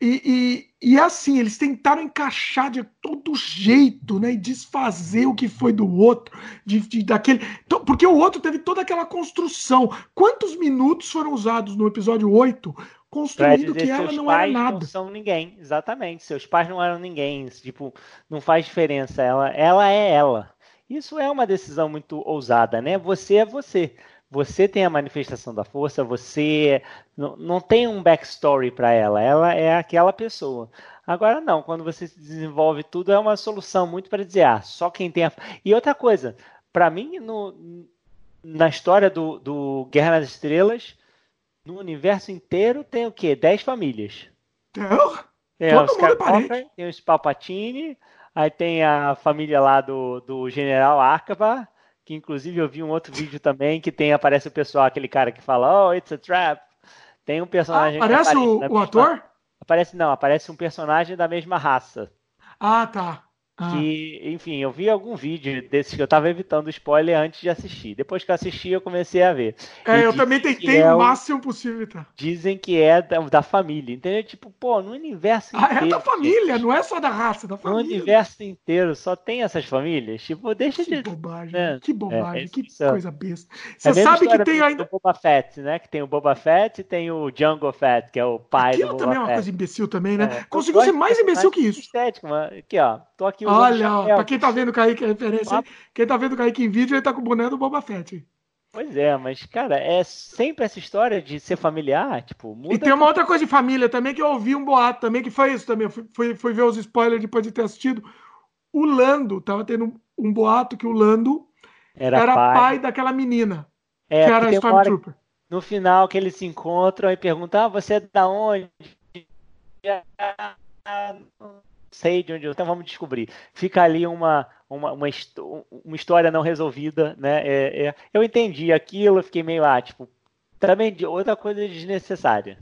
E, e, e assim, eles tentaram encaixar de todo jeito, né? E desfazer o que foi do outro, de, de, daquele. Então, porque o outro teve toda aquela construção. Quantos minutos foram usados no episódio 8 construído que ela não era nada. Não
são ninguém, exatamente. Seus pais não eram ninguém. Tipo, não faz diferença. Ela, ela é ela. Isso é uma decisão muito ousada, né? Você é você. Você tem a manifestação da força, você não, não tem um backstory para ela, ela é aquela pessoa. Agora não, quando você desenvolve tudo é uma solução muito para dizer, ah, só quem tem a... E outra coisa, para mim no, na história do, do Guerra nas Estrelas, no universo inteiro tem o quê? Dez famílias.
Tem Todo
os Skywalker, tem os Palpatine, aí tem a família lá do, do General Arcaba, que inclusive eu vi um outro vídeo também que tem aparece o pessoal, aquele cara que fala, oh, it's a trap. Tem um personagem.
Ah, aparece o, o mesma... ator?
Aparece não, aparece um personagem da mesma raça.
Ah, tá.
Ah. Que, enfim, eu vi algum vídeo desses que eu tava evitando spoiler antes de assistir. Depois que eu assisti, eu comecei a ver.
É, e eu também tentei é o máximo possível, tá?
Dizem que é da, da, família, entendeu? Tipo, pô, no universo
inteiro. Ah, é da família, não é só da raça, é da família.
No universo inteiro só tem essas famílias. Tipo, deixa
que
de.
Bobagem, né? Que bobagem, é, que coisa besta. Você é sabe que tem ainda.
O Boba Fett, né? Que tem o Boba Fett e tem o Jungle Fett, que é o pai Aquilo do Boba
também
é
uma coisa imbecil também, né? É, Conseguiu ser mais imbecil que isso.
Estético, mano. Aqui, ó. Tô aqui
Olha, ó, pra quem tá vendo o Kaique, a referência, quem tá vendo o Kaique em vídeo, ele tá com o boné do Boba Fett.
Pois é, mas, cara, é sempre essa história de ser familiar, tipo,
muda... E tem uma outra coisa de família também, que eu ouvi um boato também, que foi isso também, eu fui, fui, fui ver os spoilers depois de ter assistido. O Lando, tava tendo um boato que o Lando era, era pai. pai. daquela menina,
é, que era a Stormtrooper. No final que eles se encontram e perguntam, ah, você é da onde? Sei de onde eu. Então vamos descobrir. Fica ali uma, uma, uma, uma história não resolvida, né? É, é, eu entendi aquilo, eu fiquei meio ah, tipo, também de outra coisa desnecessária.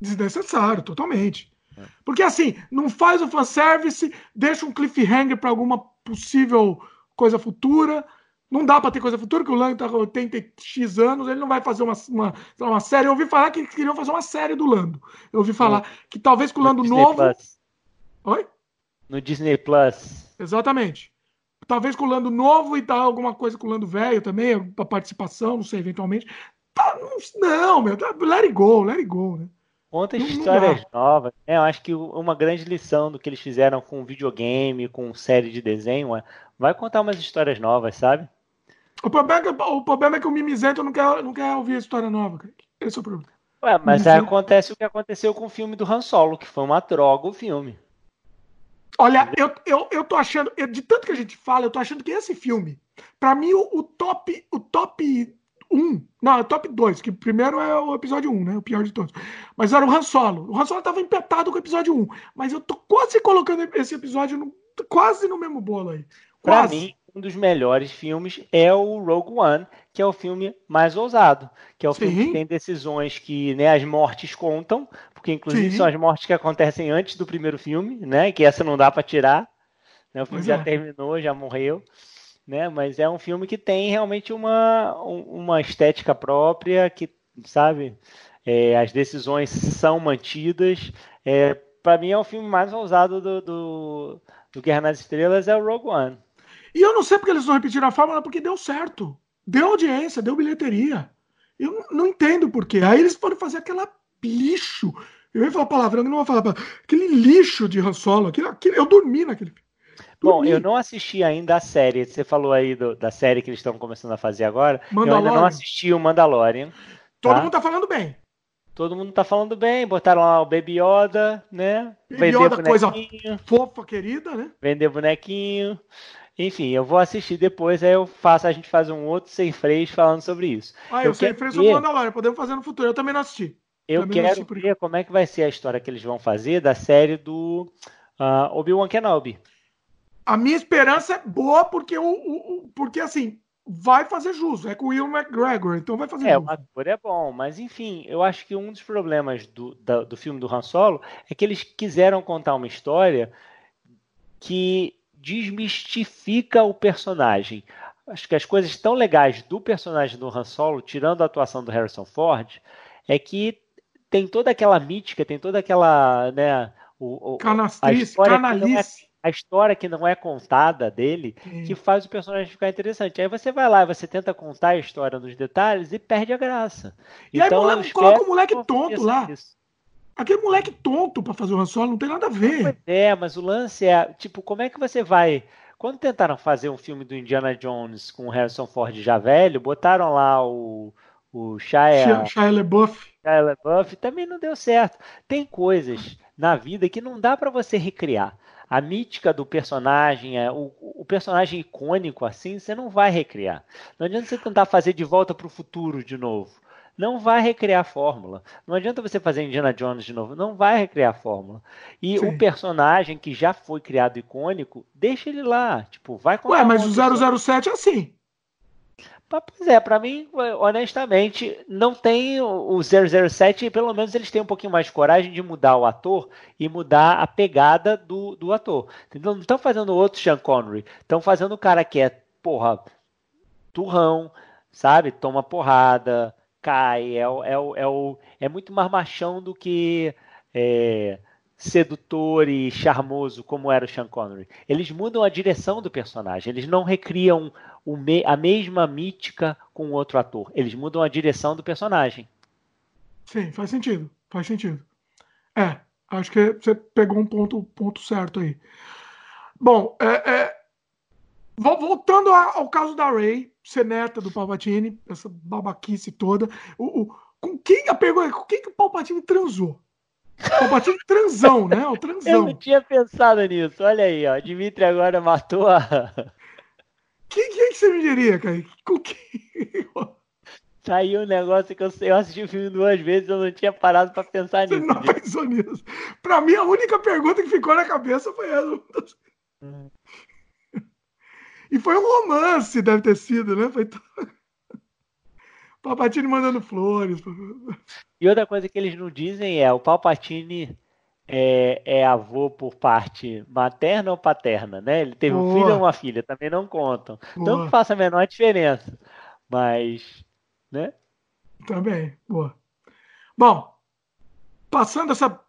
Desnecessário, totalmente. É. Porque assim, não faz o fanservice, deixa um cliffhanger para alguma possível coisa futura. Não dá para ter coisa futura, que o Lando tá com 80x anos, ele não vai fazer uma, uma, uma série. Eu ouvi falar que queriam fazer uma série do Lando. Eu ouvi falar que talvez com o Lando novo. Plus. Oi?
No Disney Plus.
Exatamente. Talvez com o Lando novo e tal, alguma coisa com o Lando velho também, para participação, não sei, eventualmente. Tá, não, meu, tá, let it go, let it go, né?
Conta histórias novas. Né? Eu acho que uma grande lição do que eles fizeram com videogame, com série de desenho, é vai contar umas histórias novas, sabe?
O problema é que o, problema é que o Mimizento não quer, não quer ouvir a história nova. Esse é o problema.
Ué, mas aí acontece o que aconteceu com o filme do Han Solo, que foi uma droga o filme.
Olha, eu, eu, eu tô achando, de tanto que a gente fala, eu tô achando que esse filme, para mim, o, o, top o top 1, não, é o top 2, que primeiro é o episódio 1, né? O pior de todos. Mas era o Han Solo. O Han Solo tava empetado com o episódio 1. Mas eu tô quase colocando esse episódio no, quase no mesmo bolo aí. Quase.
Pra mim, um dos melhores filmes é o Rogue One, que é o filme mais ousado, que é o Sim. filme que tem decisões que né, as mortes contam, porque inclusive Sim. são as mortes que acontecem antes do primeiro filme, né? Que essa não dá para tirar. Né, o filme pois já é. terminou, já morreu. Né, mas é um filme que tem realmente uma, uma estética própria, que, sabe, é, as decisões são mantidas. É, para mim é o filme mais ousado do, do, do Guerra nas Estrelas, é o Rogue One.
E eu não sei porque eles não repetiram a fórmula, porque deu certo. Deu audiência, deu bilheteria. Eu não entendo por quê. Aí eles foram fazer aquela lixo. Eu ia falar palavrão, eu não vou falar palavrão. Aquele lixo de Han Solo. Aquele, aquele, eu dormi naquele filme.
Bom, eu não assisti ainda a série. Você falou aí do, da série que eles estão começando a fazer agora. Eu ainda não assisti o Mandalorian.
Todo tá? mundo tá falando bem.
Todo mundo tá falando bem, botaram lá o Baby Yoda, né?
Baby Yoda, coisa fofa, querida, né?
Vender bonequinho. Enfim, eu vou assistir depois, aí eu faço, a gente faz um outro sem freios falando sobre isso.
Ah, eu, eu sem freios sobre Mandalorian, podemos fazer no futuro. Eu também não assisti.
Eu também quero ver como é que vai ser a história que eles vão fazer da série do uh, Obi-Wan Kenobi.
A minha esperança é boa porque o, o, porque assim vai fazer jus. É com o Will McGregor, então vai fazer
é,
jus.
o ator é bom, mas enfim, eu acho que um dos problemas do, da, do filme do Han Solo é que eles quiseram contar uma história que desmistifica o personagem. Acho que as coisas tão legais do personagem do Han Solo, tirando a atuação do Harrison Ford, é que tem toda aquela mítica, tem toda aquela, né, o,
Canastriz, a, história canalice.
A a história que não é contada dele Sim. que faz o personagem ficar interessante. Aí você vai lá e você tenta contar a história nos detalhes e perde a graça.
E então, aí moleque, coloca o moleque tonto lá. Isso. Aquele moleque tonto para fazer o Han Solo não tem nada a ver.
É, mas o lance é, tipo, como é que você vai quando tentaram fazer um filme do Indiana Jones com o Harrison Ford já velho, botaram lá o, o Shia,
Shia LaBeouf.
Shia LaBeouf, também não deu certo. Tem coisas na vida que não dá para você recriar. A mítica do personagem, é, o, o, personagem icônico assim, você não vai recriar. Não adianta você tentar fazer de volta para o futuro de novo não vai recriar a fórmula. Não adianta você fazer Indiana Jones de novo, não vai recriar a fórmula. E Sim. o personagem que já foi criado icônico, deixa ele lá. Tipo, vai
Ué, mas o 007 é assim.
Pois é, para mim, honestamente, não tem o 007, pelo menos eles têm um pouquinho mais de coragem de mudar o ator e mudar a pegada do, do ator. Entendeu? Não estão fazendo outro Sean Connery, estão fazendo o cara que é, porra, turrão, sabe? Toma porrada, cai, é, é, é, o, é muito mais machão do que é, sedutor e charmoso como era o Sean Connery. Eles mudam a direção do personagem, eles não recriam me, a mesma mítica com outro ator, eles mudam a direção do personagem.
Sim, faz sentido, faz sentido. É, acho que você pegou um ponto, ponto certo aí. Bom, é, é, voltando ao caso da Ray, ser neta do Palpatine, essa babaquice toda. O, o, com quem a pergunta com quem que o Palpatine transou? O Palpatine transão, né? O transão.
Eu não tinha pensado nisso. Olha aí, ó. Dimitri agora matou a.
Quem, quem que você me diria, cara? Com quem?
Aí um negócio que eu, eu assisti o filme duas vezes, eu não tinha parado para pensar nisso. Você
não gente. pensou nisso. Pra mim, a única pergunta que ficou na cabeça foi essa. Hum. E foi um romance, deve ter sido, né? Foi. Palpatine mandando flores.
E outra coisa que eles não dizem é o Palpatine é, é avô por parte materna ou paterna, né? Ele teve Boa. um filho ou uma filha, também não contam. Boa. Então não faz a menor diferença. Mas, né?
Também, boa. Bom, passando essa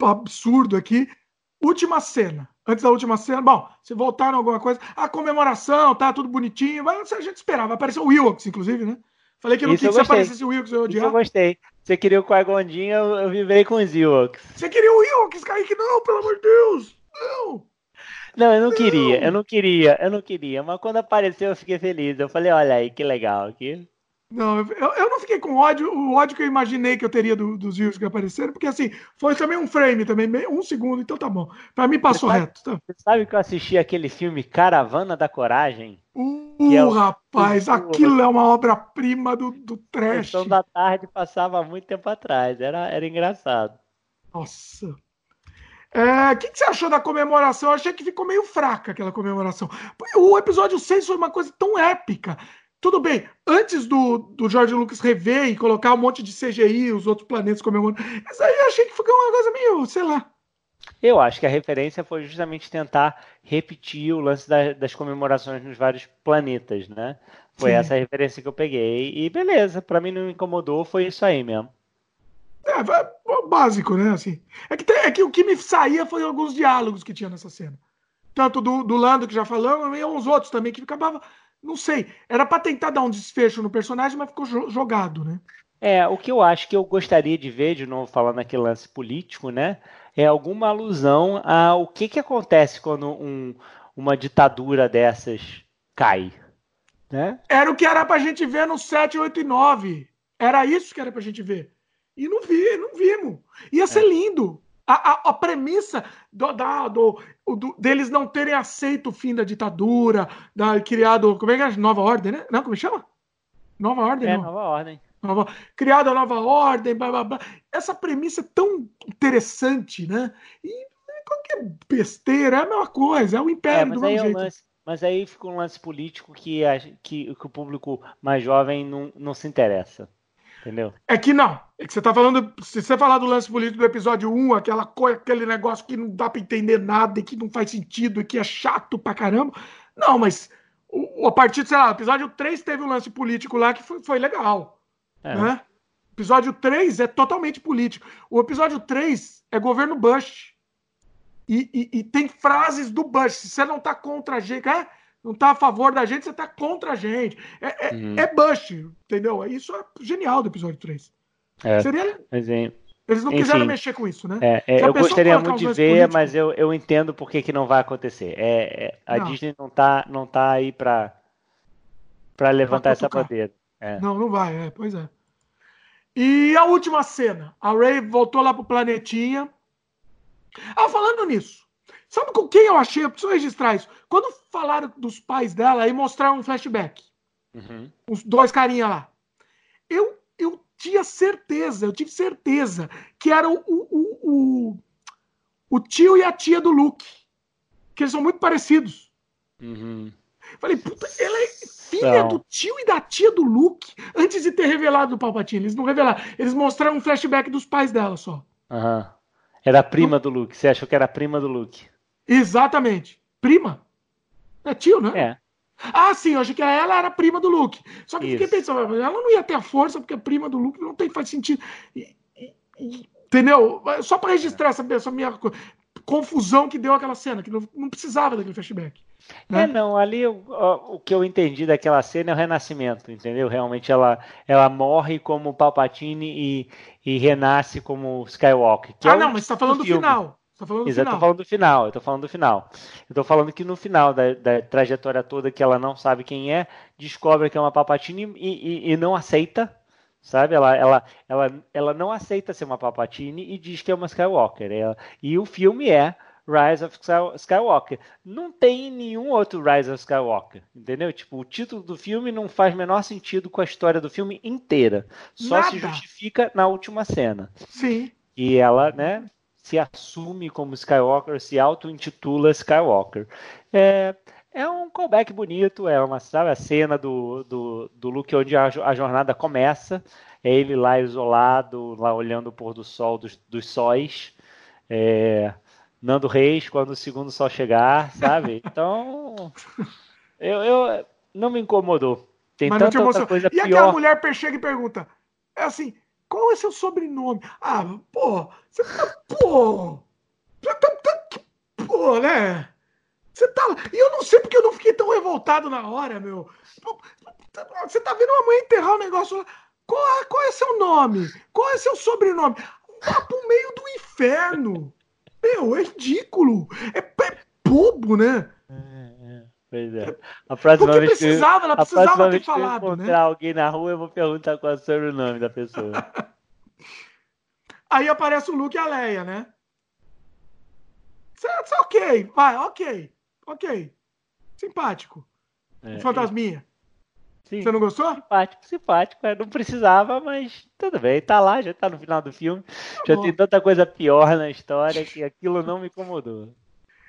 absurdo aqui, última cena antes da última cena. Bom, se voltaram alguma coisa. A comemoração, tá tudo bonitinho. Mas a gente esperava. Apareceu o Wilkes, inclusive, né? Falei que não
queria que
se aparecesse o Wilkes, eu odiava.
Isso eu gostei. Você queria o Qui-Gondinha, eu, eu vibrei com os Ewoks.
Você queria o Wilkes, Kaique? Não, pelo amor de Deus! Não!
Não, eu não, não, queria, eu não queria, eu não queria. Mas quando apareceu, eu fiquei feliz. Eu falei, olha aí, que legal aqui.
Não, eu, eu não fiquei com ódio, o ódio que eu imaginei que eu teria do, dos views que apareceram, porque assim, foi também um frame, também, um segundo, então tá bom. Pra mim passou reto. Tá.
Você sabe que eu assisti aquele filme Caravana da Coragem?
Uh, é o... rapaz, aquilo é uma obra-prima do, do trash.
Sessão da tarde passava muito tempo atrás, era, era engraçado.
Nossa. É, o é, que, que, você achou da comemoração? Eu achei que ficou meio fraca aquela comemoração. O episódio 6 foi uma coisa tão épica. Tudo bem, antes do, do George Lucas rever e colocar um monte de CGI, os outros planetas comemorando, mas aí eu achei que ficou uma coisa meio, sei lá.
Eu acho que a referência foi justamente tentar repetir o lance da, das comemorações nos vários planetas, né? Foi Sim. essa a referência que eu peguei. E beleza, para mim não me incomodou, foi isso aí mesmo.
É, básico, né? Assim. É, que, é que o que me saía foi alguns diálogos que tinha nessa cena. Tanto do, do Lando, que já falamos, e uns outros também, que acabava não sei. Era para tentar dar um desfecho no personagem, mas ficou jogado, né?
É, o que eu acho que eu gostaria de ver, de novo falando naquele lance político, né? É alguma alusão ao que, que acontece quando um, uma ditadura dessas cai. Né?
Era o que era pra gente ver no 7, 8 e 9. Era isso que era pra gente ver. E não vi, não vimos. Ia ser é. lindo. A, a, a premissa do, da, do, do, deles não terem aceito o fim da ditadura, da, criado. Como é que é? Nova Ordem, né? Não, como chama? Nova Ordem,
é,
não.
Nova Ordem.
Nova, criada a nova ordem, blá, blá, blá. Essa premissa é tão interessante, né? E qualquer besteira é a mesma coisa, é o império é, do mesmo jeito.
lance, mas aí fica um lance político que, que, que o público mais jovem não, não se interessa. Entendeu?
É que não. É que você tá falando. Se você falar do lance político do episódio 1, aquela coisa, aquele negócio que não dá para entender nada e que não faz sentido e que é chato pra caramba. Não, mas o, a partir, sei lá, episódio 3 teve um lance político lá que foi, foi legal. É. Né? Episódio 3 é totalmente político. O episódio 3 é governo Bush. E, e, e, tem frases do Bush. Se você não tá contra a gente, é? Não tá a favor da gente, você tá contra a gente. É, é, uhum. é Bush, entendeu? Isso é genial do episódio 3.
É, Seria. Mas,
Eles não Enfim, quiseram mexer com isso, né?
É, é eu gostaria muito de ver, mas eu, eu entendo por que, que não vai acontecer. É, é a não. Disney não tá, não tá aí para para levantar essa bandeira.
É. Não, não vai, é, pois é. E a última cena, a Ray voltou lá pro planetinha. Ah, falando nisso, sabe com quem eu achei? Eu preciso registrar isso. Quando falaram dos pais dela, aí mostraram um flashback. Uhum. Os dois carinha lá. Eu, eu tinha certeza, eu tive certeza que era o, o, o, o tio e a tia do Luke. Que eles são muito parecidos. Uhum. Falei, puta, ela é filha não. do tio e da tia do Luke, antes de ter revelado o Palpatine. Eles não revelaram. Eles mostraram um flashback dos pais dela só.
Uhum. Era a prima não. do Luke. Você achou que era a prima do Luke?
Exatamente. Prima? É tio, né?
É.
Ah, sim, eu achei que ela era prima do Luke. Só que Isso. fiquei pensando, ela não ia ter a força, porque a prima do Luke não tem faz sentido. E, e, e, entendeu? Só para registrar essa, essa minha confusão que deu aquela cena, que não, não precisava daquele flashback.
Né? É, não, ali o, o, que eu entendi daquela cena é o renascimento, entendeu? Realmente ela, ela morre como Palpatine e, e renasce como Skywalker.
ah, é não, mas você tá falando do final. Tá falando
Exato, eu tô falando do final, eu tô falando do final. Eu tô falando que no final da, da trajetória toda que ela não sabe quem é, descobre que é uma Palpatine e, e, e não aceita, sabe? Ela, ela, ela, ela não aceita ser uma Palpatine e diz que é uma Skywalker. Ela, e o filme é Rise of Skywalker. Não tem nenhum outro Rise of Skywalker, entendeu? Tipo, o título do filme não faz menor sentido com a história do filme inteira. Só Nada. se justifica na última cena.
Sim.
E ela, né, se assume como Skywalker, se auto-intitula Skywalker. É, é um callback bonito, é uma sabe, a cena do, do, do Luke onde a, a jornada começa. É ele lá isolado, lá olhando o pôr do sol dos, dos sóis. É, Nando Reis quando o segundo sol chegar, sabe? Então, eu, eu não me incomodou. Tem Mas tanta outra coisa
e pior. E aquela mulher chega e pergunta, é assim, qual é seu sobrenome? Ah, pô, você tá, pô, você tá, tá pô, né? Você tá, e eu não sei porque eu não fiquei tão revoltado na hora, meu. Você tá vendo uma mãe enterrar um negócio lá. Qual, qual é seu nome? Qual é seu sobrenome? Vá pro meio do inferno. Meu, é ridículo. É, é bobo, né? É,
é. Pois é. A próxima
Porque vez precisava, ela precisava ter falado,
que eu encontrar
né?
alguém na rua, eu vou perguntar qual é o sobrenome da pessoa.
Aí aparece o Luke e a Leia, né? Certo, ok, vai, ok, ok. Simpático. É, Fantasminha. Sim. Você não gostou?
Simpático, simpático. É, não precisava, mas tudo bem. Tá lá, já tá no final do filme. Tá já bom. tem tanta coisa pior na história que aquilo não me incomodou.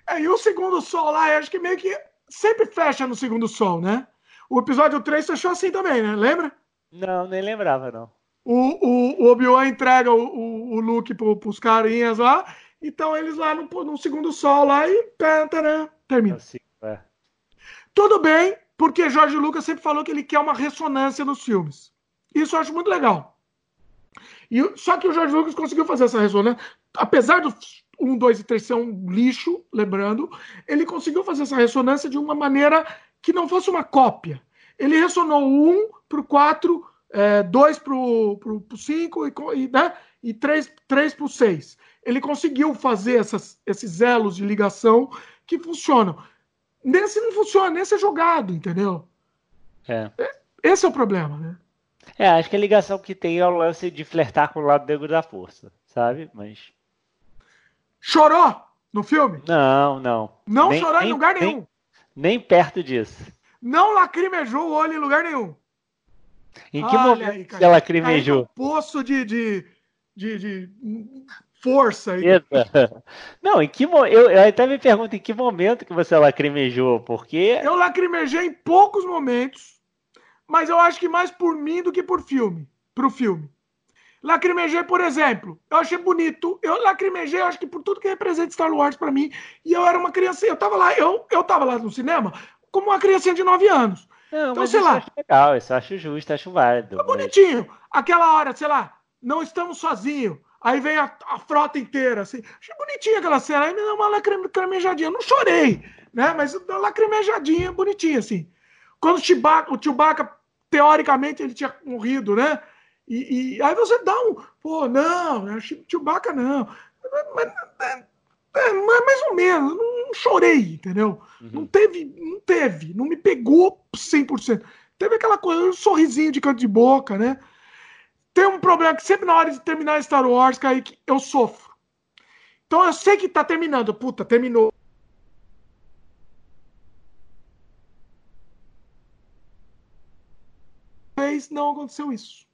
É, e o segundo sol lá, acho que meio que sempre fecha no segundo sol, né? O episódio 3 fechou assim também, né? Lembra?
Não, nem lembrava, não.
O, o, o Obi-Wan entrega o, o, o Luke pro, pros carinhas lá, então eles lá no, no segundo sol lá e penta, termina. Assim, é. Tudo bem, porque Jorge Lucas sempre falou que ele quer uma ressonância nos filmes. Isso eu acho muito legal. E, só que o Jorge Lucas conseguiu fazer essa ressonância. Apesar do 1, 2 e 3 ser um lixo, lembrando, ele conseguiu fazer essa ressonância de uma maneira que não fosse uma cópia. Ele ressonou 1 para o 4, 2 para o 5 e, né, e 3, 3 para o 6. Ele conseguiu fazer essas, esses elos de ligação que funcionam. Nesse não funciona, nesse é jogado, entendeu?
É.
é. Esse é o problema, né?
É, acho que a ligação que tem é o lance de flertar com o lado negro da força, sabe? Mas.
Chorou no filme?
Não, não.
Não nem, chorou nem, em lugar nenhum.
Nem, nem, perto disso.
Não lacrimejou o olho em lugar nenhum.
Em que Olha momento aí, ela lacrimejou?
poço de, de, de, de força aí.
Não, em que eu, eu até me pergunto em que momento que você lacrimejou, porque.
Eu lacrimejei em poucos momentos, mas eu acho que mais por mim do que por filme. Pro filme. Lacrimejei, por exemplo, eu achei bonito. Eu lacrimejei, eu acho que por tudo que representa Star Wars para mim. E eu era uma criança, eu tava lá, eu, eu tava lá no cinema como uma criancinha de 9 anos.
Não, então, sei lá. Acho legal, isso eu acho justo, acho válido.
Tá bonitinho. Aquela hora, sei lá, não estamos sozinhos Aí vem a, a frota inteira, assim. Achei bonitinha aquela cena. Aí me deu uma lacrimejadinha. Não chorei, né? Mas uma lacrimejadinha bonitinha, assim. Quando o Chewbacca, o Chewbacca, teoricamente, ele tinha morrido, né? E, e aí você dá um. Pô, não, né? Chewbacca não. Mas, é, é, mais ou menos. Não, não chorei, entendeu? Uhum. Não teve, não teve. Não me pegou 100%. Teve aquela coisa, um sorrisinho de canto de boca, né? Tem um problema que sempre na hora de terminar Star Wars, cara, eu sofro. Então eu sei que tá terminando. Puta, terminou. Mas não aconteceu isso.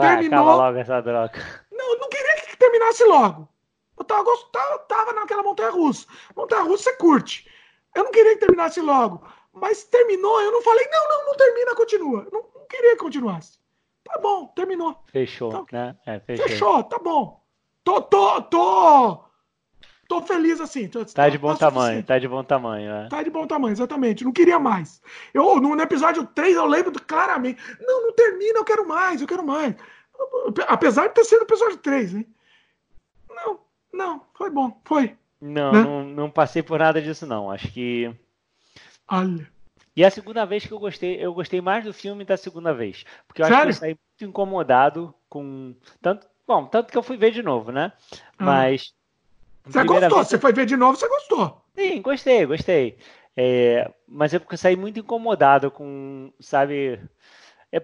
Vai, terminou. logo essa droga.
Não, eu não queria que terminasse logo. Eu tava, tava, tava naquela montanha russa. Montanha russa você curte. Eu não queria que terminasse logo. Mas terminou, eu não falei, não, não, não termina, continua. Eu não, não queria que continuasse. Tá bom, terminou.
Fechou, então, né?
É, fechou. fechou. tá bom. Tô, tô, tô. Tô feliz assim.
Tô, tá de bom tá tamanho, tá de bom tamanho. É.
Tá de bom tamanho, exatamente. Não queria mais. Eu, no, no episódio 3, eu lembro claramente. Não, não termina, eu quero mais, eu quero mais. Apesar de ter sido o episódio 3, hein? Não, não, foi bom, foi.
Não, né? não, não passei por nada disso, não. Acho que.
Olha.
E a segunda vez que eu gostei, eu gostei mais do filme da segunda vez. Porque eu Sério? acho que eu saí muito incomodado com. Tanto, bom, tanto que eu fui ver de novo, né? Ah. Mas.
Você gostou? Vez... Você foi ver de novo, você gostou.
Sim, gostei, gostei. É, mas é porque eu saí muito incomodado com, sabe? É,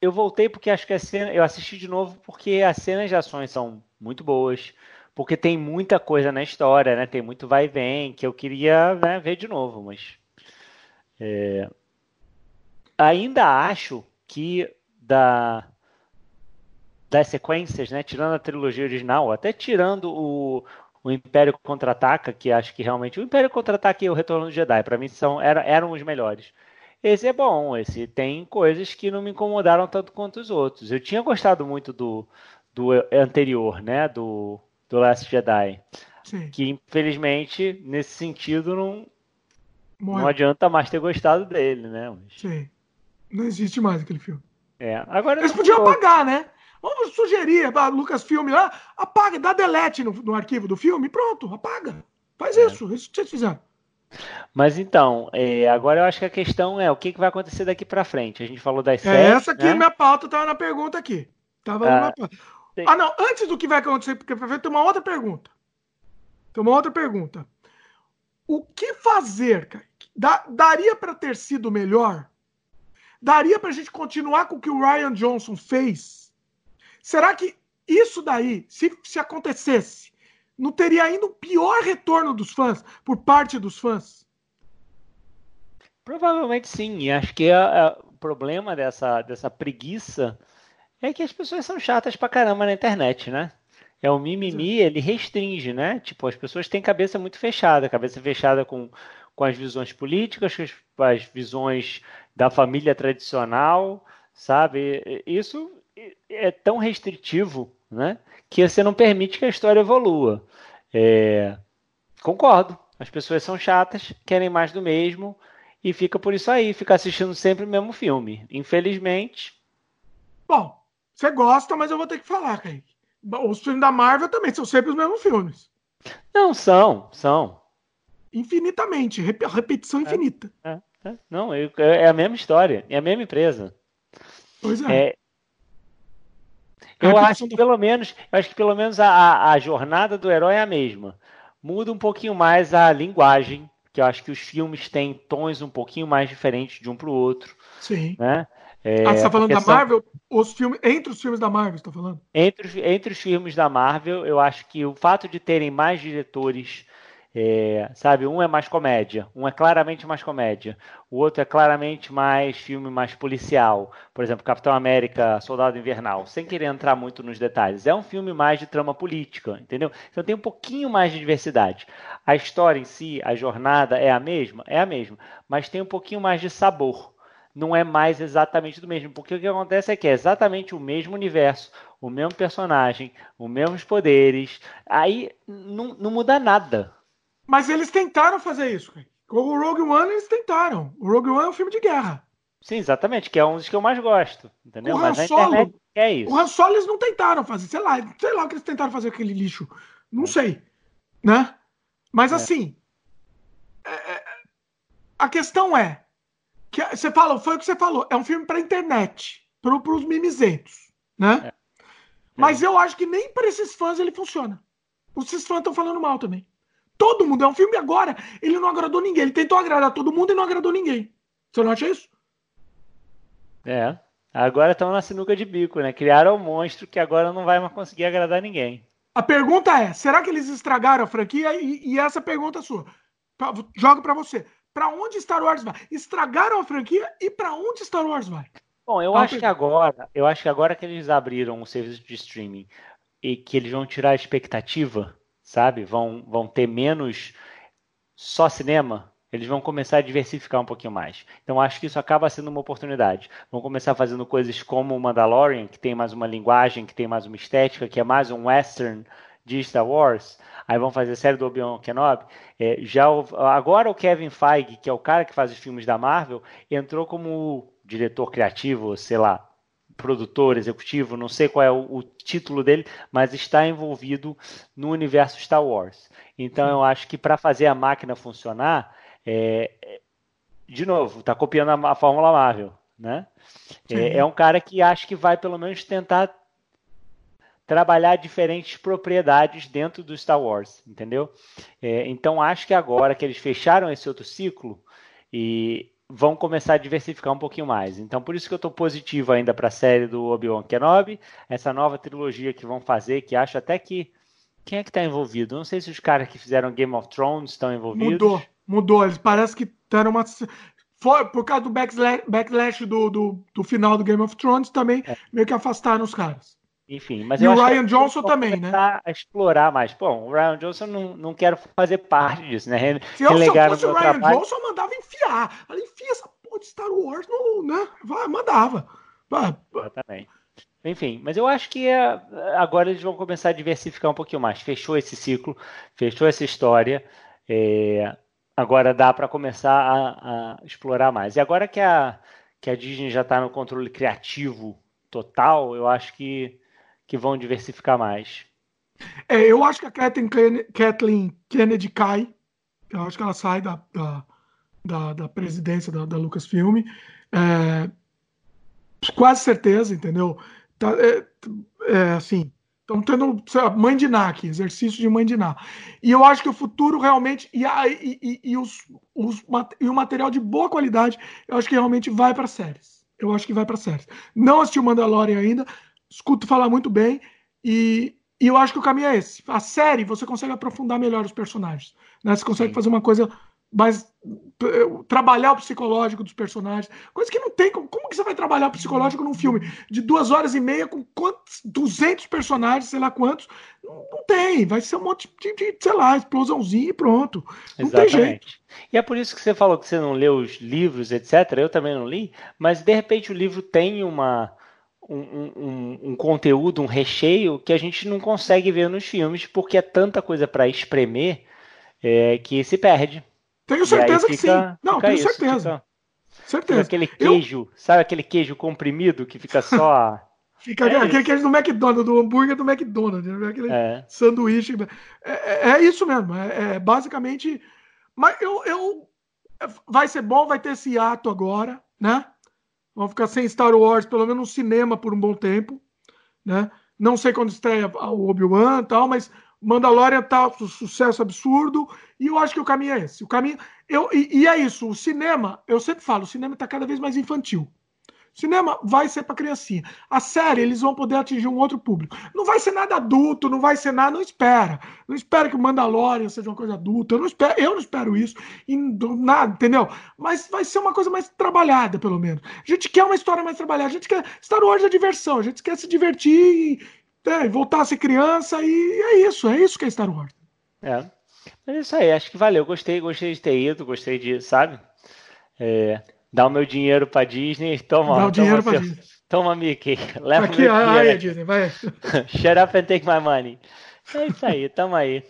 eu voltei porque acho que a cena. Eu assisti de novo porque as cenas de ações são muito boas. Porque tem muita coisa na história, né? Tem muito vai e vem que eu queria né, ver de novo, mas é... Ainda acho que da das sequências, né, tirando a trilogia original, até tirando o, o Império Contra-Ataca, que acho que realmente o Império Contra-Ataca e o Retorno do Jedi, para mim são era, eram os melhores. Esse é bom, esse tem coisas que não me incomodaram tanto quanto os outros. Eu tinha gostado muito do, do anterior, né, do, do Last Jedi, Sim. que infelizmente nesse sentido não Morre. Não adianta mais ter gostado dele, né? Mas...
Sim. Não existe mais aquele filme.
É. Agora
Eles podiam apagar, né? Vamos sugerir para Lucas Filme lá, apaga, dá delete no, no arquivo do filme, pronto, apaga. Faz é. isso, isso que vocês fizeram.
Mas então, é, agora eu acho que a questão é o que, que vai acontecer daqui para frente. A gente falou das
é séries. Essa aqui, né? minha pauta estava na pergunta aqui. Tava ah, ah, não, antes do que vai acontecer, porque tem uma outra pergunta. Tem uma outra pergunta. O que fazer? Da, daria para ter sido melhor? Daria para a gente continuar com o que o Ryan Johnson fez? Será que isso daí, se, se acontecesse, não teria ainda um pior retorno dos fãs, por parte dos fãs?
Provavelmente sim. E acho que o problema dessa, dessa preguiça é que as pessoas são chatas pra caramba na internet, né? É o mimimi, ele restringe, né? Tipo, as pessoas têm cabeça muito fechada, cabeça fechada com, com as visões políticas, com as, visões da família tradicional, sabe? Isso é tão restritivo, né? Que você não permite que a história evolua. É... Concordo. As pessoas são chatas, querem mais do mesmo e fica por isso aí, fica assistindo sempre o mesmo filme. Infelizmente.
Bom, você gosta, mas eu vou ter que falar, Kaique. Os filmes da Marvel também são sempre os mesmos filmes.
Não, são, são.
Infinitamente, repetição é, infinita.
É, é, não, é, é, a mesma história, é a mesma empresa.
Pois é.
Eu acho que pelo menos, acho que pelo menos a, a jornada do herói é a mesma. Muda um pouquinho mais a linguagem, que eu acho que os filmes têm tons um pouquinho mais diferentes de um para o outro.
Sim.
Né?
É, ah, você está falando da Marvel? Os filmes, entre os filmes da Marvel, está falando?
Entre, entre os filmes da Marvel, eu acho que o fato de terem mais diretores é, sabe, um é mais comédia, um é claramente mais comédia, o outro é claramente mais filme mais policial. Por exemplo, Capitão América, Soldado Invernal, sem querer entrar muito nos detalhes. É um filme mais de trama política, entendeu? Então tem um pouquinho mais de diversidade. A história em si, a jornada é a mesma? É a mesma, mas tem um pouquinho mais de sabor. Não é mais exatamente do mesmo, porque o que acontece é que é exatamente o mesmo universo, o mesmo personagem, os mesmos poderes. Aí não, não muda nada
mas eles tentaram fazer isso. Com o Rogue One, eles tentaram. O Rogue One é um filme de guerra.
Sim, exatamente, que é um dos que eu mais gosto, entendeu?
O
Mas
Han
a
Solo-
internet é isso.
O Han Solo eles não tentaram fazer, sei lá, sei lá o que eles tentaram fazer com aquele lixo. Não sei, né? Mas
É.
assim, é, é, a questão é que você falou, foi o que você falou, é um filme para internet, para os mimizentos, né?
É.
Mas eu acho que nem para esses fãs ele funciona. Esses fãs estão falando mal também. Todo mundo, é um filme agora, ele não agradou ninguém. Ele tentou agradar todo mundo e não agradou ninguém. Você não acha isso?
É. Agora estão na sinuca de bico, né? Criaram um monstro que agora não vai mais conseguir agradar ninguém.
A pergunta é: será que eles estragaram a franquia? E, e essa pergunta é sua. Pra- jogo pra você. Pra onde Star Wars vai? Estragaram a franquia e pra onde Star Wars vai?
Bom, eu acho
que
agora, eu acho que agora que eles abriram o serviço de streaming e que eles vão tirar a expectativa, sabe? Vão, vão ter menos só cinema, eles vão começar a diversificar um pouquinho mais. Então acho que isso acaba sendo uma oportunidade. Vão começar fazendo coisas como o Mandalorian, que tem mais uma linguagem, que tem mais uma estética, que é mais um western de Star Wars. Aí vão fazer a série do Obi-Wan Kenobi. É, já o- agora o Kevin Feige, que é o cara que faz os filmes da Marvel, entrou como diretor criativo, sei lá, produtor executivo, não sei qual é o, o título dele, mas está envolvido no universo Star Wars. Então eu acho que para fazer a máquina funcionar, é, de novo, está copiando a, a Fórmula Marvel, né? É, é um cara que acho que vai pelo menos tentar trabalhar diferentes propriedades dentro do Star Wars, entendeu? É, então acho que agora que eles fecharam esse outro ciclo e vão começar a diversificar um pouquinho mais. Então por isso que eu estou positivo ainda para a série do Obi-Wan Kenobi, essa nova trilogia que vão fazer, que acho até que quem é que está envolvido? Não sei se os caras que fizeram Game of Thrones estão envolvidos.
Mudou, mudou. Eles parece que deram uma. Foi por causa do backslash, backlash do, do, do final do Game of Thrones também, meio que afastaram os caras.
Enfim, mas
E
eu
o
acho que
Ryan Johnson também, né?
A explorar mais. Bom, o Ryan Johnson não, não quero fazer parte disso, né?
Se eu, se eu fosse o Ryan
trabalho.
Johnson, eu mandava enfiar. Ela enfia essa porra de Star Wars no. Né? Vai, mandava. Vai,
Exatamente. Enfim, mas eu acho que é, agora eles vão começar a diversificar um pouquinho mais. Fechou esse ciclo, fechou essa história. é, agora dá para começar a, a explorar mais. E agora que a, que a Disney já está no controle criativo total, eu acho que, que vão diversificar mais.
É, eu acho que a Kathleen, Kenne- Kathleen Kennedy cai. Eu acho que ela sai da, da, da, da presidência da, da Lucasfilm. É, quase certeza, entendeu? Tá, é, é, assim, estão tendo sei lá, mãe de Ná aqui, exercício de mãe de Ná. E eu acho que o futuro realmente. E, a, e, e, os, os, e o material de boa qualidade, eu acho que realmente vai para séries. Eu acho que vai para séries. Não assisti o Mandalorian ainda, escuto falar muito bem. E, e eu acho que o caminho é esse. A série, você consegue aprofundar melhor os personagens. Né? Você consegue
Sim.
fazer uma coisa mais. Trabalhar o psicológico dos personagens. Coisa que não tem. Como, como que você vai trabalhar o psicológico num filme de duas horas e meia com quantos, 200 personagens, sei lá quantos? Não, não tem. Vai ser um monte de, de, sei lá, explosãozinha e pronto. Não tem jeito.
Exatamente. E é por isso que você falou que você não leu os livros, etc. Eu também não li, mas de repente o livro tem uma, um, um- conteúdo, um recheio que a gente não consegue ver nos filmes, porque é tanta coisa para espremer é, que se perde.
Tenho certeza que
fica-
sim. Não,
fica
tenho
isso,
certeza.
Fica, fica
Certeza.
aquele
Eu-
queijo, sabe aquele queijo comprimido que fica só.
Fica
É
aquele
isso.
queijo do McDonald's, do hambúrguer do McDonald's, né? aquele
é,
sanduíche. É, é- é isso mesmo. É, é basicamente. Mas eu, eu. Vai ser bom, vai ter esse hiato agora, né? Vamos ficar sem Star Wars, pelo menos no cinema, por um bom tempo, né? Não sei quando estreia o Obi-Wan e tal, mas Mandalorian tá um sucesso absurdo e eu acho que o caminho é esse. O caminho. Eu, e, e é isso, o cinema, eu sempre falo, o cinema está cada vez mais infantil. Cinema vai ser para criancinha. A série, eles vão poder atingir um outro público. Não vai ser nada adulto, não vai ser nada, não espera. Não espera que o Mandalorian seja uma coisa adulta. Eu não espero, eu não espero isso. E nada, entendeu? Mas vai ser uma coisa mais trabalhada, pelo menos. A gente quer uma história mais trabalhada. A gente quer. Star Wars é diversão. A gente quer se divertir e é, voltar a ser criança. E é isso. É isso que é Star Wars.
é. Mas é isso aí, acho que valeu. Gostei, gostei de ter ido, gostei de, sabe? É, dar o meu dinheiro pra Disney, toma,
Dá o dinheiro
seu-
Disney.
toma Mickey, leva o
Aqui, aí,
dinheiro.
Disney, vai.
Shut up and take my money. É isso aí, tamo aí.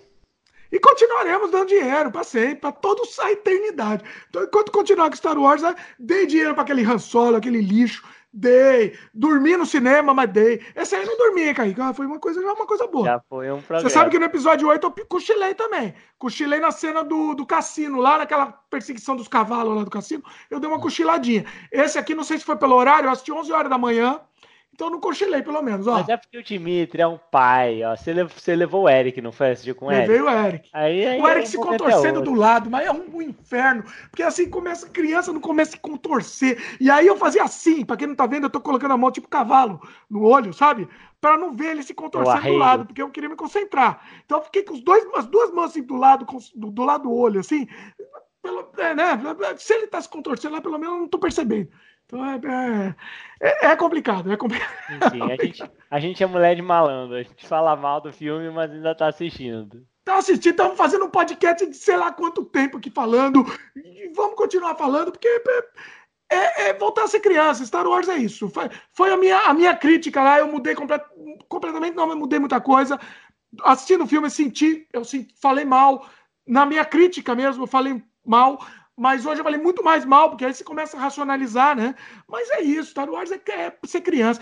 E continuaremos dando dinheiro para sempre, para todos a eternidade. Então, enquanto continuar com Star Wars, né, dei dinheiro para aquele Han Solo, aquele lixo, Dei. Dormi no cinema, mas dei. Esse aí não dormi, Kaique. Ah, foi uma coisa, uma coisa boa.
Já foi um programa.
Você sabe que no episódio 8 eu cochilei também. Cochilei na cena do, do cassino, lá naquela perseguição dos cavalos lá do cassino. Eu dei uma cochiladinha. Esse aqui, não sei se foi pelo horário, eu assisti 11 horas da manhã. Então eu não cochilei, pelo menos. Ó.
Mas é porque o Dimitri é um pai, ó. Você levou, você levou o Eric, não foi assistir com o Eric?
Levei o Eric.
Aí, aí
o Eric se contorcendo do lado, mas é um, um, inferno. Porque assim, começa, criança não começa a se contorcer. E aí eu fazia assim, pra quem não tá vendo, eu tô colocando a mão tipo cavalo no olho, sabe? Pra não ver ele se contorcendo do lado, porque eu queria me concentrar. Então eu fiquei com os dois, as duas mãos assim do lado, do, do lado do olho, assim. Pelo, é, né? Se ele tá se contorcendo lá, pelo menos eu não tô percebendo. Então é, é, é, complicado, é complicado.
Enfim, a gente, a gente é mulher de malandro, a gente fala mal do filme, mas ainda tá assistindo.
Tá assistindo, estamos fazendo um podcast de sei lá quanto tempo aqui falando, e vamos continuar falando, porque é, é, voltar a ser criança. Star Wars é isso. Foi, foi a, minha, a minha crítica lá, eu mudei complet, completamente, não, eu mudei muita coisa. Assistindo o filme, eu senti, eu senti, falei mal. Na minha crítica mesmo, eu falei mal mas hoje eu falei muito mais mal, porque aí você começa a racionalizar, né? Mas é isso, Star Wars é, é ser criança.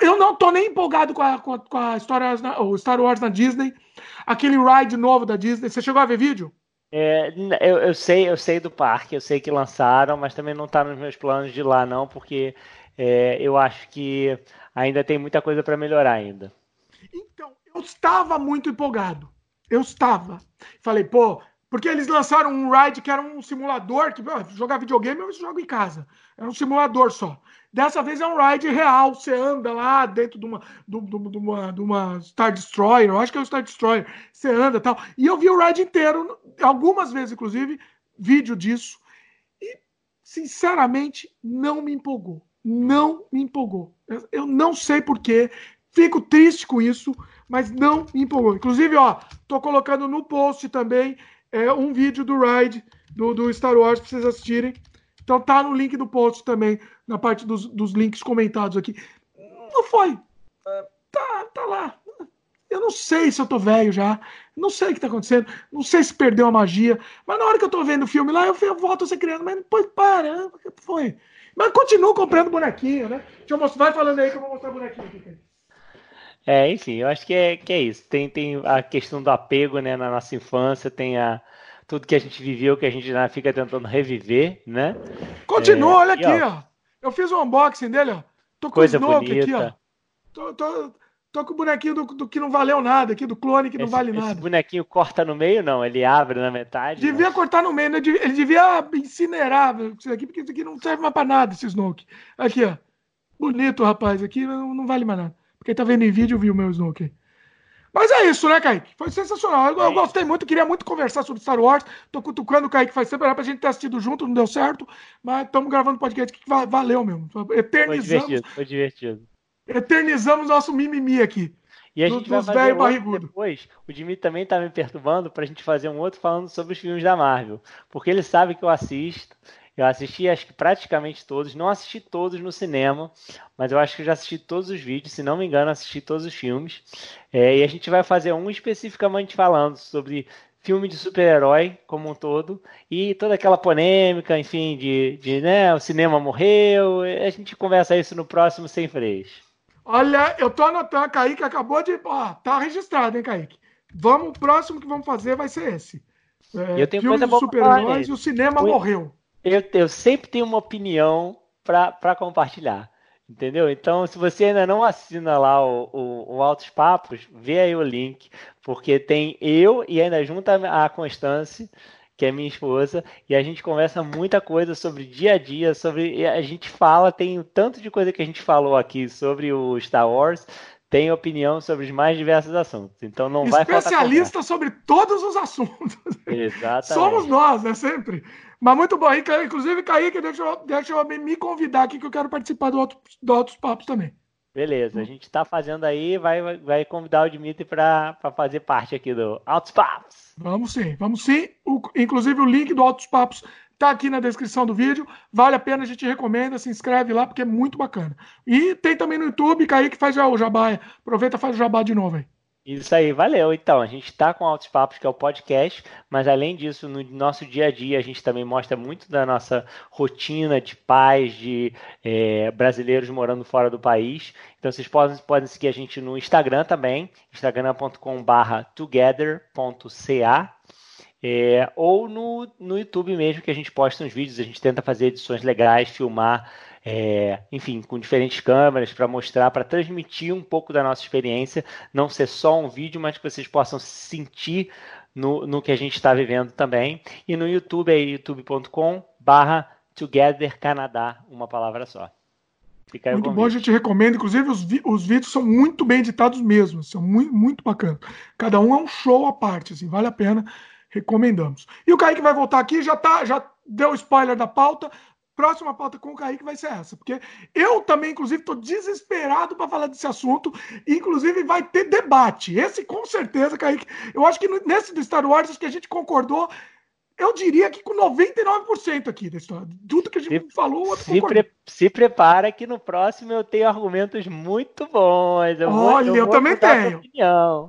Eu não tô nem empolgado com a, com a, com a história, o Star Wars na Disney, aquele ride novo da Disney. Você chegou a ver vídeo?
É, eu, eu, sei, eu sei do parque, eu sei que lançaram, mas também não tá nos meus planos de ir lá não, porque é, eu acho que ainda tem muita coisa para melhorar ainda.
Então, eu estava muito empolgado. Eu estava. Falei, pô, porque eles lançaram um ride que era um simulador, que jogar videogame eu jogo em casa. Era um simulador só. Dessa vez é um ride real. Você anda lá dentro de uma, de, de, uma, de uma Star Destroyer. Eu acho que é um Star Destroyer. Você anda e tal. E eu vi o ride inteiro, algumas vezes, inclusive, vídeo disso. E, sinceramente, não me empolgou. Não me empolgou. Eu não sei porquê. Fico triste com isso, mas não me empolgou. Inclusive, ó, tô colocando no post também é um vídeo do Ride do, do Star Wars para vocês assistirem. Então tá no link do post também, na parte dos, dos links comentados aqui. Não foi. Tá, tá lá. Eu não sei se eu tô velho já. Não sei o que tá acontecendo. Não sei se perdeu a magia. Mas na hora que eu tô vendo o filme lá, eu, eu volto a ser criança. Mas depois para. Foi. Mas continuo comprando bonequinho, né? Deixa eu mostrar. Vai falando aí que eu vou mostrar bonequinho aqui.
É, enfim, eu acho que é, que é isso. Tem, tem a questão do apego, né, na nossa infância, tem a, tudo que a gente viveu, que a gente já fica tentando reviver, né?
Continua, é, olha aqui, ó. ó. Eu fiz o um unboxing dele, ó. Tô com
Coisa o Snoke
aqui, ó. Tô, tô, tô, com o bonequinho do, do, que não valeu nada, aqui do clone que não esse, vale nada. Esse
bonequinho corta no meio, não? Ele abre na metade?
Devia
não.
cortar no meio, né? Ele devia incinerar isso aqui, porque isso aqui não serve mais pra nada, esse Snoke. Aqui, ó. Bonito, rapaz. Aqui não, não vale mais nada. Quem tá vendo em vídeo viu o meu Snoke. Mas é isso, né, Kaique? Foi sensacional. Eu, eu, é gostei muito, queria muito conversar sobre Star Wars. Tô cutucando o Kaique faz tempo, era pra gente ter assistido junto, não deu certo. Mas estamos gravando podcast que valeu mesmo. Eternizamos. Foi
divertido, foi divertido.
Eternizamos nosso mimimi aqui.
E a gente vai fazer um depois. O Jimmy também tá me perturbando pra gente fazer um outro falando sobre os filmes da Marvel. Porque ele sabe que eu assisto. Eu assisti acho que praticamente todos, não assisti todos no cinema, mas eu acho que já assisti todos os vídeos, se não me engano, assisti todos os filmes. É, e a gente vai fazer um especificamente falando sobre filme de super-herói como um todo e toda aquela polêmica, enfim, de, de né, o cinema morreu. A gente conversa isso no próximo Sem Freios.
Olha, eu tô anotando, Kaique acabou de. Ó, tá registrado, hein, Kaique? Vamos, o próximo que vamos fazer vai ser esse.
É, eu tenho filme de super-heróis
e o cinema morreu
eu, eu sempre tenho uma opinião para compartilhar. Entendeu? Então, se você ainda não assina lá o, o, o, Altos Papos, vê aí o link, porque tem eu e ainda junto a Constância, que é minha esposa, e a gente conversa muita coisa sobre dia a dia, sobre. A gente fala, tem tanto de coisa que a gente falou aqui sobre o Star Wars, tem opinião sobre os mais diversos assuntos. Então não vai
Especialista sobre todos os assuntos.
Exatamente.
Somos nós, né? Sempre. Mas muito bom. Inclusive, Kaique, deixa eu, deixa eu me convidar aqui que eu quero participar do, Auto, do Altos Papos também.
Beleza, a gente está fazendo aí, vai, vai convidar o Dimitri para fazer parte aqui do Altos Papos.
Vamos sim, vamos sim. O, inclusive o link do Altos Papos Tá aqui na descrição do vídeo. Vale a pena, a gente recomenda, se inscreve lá, porque é muito bacana. E tem também no YouTube, Kaique faz já o jabá. Aproveita e faz o jabá de novo aí.
Isso aí, valeu. Então, a gente está com Altos Papos, que é o podcast, mas além disso, no nosso dia a dia, a gente também mostra muito da nossa rotina de pais, de é, brasileiros morando fora do país. Então, vocês podem, podem seguir a gente no Instagram também, instagram.com.br together.ca. É, ou no, no YouTube mesmo, que a gente posta uns vídeos, a gente tenta fazer edições legais, filmar é, enfim, com diferentes câmeras para mostrar, para transmitir um pouco da nossa experiência, não ser só um vídeo, mas que vocês possam sentir no, no que a gente está vivendo também. E no YouTube é youtube.com barra Together Canadá, uma palavra só.
Fica muito bom, a gente recomenda. Inclusive, os, os vídeos são muito bem editados mesmo. São muito, muito bacanas. Cada um é um show à parte, assim, vale a pena. Recomendamos. E o Kaique vai voltar aqui, já tá, já deu spoiler da pauta próxima pauta com o Kaique vai ser essa, porque eu também, inclusive, estou desesperado para falar desse assunto, inclusive vai ter debate. Esse, com certeza, Kaique, eu acho que nesse do Star Wars, acho que a gente concordou, eu diria que com 99% aqui da história. Tudo que a gente se, falou, o outro
se, pre se prepara que no próximo eu tenho argumentos muito bons.
Eu Olha, vou, eu, eu vou também tenho.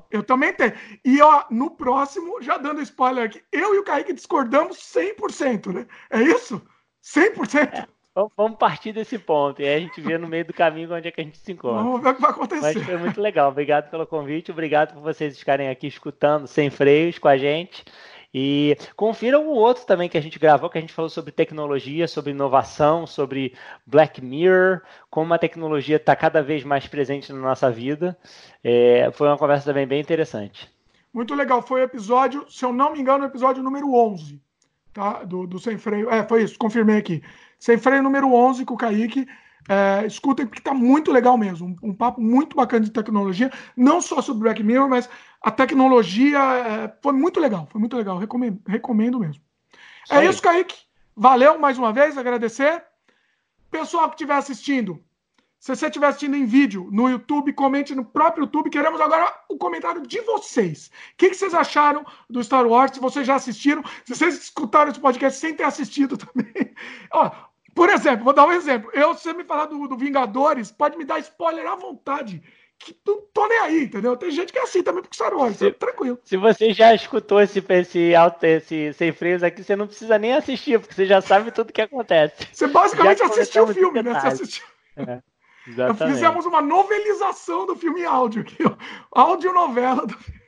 Eu também tenho. E ó, no próximo, já dando spoiler aqui, eu e o Kaique discordamos 100%, né? É isso? 100%? É,
vamos partir desse ponto e aí a gente vê no meio do caminho onde é que a gente se encontra.
Vamos ver o que vai acontecer.
Mas foi muito legal. Obrigado pelo convite, obrigado por vocês estarem aqui escutando sem freios com a gente. E confiram o outro também que a gente gravou, que a gente falou sobre tecnologia, sobre inovação, sobre Black Mirror, como a tecnologia está cada vez mais presente na nossa vida. É, foi uma conversa também bem interessante.
Muito legal. Foi o episódio, se eu não me engano, o episódio número 11 tá? Do, do Sem Freio. É, foi isso, confirmei aqui. Sem Freio número 11 com o Kaique. É, escutem, porque tá muito legal mesmo. Um, um, papo muito bacana de tecnologia. Não só sobre Black Mirror, mas a tecnologia é, foi muito legal. Foi muito legal. Recomendo, recomendo mesmo. Sim. É isso, Kaique. Valeu mais uma vez, agradecer. Pessoal que estiver assistindo, se você estiver assistindo em vídeo no YouTube, comente no próprio YouTube. Queremos agora o comentário de vocês. O que, que vocês acharam do Star Wars? Se vocês já assistiram, se vocês escutaram esse podcast sem ter assistido também. Ó, por exemplo, vou dar um exemplo. Eu, se você me falar do, do Vingadores, pode me dar spoiler à vontade que não tô nem aí, entendeu? Tem gente que é assim também pro Star Wars, se, tranquilo.
Se você já escutou esse, esse, esse sem freios aqui, você não precisa nem assistir, porque você já sabe tudo o que acontece.
Você basicamente assistiu o filme, né? Você assistiu. É. Exatamente. Fizemos uma novelização do filme em áudio aqui, ó. Áudio novela do filme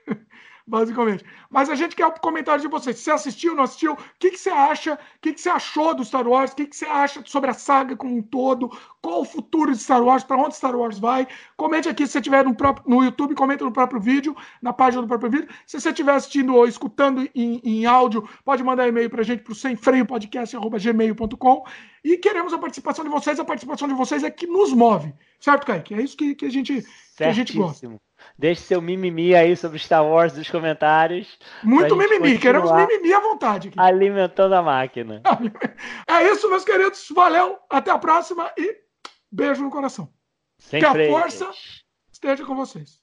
basicamente. Mas a gente quer o comentário de vocês. Você assistiu, não assistiu? O que, que você acha? O que, que você achou do Star Wars? O que, que você acha sobre a saga como um todo? Qual o futuro de Star Wars? Para onde Star Wars vai? Comente aqui se você estiver no, próprio, no YouTube, comenta no próprio vídeo, na página do próprio vídeo. Se você estiver assistindo ou escutando em, em áudio, pode mandar e-mail para a gente para o semfreiopodcast.gmail.com e queremos a participação de vocês. A participação de vocês é que nos move. Certo, Kaique? É isso que, que, a, gente, que a gente gosta.
Deixe seu mimimi aí sobre Star Wars nos comentários.
Muito mimimi, queremos mimimi à vontade.
Aqui. Alimentando a máquina.
É isso, meus queridos. Valeu, até a próxima e beijo no coração. Sem que a força esteja com vocês.